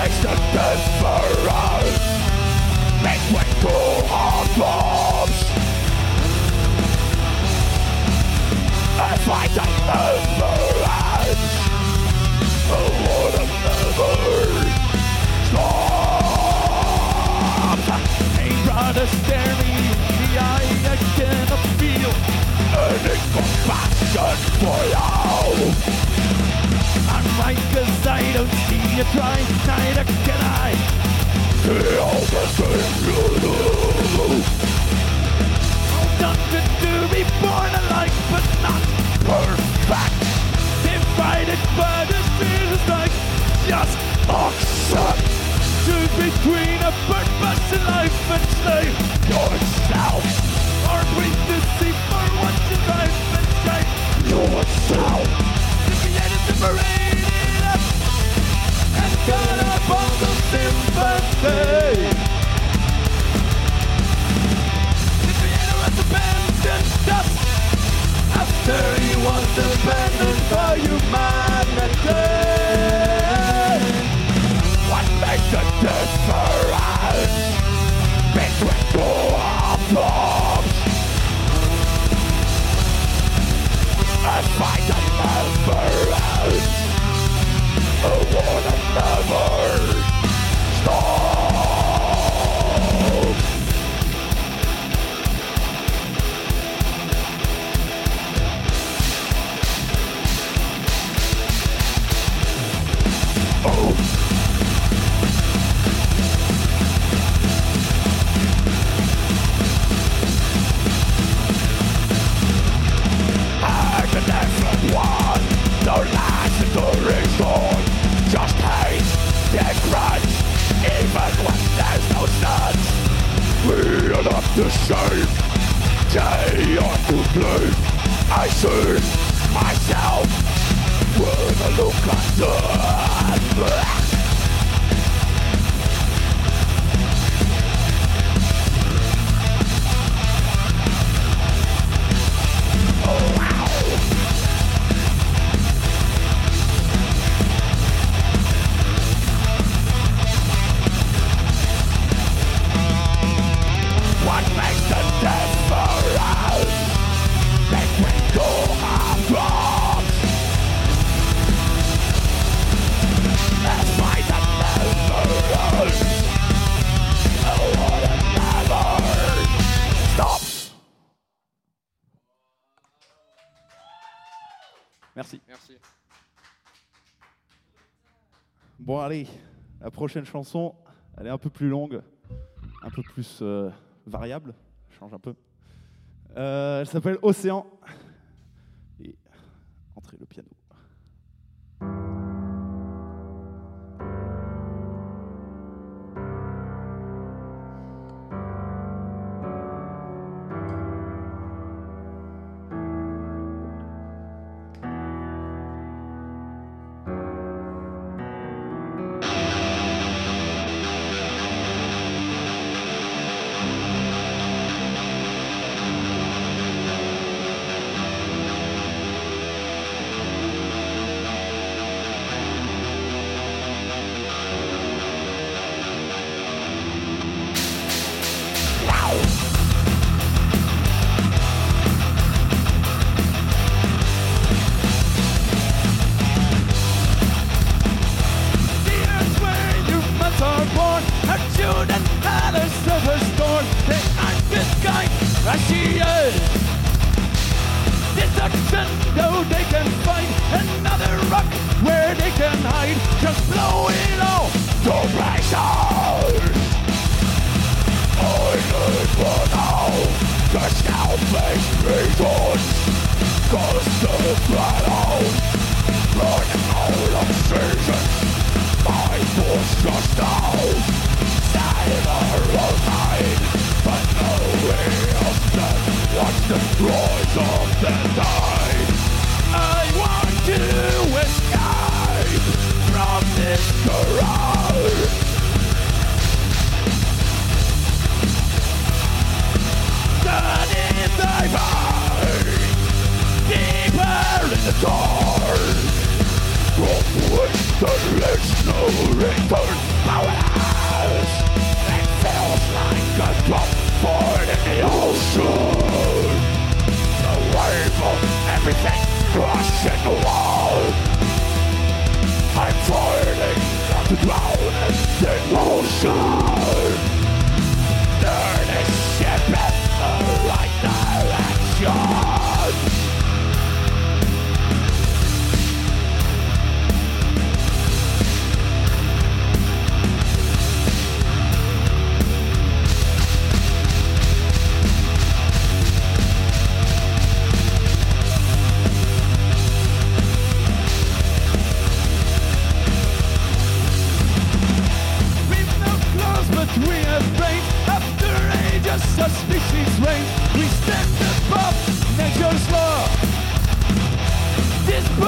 makes the difference between two albums. If I don't ever end, I would have never stopped. Ain't is staring in the eye, I cannot feel any compassion for you. I'm like don't see you try, neither can I. Feel the same you do. Nothing to be born alike, but not perfect. Divided by the seasons like just accept. Choose between a purpose in life and slave yourself. Or breathe to see for once in life and shape yourself. Created separated up got up all the sympathy. The creator has abandoned us after he was abandoned by humanity. What makes the difference between two heartthrobbs? A fight that never who wanna never stop. me shame Day off blame I see myself With a look like Allez, la prochaine chanson, elle est un peu plus longue, un peu plus euh, variable, change un peu. Euh, elle s'appelle Océan. Et entrez le piano.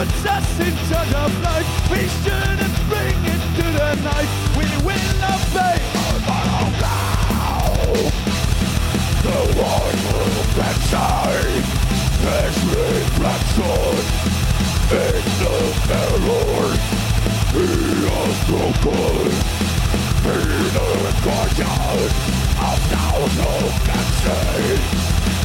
Puts us into the flow We shouldn't bring it to the night We will not be overcome The one who can save His reflection In the mirror. He has broken In the garden Of thousands of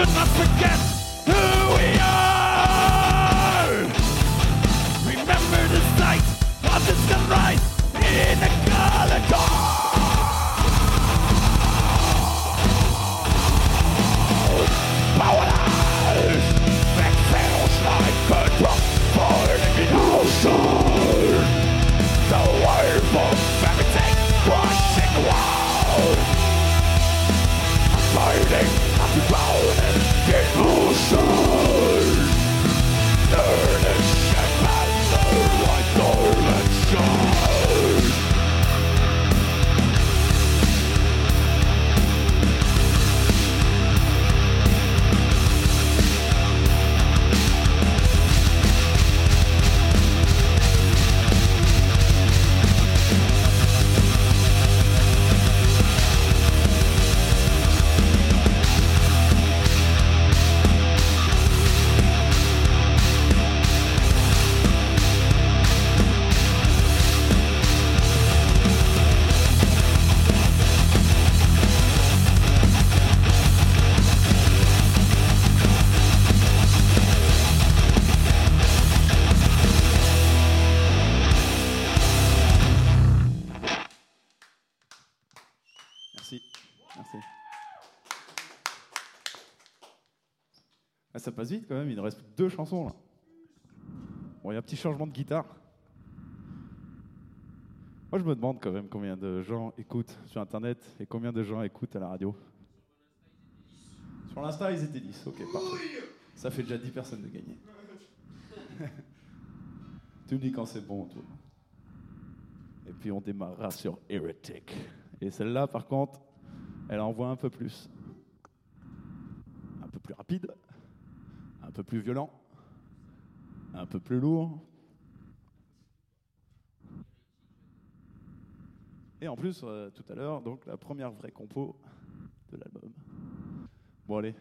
should not forget passe vite quand même, il nous reste deux chansons là. Bon, il y a un petit changement de guitare. Moi, je me demande quand même combien de gens écoutent sur Internet et combien de gens écoutent à la radio. Sur l'Insta, ils étaient 10. Ok. Ça fait déjà 10 personnes de gagner. *laughs* tu me dis quand c'est bon, toi. Et puis on démarrera sur Heretic. Et celle-là, par contre, elle envoie un peu plus. Un peu plus rapide, un peu plus violent, un peu plus lourd. Et en plus, euh, tout à l'heure, donc la première vraie compo de l'album. Bon, allez.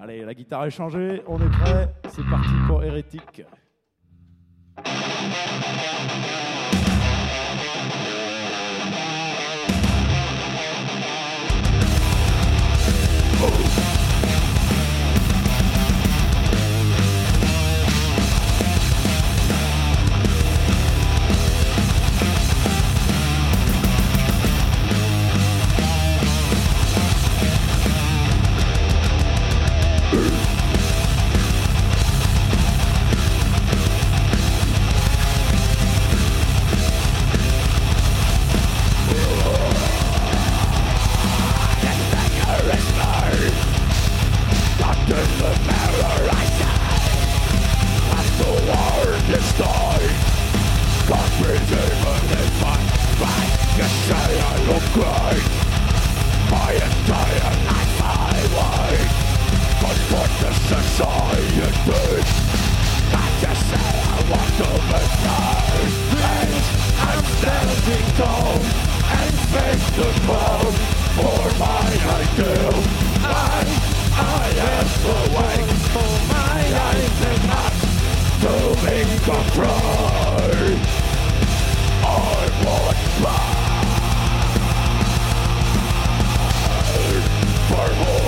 Allez, la guitare est changée, on est prêt. C'est parti pour Hérétique. breathing down and face the clown for my ideal. I, I am awake for my life and not to be controlled. I want blood for more.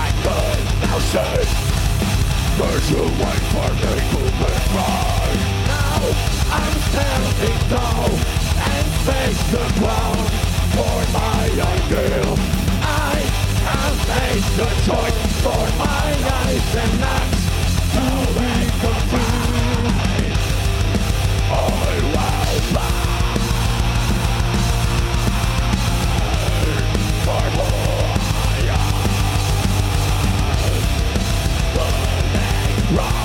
mercy Mercy wait for me to be right. Now I'm standing tall And face the ground For my ideal I have faced the choice For my eyes and acts rock.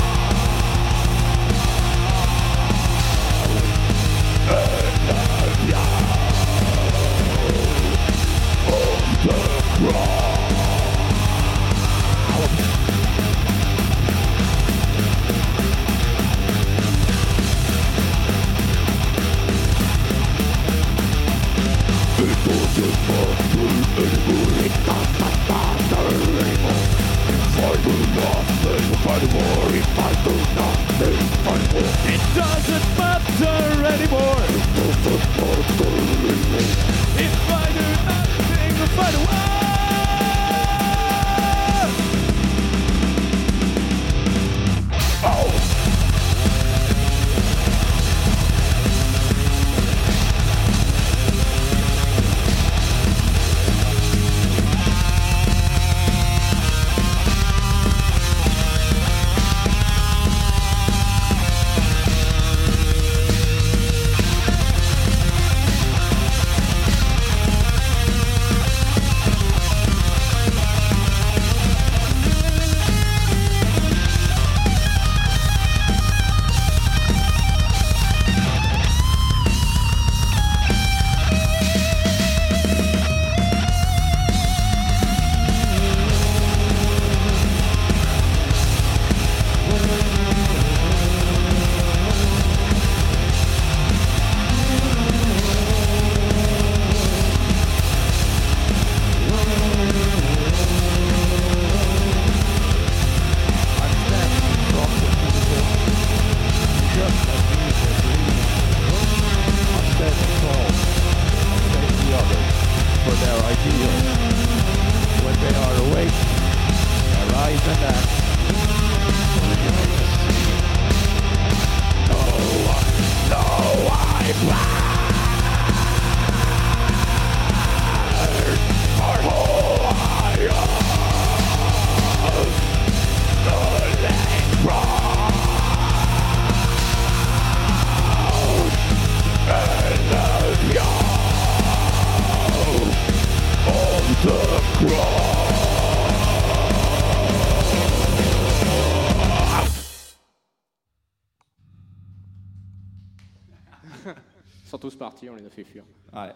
on les a fait fuir. Ouais.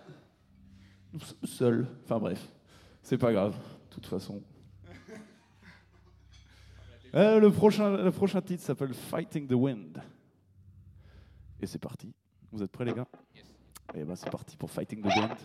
Seul. Enfin bref, c'est pas grave, de toute façon. *laughs* Euh, le, prochain, titre s'appelle Fighting the Wind. Et c'est parti. Vous êtes prêts, les gars? Et eh ben c'est parti pour Fighting the Wind.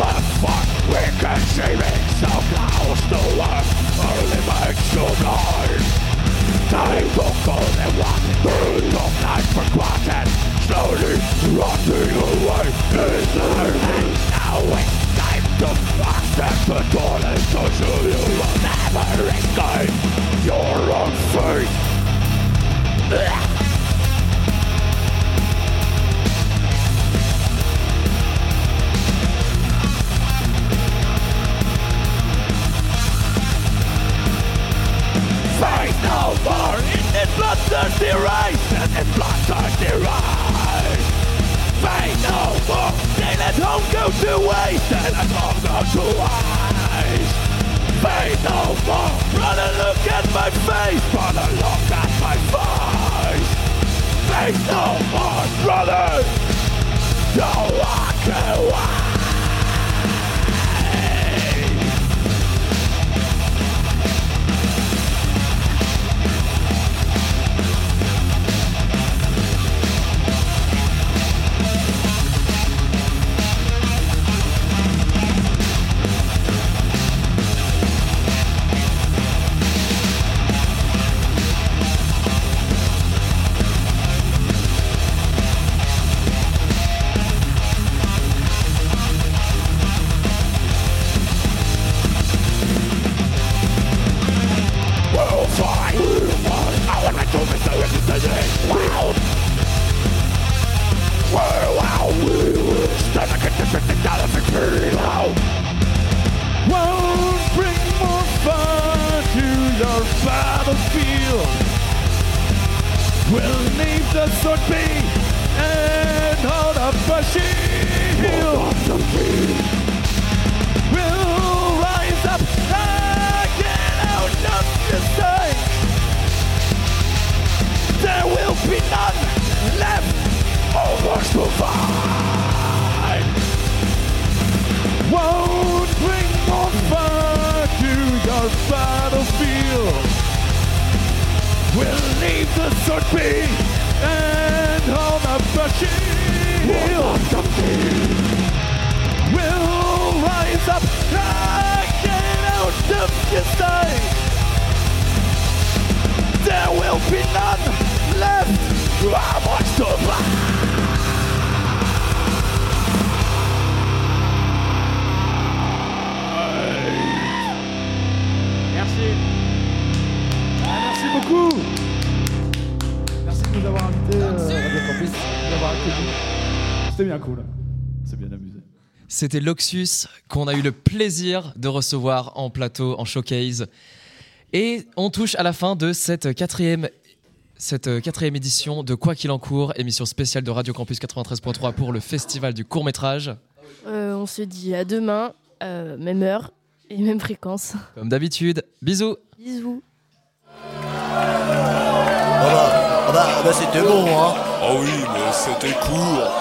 motherfuck, we can save it somehow to work Early back to night Time to go and walk Burn night for Slowly rotting away in Now it's time to accept the dawn And to show you will never escape Your own fate far in bloodthirsty race and in bloodthirsty race. Pay no more, they let home go to waste and I come down to ice. Pay no more, brother. look at my face, brother. look at my face. Pay no more, brother, no I can C'était Loxus qu'on a eu le plaisir de recevoir en plateau, en showcase. Et on touche à la fin de cette quatrième, cette quatrième édition de Quoi qu'il en court, émission spéciale de Radio Campus 93.3 pour le festival du court métrage. Euh, on se dit à demain, euh, même heure et même fréquence. Comme d'habitude, bisous Bisous. Ah bah, ah bah, ah bah c'était bon, hein Ah oui, mais c'était court.